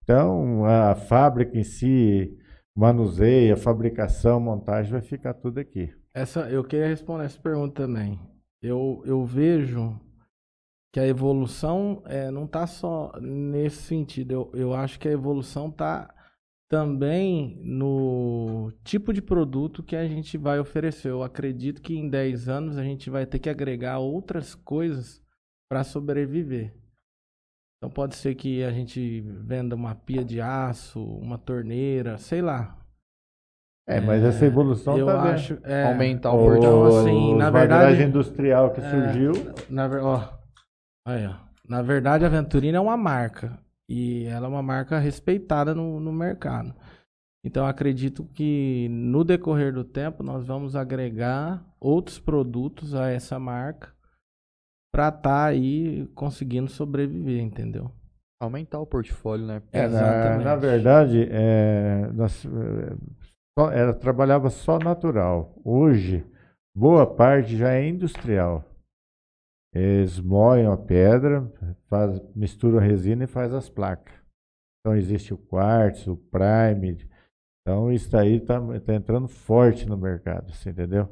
Então, a fábrica em si, manuseio, a fabricação, montagem, vai ficar tudo aqui. Essa, eu queria responder essa pergunta também. Eu, eu vejo que a evolução é, não está só nesse sentido. Eu, eu acho que a evolução está também no tipo de produto que a gente vai oferecer. Eu acredito que em 10 anos a gente vai ter que agregar outras coisas para sobreviver. Então pode ser que a gente venda uma pia de aço, uma torneira, sei lá. É, mas essa evolução eu tá acho é, Aumentar o portfólio. assim, na verdade- industrial que É. surgiu, Na, ó, aí, ó. Na verdade, a Venturina é uma marca. E ela é uma marca respeitada no, no mercado. Então, acredito que no decorrer do tempo nós vamos agregar outros produtos a essa marca para estar aí conseguindo sobreviver, entendeu? Aumentar o portfólio, né? É, na, Exatamente. na verdade, é, nós, é, ela trabalhava só natural. Hoje, boa parte já é industrial. Eles moem a pedra, faz, misturam a resina e faz as placas. Então existe o quartzo, o prime. Então isso daí está entrando forte no mercado, você entendeu?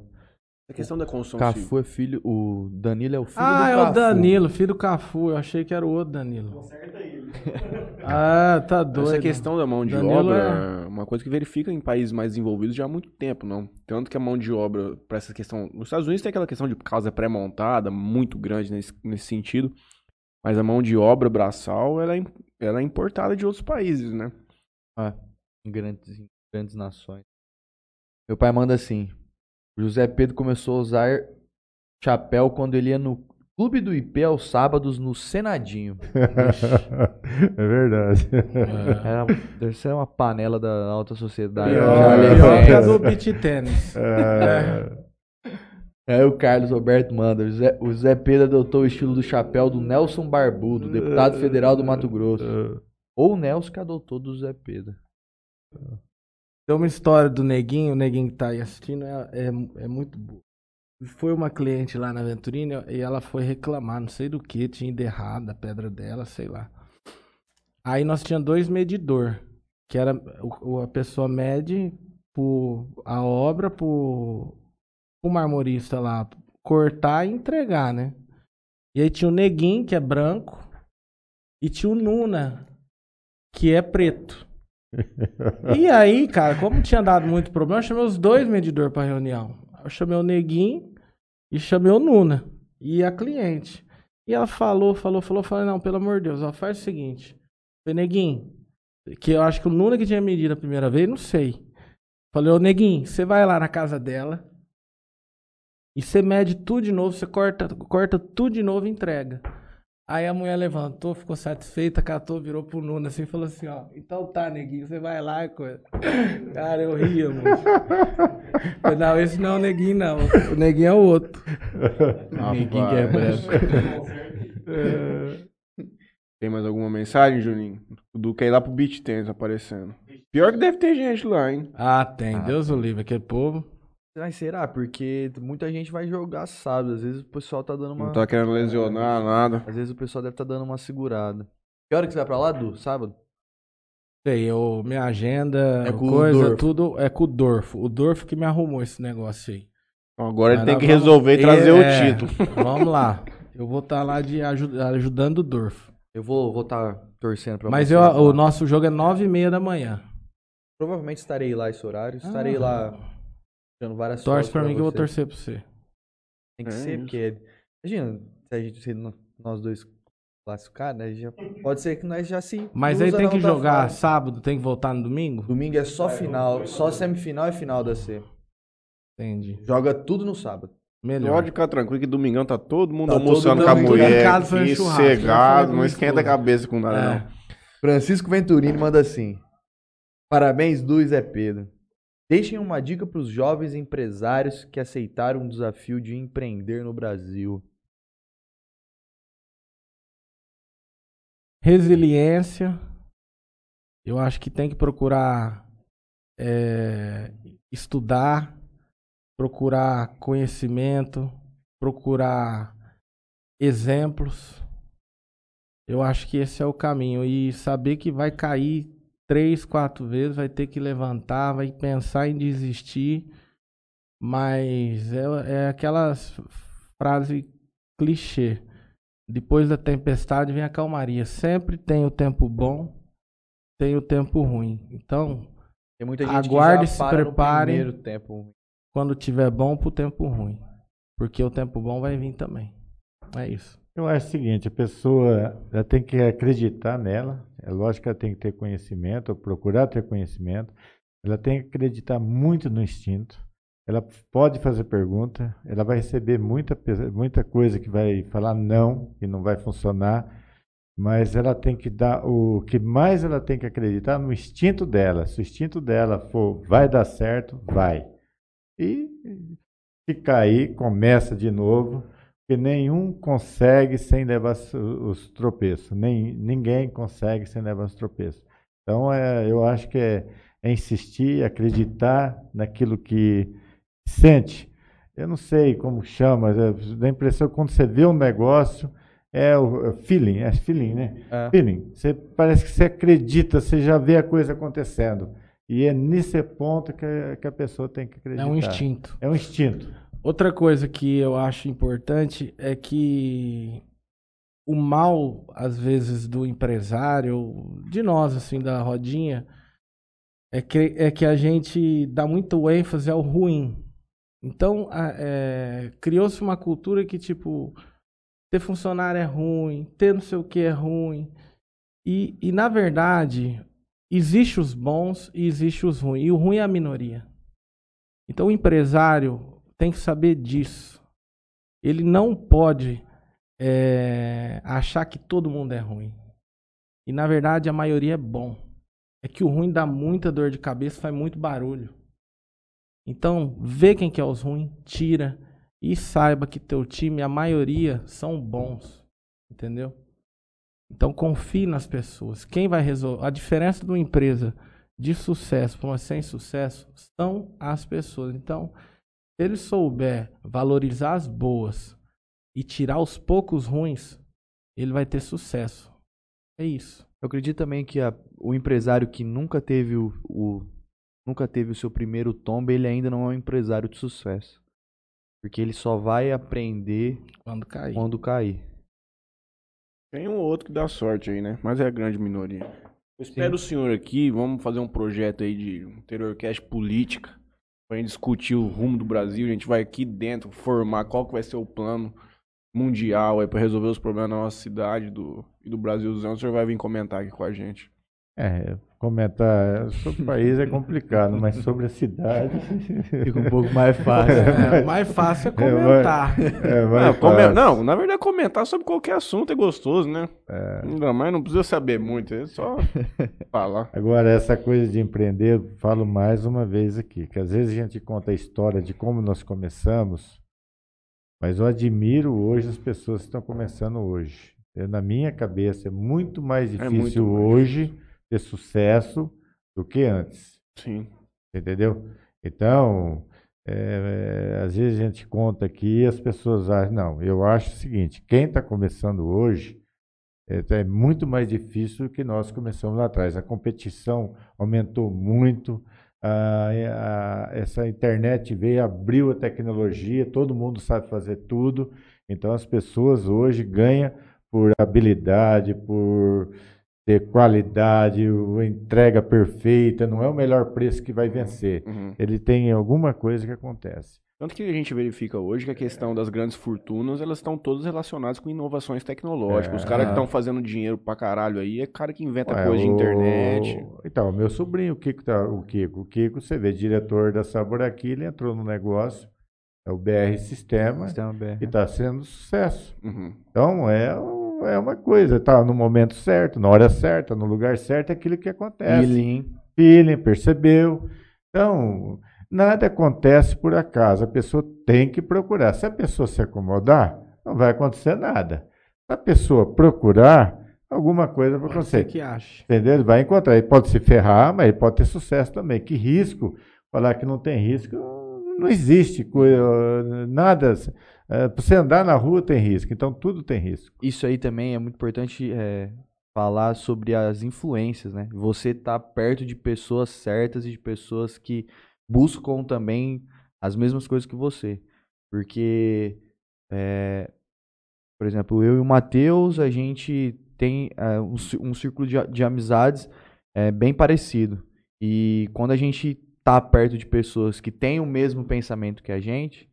A questão da construção. Cafu é filho. O Danilo é o filho ah, do é Cafu. o Danilo, filho do Cafu. Eu achei que era o outro Danilo. ah, tá doido. Essa questão da mão de Danilo obra é- é uma coisa que verifica em países mais desenvolvidos já há muito tempo, não? Tanto que a mão de obra, para essa questão. Nos Estados Unidos tem aquela questão de casa pré-montada, muito grande nesse, nesse sentido. Mas a mão de obra braçal, ela é, ela é importada de outros países, né? É. em grandes, em grandes nações. Meu pai manda assim: José Pedro começou a usar chapéu quando ele ia no Clube do IP aos sábados no Senadinho. é verdade. É. Era, deve ser uma panela da alta sociedade. Pior, do beat tênis. É, Aí o Carlos Roberto manda. O Zé, o Zé Pedro adotou o estilo do chapéu do Nelson Barbudo, deputado federal do Mato Grosso. Ou o Nelson que adotou do Zé Pedro. Tem uma história do Neguinho, o Neguinho que tá aí assistindo, é, é, é muito boa. Foi uma cliente lá na Venturina e ela foi reclamar, não sei do que, tinha ido errado a pedra dela, sei lá. Aí nós tinha dois medidor, que era o, o- a pessoa mede por a obra pro, pro marmorista lá cortar e entregar, né? E aí tinha o Neguinho, que é branco, e tinha o Nuna, que é preto. E aí, cara, como tinha dado muito problema, eu chamei os dois medidores pra reunião. Eu chamei o Neguinho e chamei o Nuna e a cliente. E ela falou, falou, falou, falei, não, pelo amor de Deus, ó, faz o seguinte. Falei, Neguinho, que eu acho que o Nuna que tinha medido a primeira vez, não sei. Falei, ô Neguinho, você vai lá na casa dela e você mede tudo de novo, você corta, corta tudo de novo e entrega. Aí a mulher levantou, ficou satisfeita, catou, virou pro Nuno assim e falou assim, ó, então tá, neguinho, você vai lá e coisa. Cara, eu ria, mano. Falei, não, esse não é o neguinho, não. O neguinho é o outro. neguinho que é branco. Tem mais alguma mensagem, Juninho? O Du quer ir lá pro Beat Tennis aparecendo. Pior que deve ter gente lá, hein? Ah, tem, Deus o livre, aquele povo. Mas será? Porque muita gente vai jogar sábado. Às vezes o pessoal tá dando uma. Não tá querendo lesionar, nada. Às vezes o pessoal deve estar dando uma segurada. Que hora que você vai pra lá, Du? Sábado? Sei, eu, minha agenda, É o coisa, tudo é com o Dorfo. O Dorfo que me arrumou esse negócio aí. Agora ele tem que vamos- resolver e trazer o É, título. Vamos lá. Eu vou estar lá de aju- ajudando o Dorfo. Eu vou vou tá torcendo pra Mas eu, o nosso jogo é nove e meia da manhã. Provavelmente estarei lá esse horário. Estarei Ah. lá dando várias Torce fotos pra mim que eu vou torcer pra você. Tem que É ser, isso. porque. Imagina, se a gente se nós dois classificar, né? Já, pode ser que nós já se. Mas aí tem que jogar sábado, tem que voltar no domingo? Domingo é só final, só semifinal e final da C. Entendi. Joga tudo no sábado. Melhor. Pode ficar tranquilo que domingão tá todo mundo Tá todo almoçando mundo com a mulher. aqui, cegado, não esquenta a cabeça com nada, É. não. Francisco Venturini manda assim: Parabéns, Du e Zé Pedro. Deixem uma dica para os jovens empresários que aceitaram o desafio de empreender no Brasil. Resiliência. Eu acho que tem que procurar é, estudar, procurar conhecimento, procurar exemplos. Eu acho que esse é o caminho. E saber que vai cair três, quatro vezes, vai ter que levantar, vai pensar em desistir. Mas é, é aquelas frase clichê. Depois da tempestade vem a calmaria. Sempre tem o tempo bom, tem o tempo ruim. Então, Tem muita gente Aguarde, que já se para prepare. no primeiro tempo. quando tiver bom, pro tempo ruim. Porque o tempo bom vai vir também. É isso. Eu acho o seguinte, a pessoa ela tem que acreditar nela, é lógico que ela tem que ter conhecimento, ou procurar ter conhecimento, ela tem que acreditar muito no instinto, ela pode fazer pergunta, ela vai receber muita, muita coisa que vai falar não, que não vai funcionar, mas ela tem que dar, o que mais ela tem que acreditar no instinto dela, se o instinto dela for vai dar certo, vai. E se cair, começa de novo, porque nenhum consegue sem levar os, os tropeços. Nem, ninguém consegue sem levar os tropeços. Então, é, eu acho que é, é insistir, acreditar naquilo que sente. Eu não sei como chama, é, dá a impressão que quando você vê um negócio, é o é feeling, é feeling, né? É. Feeling. Você, parece que você acredita, você já vê a coisa acontecendo. E é nesse ponto que, a- que a pessoa tem que acreditar. É um instinto. É um instinto. Outra coisa que eu acho importante é que o mal, às vezes, do empresário, de nós, assim, da rodinha, é que, é que a gente dá muito ênfase ao ruim. Então, é, criou-se uma cultura que, tipo, ter funcionário é ruim, ter não sei o que é ruim. E, e na verdade, existe os bons e existe os ruins. E o ruim é a minoria. Então o empresário tem que saber disso. Ele não pode é, achar que todo mundo é ruim. E na verdade a maioria é bom. É que o ruim dá muita dor de cabeça, faz muito barulho. Então, vê quem que é os ruins, tira e saiba que teu time, a maioria, são bons. Entendeu? Então confie nas pessoas. Quem vai resolver? A diferença de uma empresa de sucesso para uma sem sucesso são as pessoas. Então, ele souber valorizar as boas e tirar os poucos ruins, ele vai ter sucesso. É isso. Eu acredito também que a, o empresário que nunca teve o, o, nunca teve o seu primeiro tombo, ele ainda não é um empresário de sucesso. Porque ele só vai aprender quando cair. Quando cair. Tem um ou outro que dá sorte aí, né? Mas é a grande minoria. Eu espero Sim. o senhor aqui, vamos fazer um projeto aí de interiorcast política, pra gente discutir o rumo do Brasil, a gente vai aqui dentro formar qual que vai ser o plano mundial aí para resolver os problemas da nossa cidade do, e do Brasilzão. O senhor vai vir comentar aqui com a gente. É, comentar sobre o país é complicado, mas sobre a cidade. Fica um pouco mais fácil. É, mais fácil é comentar. É, mais, não, fácil. não, na verdade, comentar sobre qualquer assunto é gostoso, né? É. Ainda mais não precisa saber muito, é só falar. Agora, essa coisa de empreender, falo mais uma vez aqui, que às vezes a gente conta a história de como nós começamos, mas eu admiro hoje as pessoas que estão começando hoje. Na minha cabeça, é muito mais difícil é muito hoje. Mais ter sucesso do que antes. Sim. Entendeu? Então, é, é, às vezes a gente conta aqui e as pessoas acham, não, eu acho o seguinte, quem está começando hoje é, é, muito mais difícil do que nós começamos lá atrás. A competição aumentou muito, a, a, essa internet veio, abriu a tecnologia, todo mundo sabe fazer tudo, então as pessoas hoje ganham por habilidade, por ter qualidade, entrega perfeita, não é o melhor preço que vai vencer. Uhum. Ele tem alguma coisa que acontece. Tanto que a gente verifica hoje que a questão das grandes fortunas, elas estão todas relacionadas com inovações tecnológicas. É, Os caras que estão fazendo dinheiro pra caralho aí é cara que inventa Ué, coisa o... de internet. Então, meu sobrinho, o Kiko, tá, o Kiko, o Kiko, você vê, diretor da Sabor aqui, ele entrou no negócio, é o BR Sistema, Sistema BR. e está sendo sucesso. Uhum. Então, é é uma coisa, tá no momento certo, na hora certa, no lugar certo, é aquilo que acontece. Feeling. Feeling, percebeu. Então, nada acontece por acaso, a pessoa tem que procurar. Se a pessoa se acomodar, não vai acontecer nada. Se a pessoa procurar, alguma coisa vai acontecer. que acha. Entendeu? Ele vai encontrar. Ele pode se ferrar, mas ele pode ter sucesso também. Que risco? Falar que não tem risco, não existe coisa, nada. É, para você andar na rua tem risco, então tudo tem risco. Isso aí também é muito importante é, falar sobre as influências, né? Você tá perto de pessoas certas e de pessoas que buscam também as mesmas coisas que você. Porque, é, por exemplo, eu e o Matheus, a gente tem é, um, um, círculo de, de amizades é, bem parecido. E quando a gente tá perto de pessoas que têm o mesmo pensamento que a gente,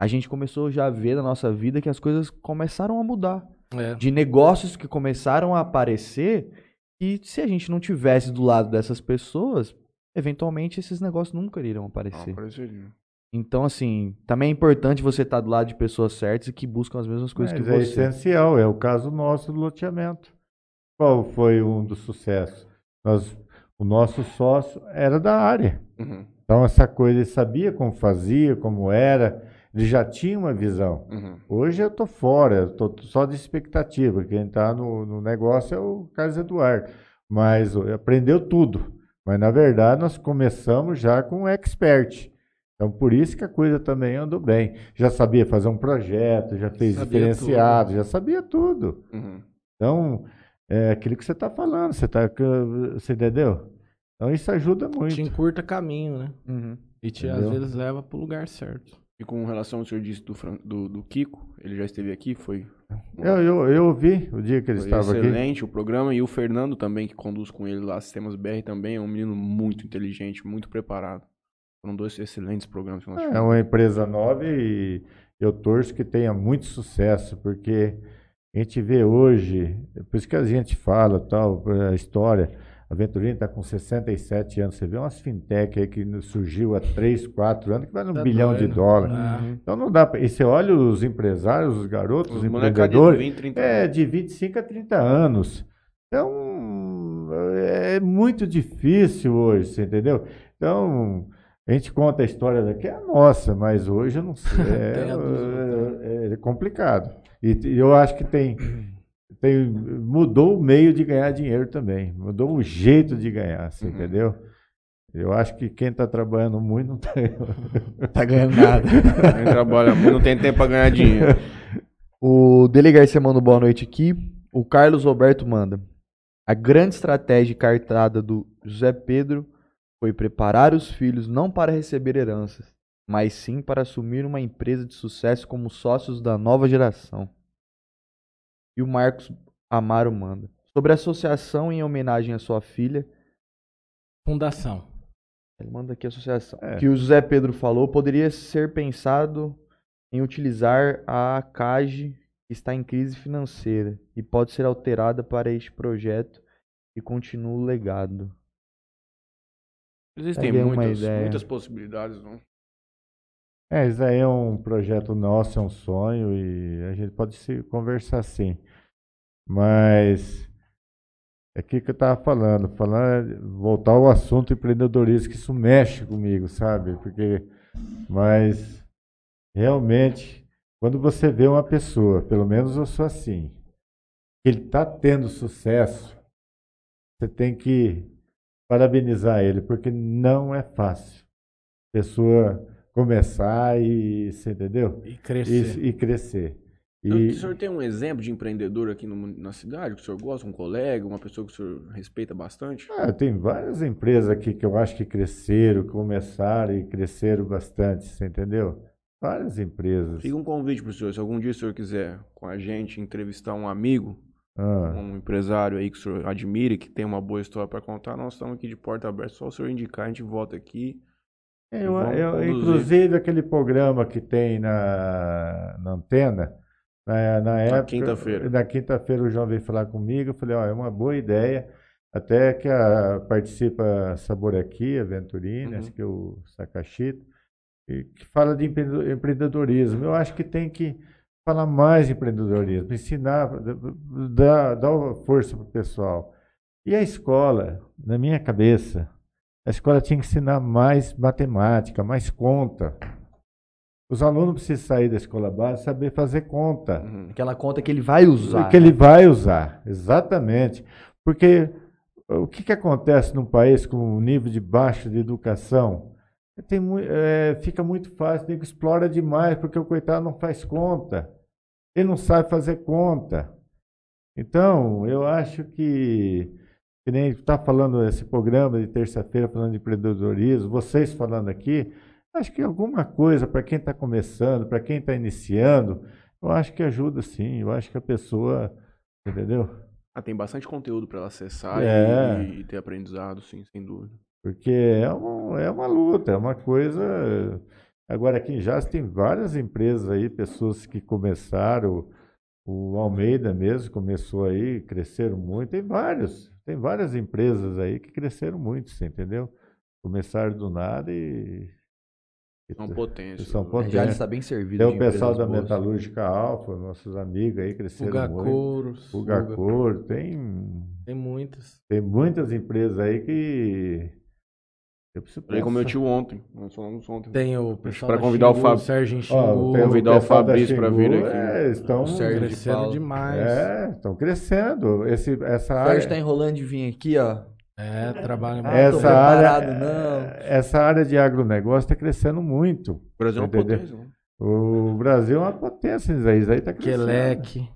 a gente começou já a ver na nossa vida que as coisas começaram a mudar. É. De negócios que começaram a aparecer e se a gente não tivesse do lado dessas pessoas, eventualmente esses negócios nunca iriam aparecer. Não Então, assim, também é importante você estar do lado de pessoas certas e que buscam as mesmas coisas Mas que é você. É essencial, é o caso nosso do loteamento. Qual foi um dos sucessos? Nós, o nosso sócio era da área. Uhum. Então, essa coisa, ele sabia como fazia, como era, ele já tinha uma visão. Uhum. Hoje eu estou fora, eu estou só de expectativa. Quem está no, no, negócio é o Carlos Eduardo. Mas aprendeu tudo. Mas, na verdade, nós começamos já com um expert. Então, por isso que a coisa também andou bem. Já sabia fazer um projeto, já fez sabia diferenciado, tudo. já sabia tudo. Uhum. Então, é aquilo que você está falando, você, tá, você entendeu? Então, isso ajuda muito. Te encurta caminho, né? Uhum. E te, às vezes, leva para o lugar certo. E com relação ao senhor disse do, do, do, Kiko, ele já esteve aqui, foi. Eu, eu, eu ouvi o dia que ele estava excelente aqui. Excelente o programa. E o Fernando também, que conduz com ele lá, Sistemas BR, também é um menino muito inteligente, muito preparado. Foram dois excelentes programas que nós É uma empresa nova e eu torço que tenha muito sucesso, porque a gente vê hoje, por isso que a gente fala tal, a história, A Venturini está com 67 anos. Você vê umas fintech aí que surgiu há 3, 4 anos, que vale um Tá bilhão de doido. dólares. Ah. Então não dá pra... E você olha os empresários, os garotos, os, Os de empreendedores, 20, 30 é de 25 a 30 anos. Então, é muito difícil hoje, você entendeu? Então, a gente conta a história daqui, é a nossa, mas hoje eu não sei. Tem a dos É, é complicado. E eu acho que tem, tem. Mudou o meio de ganhar dinheiro também. Mudou o jeito de ganhar, você Uhum. entendeu? Eu acho que quem está trabalhando muito não está. Tá ganhando nada. Quem trabalha muito não tem tempo pra ganhar dinheiro. O Dele Garcia manda boa noite aqui. O Carlos Roberto manda. A grande estratégia cartada do José Pedro foi preparar os filhos não para receber heranças, mas sim para assumir uma empresa de sucesso como sócios da nova geração. E o Marcos Amaro manda. Sobre a associação em homenagem à sua filha, Fundação. ele manda aqui a associação. É. Que o José Pedro falou, poderia ser pensado em utilizar a CAGE, que está em crise financeira, e pode ser alterada para este projeto e continua o legado. Existem muitas, muitas possibilidades, não? É, isso aí é um projeto nosso, é um sonho e a gente pode se conversar sim. Mas é aquilo que eu estava falando, falando, voltar ao assunto empreendedorismo, que isso mexe comigo, sabe? Porque, mas realmente, quando você vê uma pessoa, pelo menos eu sou assim, que ele está tendo sucesso, você tem que parabenizar ele, porque não é fácil. Pessoa começar e, você entendeu? E crescer. E, e crescer. Então, E, O senhor tem um exemplo de empreendedor aqui no- na cidade que o senhor gosta? Um colega, uma pessoa que o senhor respeita bastante? ah, tem várias empresas aqui que eu acho que cresceram, começaram e cresceram bastante, você entendeu? Várias empresas. Fica um convite para o senhor. Se algum dia o senhor quiser com a gente entrevistar um amigo, Ah, um empresário aí que o senhor admire, que tem uma boa história para contar, nós estamos aqui de porta aberta. Só o senhor indicar, a gente volta aqui. Eu, eu- inclusive aquele programa que tem na, na antena, na, na época. quinta-feira. Na quinta-feira o João veio falar comigo, eu falei, ó, é uma boa ideia. Até que a, participa a Sabor Aqui, a Venturini, Uhum. acho que o Sakashito, e que fala de empre- empreendedorismo. Eu acho que tem que falar mais de empreendedorismo, ensinar, dar, dar força para o pessoal. E a escola, na minha cabeça, a escola tinha que ensinar mais matemática, mais conta. Os alunos precisam sair da escola e saber fazer conta. Uhum. Aquela conta que ele vai usar. Que ele né? vai usar, exatamente. Porque o que, que acontece num país com um nível de baixo de educação? Tem, mui- é, fica muito fácil, o nego explora demais, porque o coitado não faz conta. Ele não sabe fazer conta. Então, eu acho que, que nem está falando esse programa de terça-feira, falando de empreendedorismo, vocês falando aqui, acho que alguma coisa para quem está começando, para quem está iniciando, eu acho que ajuda sim. Eu acho que a pessoa, entendeu? Ah, tem bastante conteúdo para ela acessar É. e, e ter aprendizado, sim, sem dúvida. Porque é, um, é uma luta, é uma coisa. Agora, aqui em Jazz tem várias empresas aí, pessoas que começaram. O Almeida mesmo começou aí, cresceram muito. Tem vários, tem várias empresas aí que cresceram muito, você entendeu? Começaram do nada e. São potências. São né? É, já está bem servido. Tem o pessoal da boas. Metalúrgica Alfa, nossos amigos aí cresceram Fuga muito. Couros. Fuga tem Tem muitas. Tem muitas empresas aí que. Eu preciso Falei com meu tio ontem. Nós falamos ontem. Tem o pessoal Pra da convidar o Xingu, Fábio. Serginho Ó, Xingu. o Convidar o Fabrício pra vir aqui. É, estão, O Sérgio de Cresceram Paula. demais. é, estão crescendo. Esse, essa O área, Sérgio tá enrolando de vir aqui, ó. É, trabalha Ah, essa área, não. essa área de agronegócio está crescendo muito. O Brasil é uma Entendeu? potência. né? O Brasil é uma potência, isso aí, está crescendo. Queleque.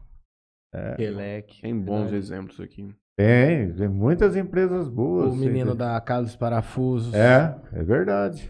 Queleque. Tem bons Verdade. exemplos aqui. Tem, tem muitas empresas boas. O menino da Casa dos Parafusos. É, é verdade.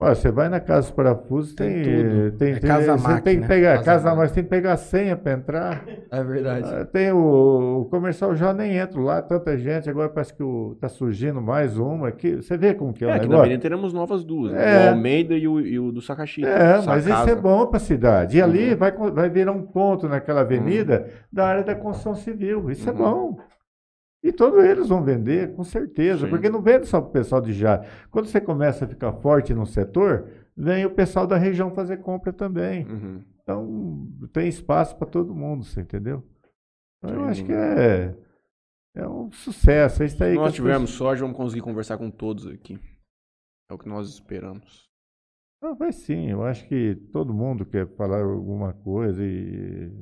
Olha, você vai na Casa dos Parafusos, Tem tem, tudo. tem, É tem- Casa você Mac, tem que né? pegar Casa casa, Mac. tem que pegar a senha para entrar. É verdade. Ah, Tem o, o comercial já nem entra lá, tanta gente, agora parece que o, tá surgindo mais uma aqui. Você vê como que é, É, o aqui na negócio? Avenida teremos novas duas. né? É. O Almeida e o, e o do Sakashita. É, mas isso é bom para a cidade. E ali Uhum. vai, vai virar um ponto naquela avenida da área da construção civil. Isso é Uhum. bom. E todos eles vão vender, com certeza, Sim. porque não vende só para o pessoal de Jales. Quando você começa a ficar forte no setor, vem o pessoal da região fazer compra também. Uhum. Então, tem espaço para todo mundo, você entendeu? Então, eu acho que é, é um sucesso. É isso aí Se nós tivermos sorte, vamos conseguir conversar com todos aqui. É o que nós esperamos. Ah, vai sim, eu acho que todo mundo quer falar alguma coisa e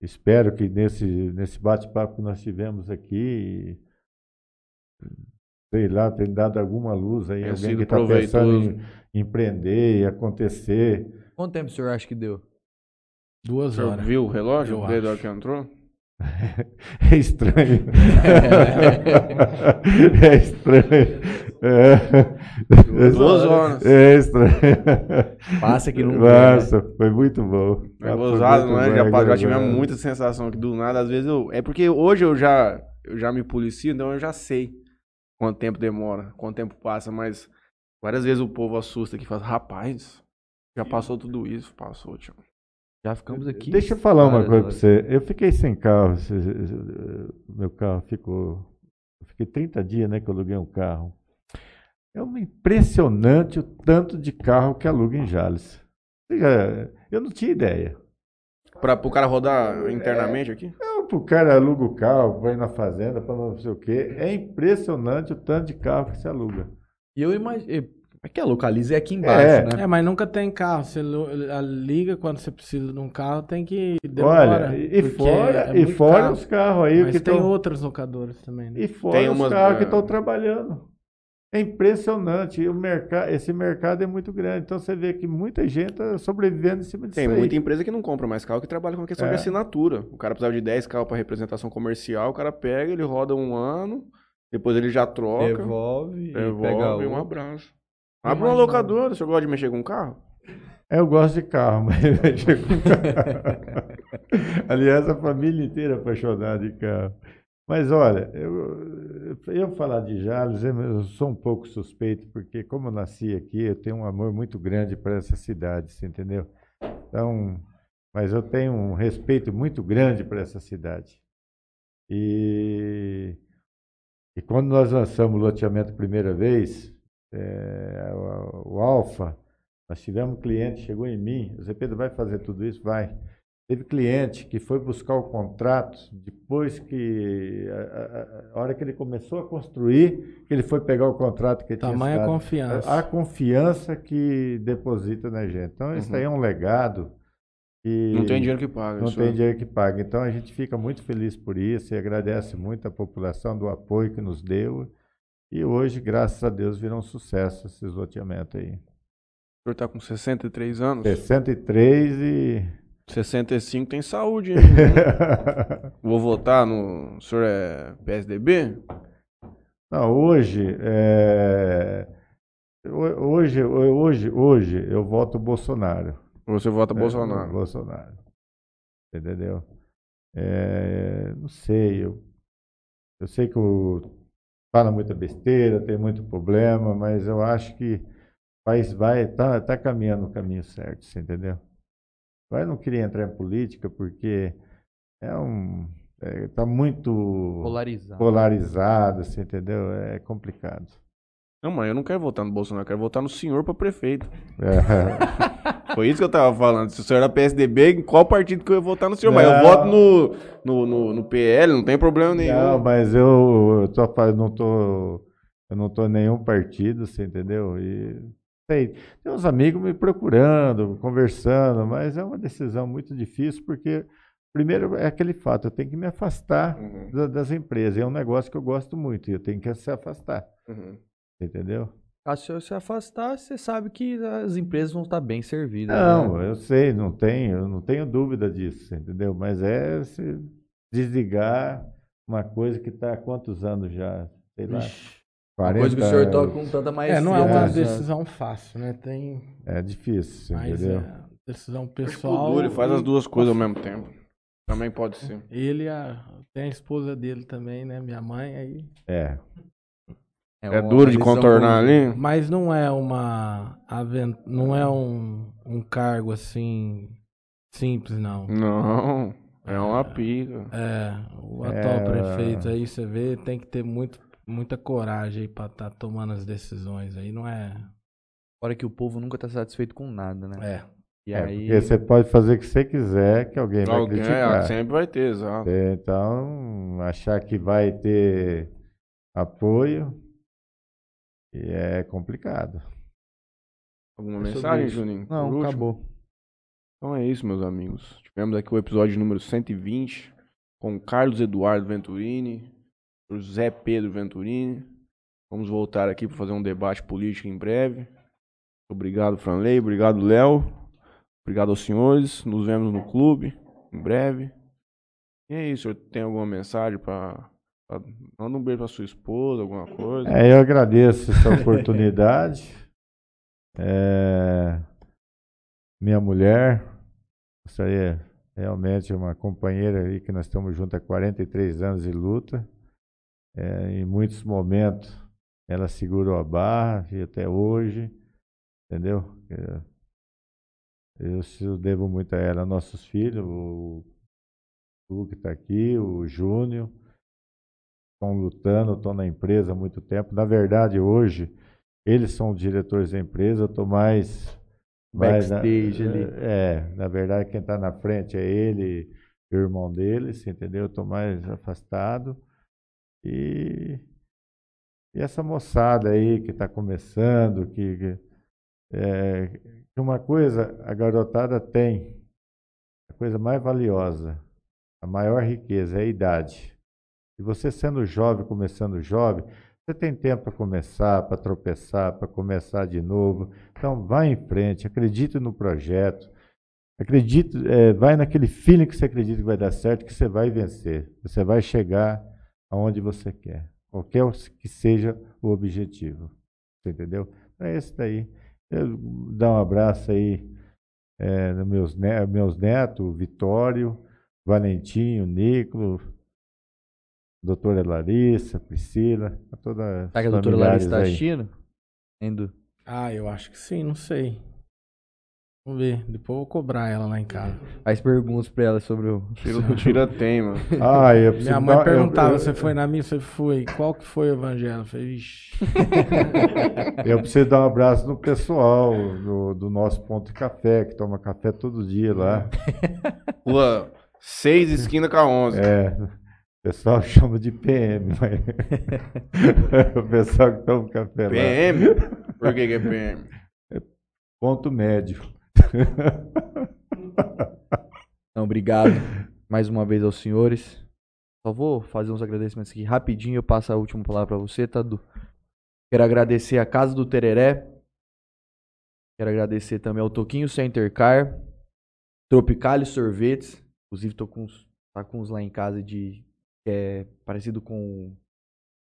espero que nesse, nesse bate-papo que nós tivemos aqui, sei lá, tenha dado alguma luz aí, Tenha alguém que está pensando em empreender e acontecer. Quanto tempo o senhor acha que deu? Duas O senhor horas. viu o relógio Eu desde a hora que entrou? É estranho. é estranho. É. Duas horas. É estranho. Passa que não né? Nossa, foi muito bom. É Ah, foi gozado, muito não é? bom, Já, já tivemos muita sensação aqui do nada. Às vezes eu. É porque hoje eu já, eu já me policio, então eu já sei quanto tempo demora, quanto tempo passa, mas várias vezes o povo assusta aqui e fala, rapaz, já passou tudo isso, passou, tio. Já ficamos aqui. Deixa eu falar uma coisa pra você. Eu fiquei sem carro. Meu carro ficou. Eu fiquei 30 dias, né, que eu aluguei um carro. É um impressionante o tanto de carro que aluga em Jales. Eu não tinha ideia. Pra, pro cara rodar internamente aqui? Não, pro cara aluga o carro, vai na fazenda, para não sei o quê. É impressionante o tanto de carro que se aluga. E eu imagino. É que a localiza é aqui embaixo, É. né? É, mas nunca tem carro. Você liga quando você precisa de um carro, tem que demora. Olha, e fora, é e fora caro. os carros aí Mas que tem estão. outras locadoras também, né? E fora Tem os umas, carros que é, estão trabalhando. É impressionante. O mercado, esse mercado é muito grande. Então você vê que muita gente está sobrevivendo em cima disso Tem aí. muita empresa que não compra mais carro que trabalha com a questão É. de assinatura. O cara precisava de 10 carros para representação comercial, o cara pega, ele roda um ano, depois ele já troca, Devolve, e devolve pega e um abraço. Abre uma locadora, você gosta de mexer com carro? Eu gosto de carro, mas mexer com carro. Aliás, a família inteira é apaixonada de carro. Mas olha, eu, eu falar de Jales, eu sou um pouco suspeito, porque como eu nasci aqui, eu tenho um amor muito grande para essa cidade, você entendeu? Então, mas eu tenho um respeito muito grande para essa cidade. E, e quando nós lançamos o loteamento a primeira vez, é, o, o Alfa, nós tivemos um cliente, chegou em mim, o Zé Pedro vai fazer tudo isso? Vai. Teve cliente que foi buscar o contrato depois que, a, a- a hora que ele começou a construir, que ele foi pegar o contrato que ele tinha Tamanha confiança. A confiança que deposita na gente. Então, isso Uhum. aí é um legado que Não tem dinheiro que paga. não isso tem é- dinheiro que paga. Então, a gente fica muito feliz por isso e agradece muito a população do apoio que nos deu. E hoje, graças a Deus, virou um sucesso esses loteamentos aí. O senhor tá com 63 anos? 63 e 65 tem saúde, hein? Vou votar no. O senhor é PSDB? Não, hoje, é, ho- hoje, hoje, hoje eu voto Bolsonaro. Você vota É, Bolsonaro? Bolsonaro. Entendeu? É, não sei, eu, eu sei que o, fala muita besteira, tem muito problema, mas eu acho que o país vai, tá, tá caminhando no caminho certo, você entendeu? Eu não queria entrar em política porque é um, é, tá muito Polarizado. polarizado, você entendeu? É complicado. Não, mas eu não quero votar no Bolsonaro, eu quero votar no senhor pra prefeito. É. Foi isso que eu tava falando. Se o senhor era PSDB, em qual partido que eu ia votar no senhor? Mas eu Não. voto no, no, no, no PL, não tem problema nenhum. Não, mas eu, eu tô, fa- não tô, eu não tô em nenhum partido, você entendeu? E sei, tem uns amigos me procurando, conversando, mas é uma decisão muito difícil porque primeiro é aquele fato, eu tenho que me afastar Uhum, da- das empresas. É um negócio que eu gosto muito e eu tenho que se afastar, uhum. entendeu? Caso o senhor se afastar, você sabe que as empresas vão estar bem servidas. Não, né? eu sei, não tenho, eu não tenho dúvida disso, entendeu? Mas é se desligar uma coisa que está há quantos anos já? Sei lá. 40 Coisa que o senhor toca com tanta maestria. É, não é uma né? decisão fácil, né? Tem É difícil, mais entendeu? é, decisão pessoal. Du, ele faz e- as duas coisas ao mesmo tempo. Também pode ser. Ele a, tem a esposa dele também, né? Minha mãe aí. É. É uma duro de contornar ali. Mas não é uma aven- não é um, um cargo assim simples, não. Não. É uma pica. É, o É, atual prefeito aí, você vê, tem que ter muito, muita coragem aí pra estar tomando as decisões aí, não é. Fora que o povo nunca tá satisfeito com nada, né? É. E É, aí. porque você pode fazer o que você quiser, que alguém vai Alguém, criticar. é, sempre vai ter, exato. É, Então, achar que vai ter apoio e é complicado. Alguma É mensagem, isso. Juninho? Não, Por último? acabou. Então é isso, meus amigos. Tivemos aqui o episódio número 120 com o Carlos Eduardo Venturini, José Pedro Venturini. Vamos voltar aqui para fazer um debate político em breve. Obrigado, Franley. Obrigado, Léo. Obrigado aos senhores. Nos vemos no clube em breve. E é isso. Tem alguma mensagem para. Manda um beijo para sua esposa, alguma coisa. É, eu agradeço essa oportunidade. É, minha mulher, gostaria realmente uma companheira aí que nós estamos juntos há 43 anos de luta. É, em muitos momentos ela segurou a barra e até hoje, entendeu? É, eu se- devo muito a ela, nossos filhos, o Lu que está aqui, o Júnior estão lutando, estão na empresa há muito tempo. Na verdade, hoje, eles são diretores da empresa, eu estou mais. mais na- Backstage ali. É, na verdade, quem está na frente é ele e o irmão deles, entendeu? Eu estou mais afastado. E, e essa moçada aí que está começando, que, que, é, uma coisa a garotada tem, a coisa mais valiosa, a maior riqueza é a idade. E você sendo jovem, começando jovem, você tem tempo para começar, para tropeçar, para começar de novo. Então, vai em frente, acredite no projeto. Acredite, é, vai naquele feeling que você acredita que vai dar certo, que você vai vencer. Você vai chegar aonde você quer, qualquer que seja o objetivo. Você entendeu? Então, é esse daí. Eu dar um abraço aí é, nos meus, ne meus netos, Vitório, Valentinho, Nico, doutora Larissa, Priscila, a toda Será que a doutora Larissa tá assistindo? Indo. Ah, eu acho que sim, não sei. Vamos ver, depois eu vou cobrar ela lá em casa. Faz perguntas pra ela sobre o. Tira tira tem, mano. Ah, eu preciso Minha mãe dar- eu- perguntava, eu- você foi na missa? Eu fui. Qual que foi o evangelho? Eu falei, Vixe. Eu preciso dar um abraço no pessoal do, do nosso ponto de café, que toma café todo dia lá. Rua 6, esquina com a 11. É, o pessoal chama de PM, mas... o pessoal que toma café lá. PM? Por que, que é PM? Ponto médio. Não, obrigado mais uma vez aos senhores. Só vou fazer uns agradecimentos aqui rapidinho. Eu passo a última palavra pra você, Tadu. Quero agradecer a Casa do Tereré. Quero agradecer também ao Toquinho Center Car. Tropicale Sorvetes. Inclusive, tô com uns, tá com uns lá em casa de. É parecido com.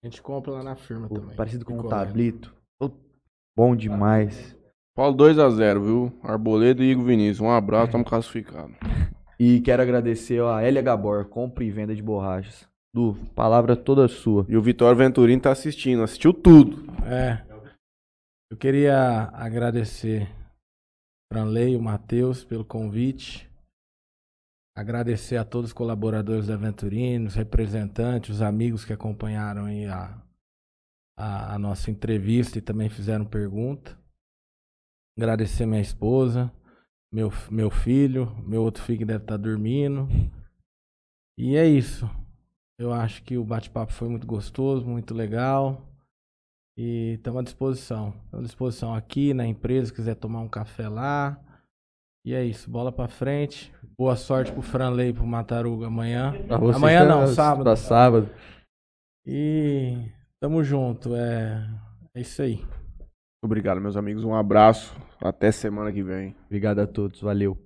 A gente compra lá na firma também. Parecido com um Picolé. tablito. Bom demais. Paulo 2x0, viu? Arboleda e Igor Vinícius. Um abraço, estamos classificados. E quero agradecer a Elia Gabor, compra e venda de borrachas. Du, palavra toda sua. E o Vitório Venturini tá assistindo, assistiu tudo. É. Eu queria agradecer Franley, o Matheus, pelo convite. Agradecer a todos os colaboradores da Venturino, os representantes, os amigos que acompanharam aí a, a, a nossa entrevista e também fizeram pergunta. Agradecer minha esposa, meu, meu filho, meu outro filho que deve estar dormindo. E é isso. Eu acho que o bate-papo foi muito gostoso, muito legal. E estamos à disposição. Estamos à disposição aqui na empresa, se quiser tomar um café lá. E é isso, bola pra frente. Boa sorte pro Franley e pro Mataruga amanhã. Amanhã tá- não, sábado. Pra sábado. E tamo junto. É, é isso aí. Obrigado, meus amigos. Um abraço. Até semana que vem. Obrigado a todos. Valeu.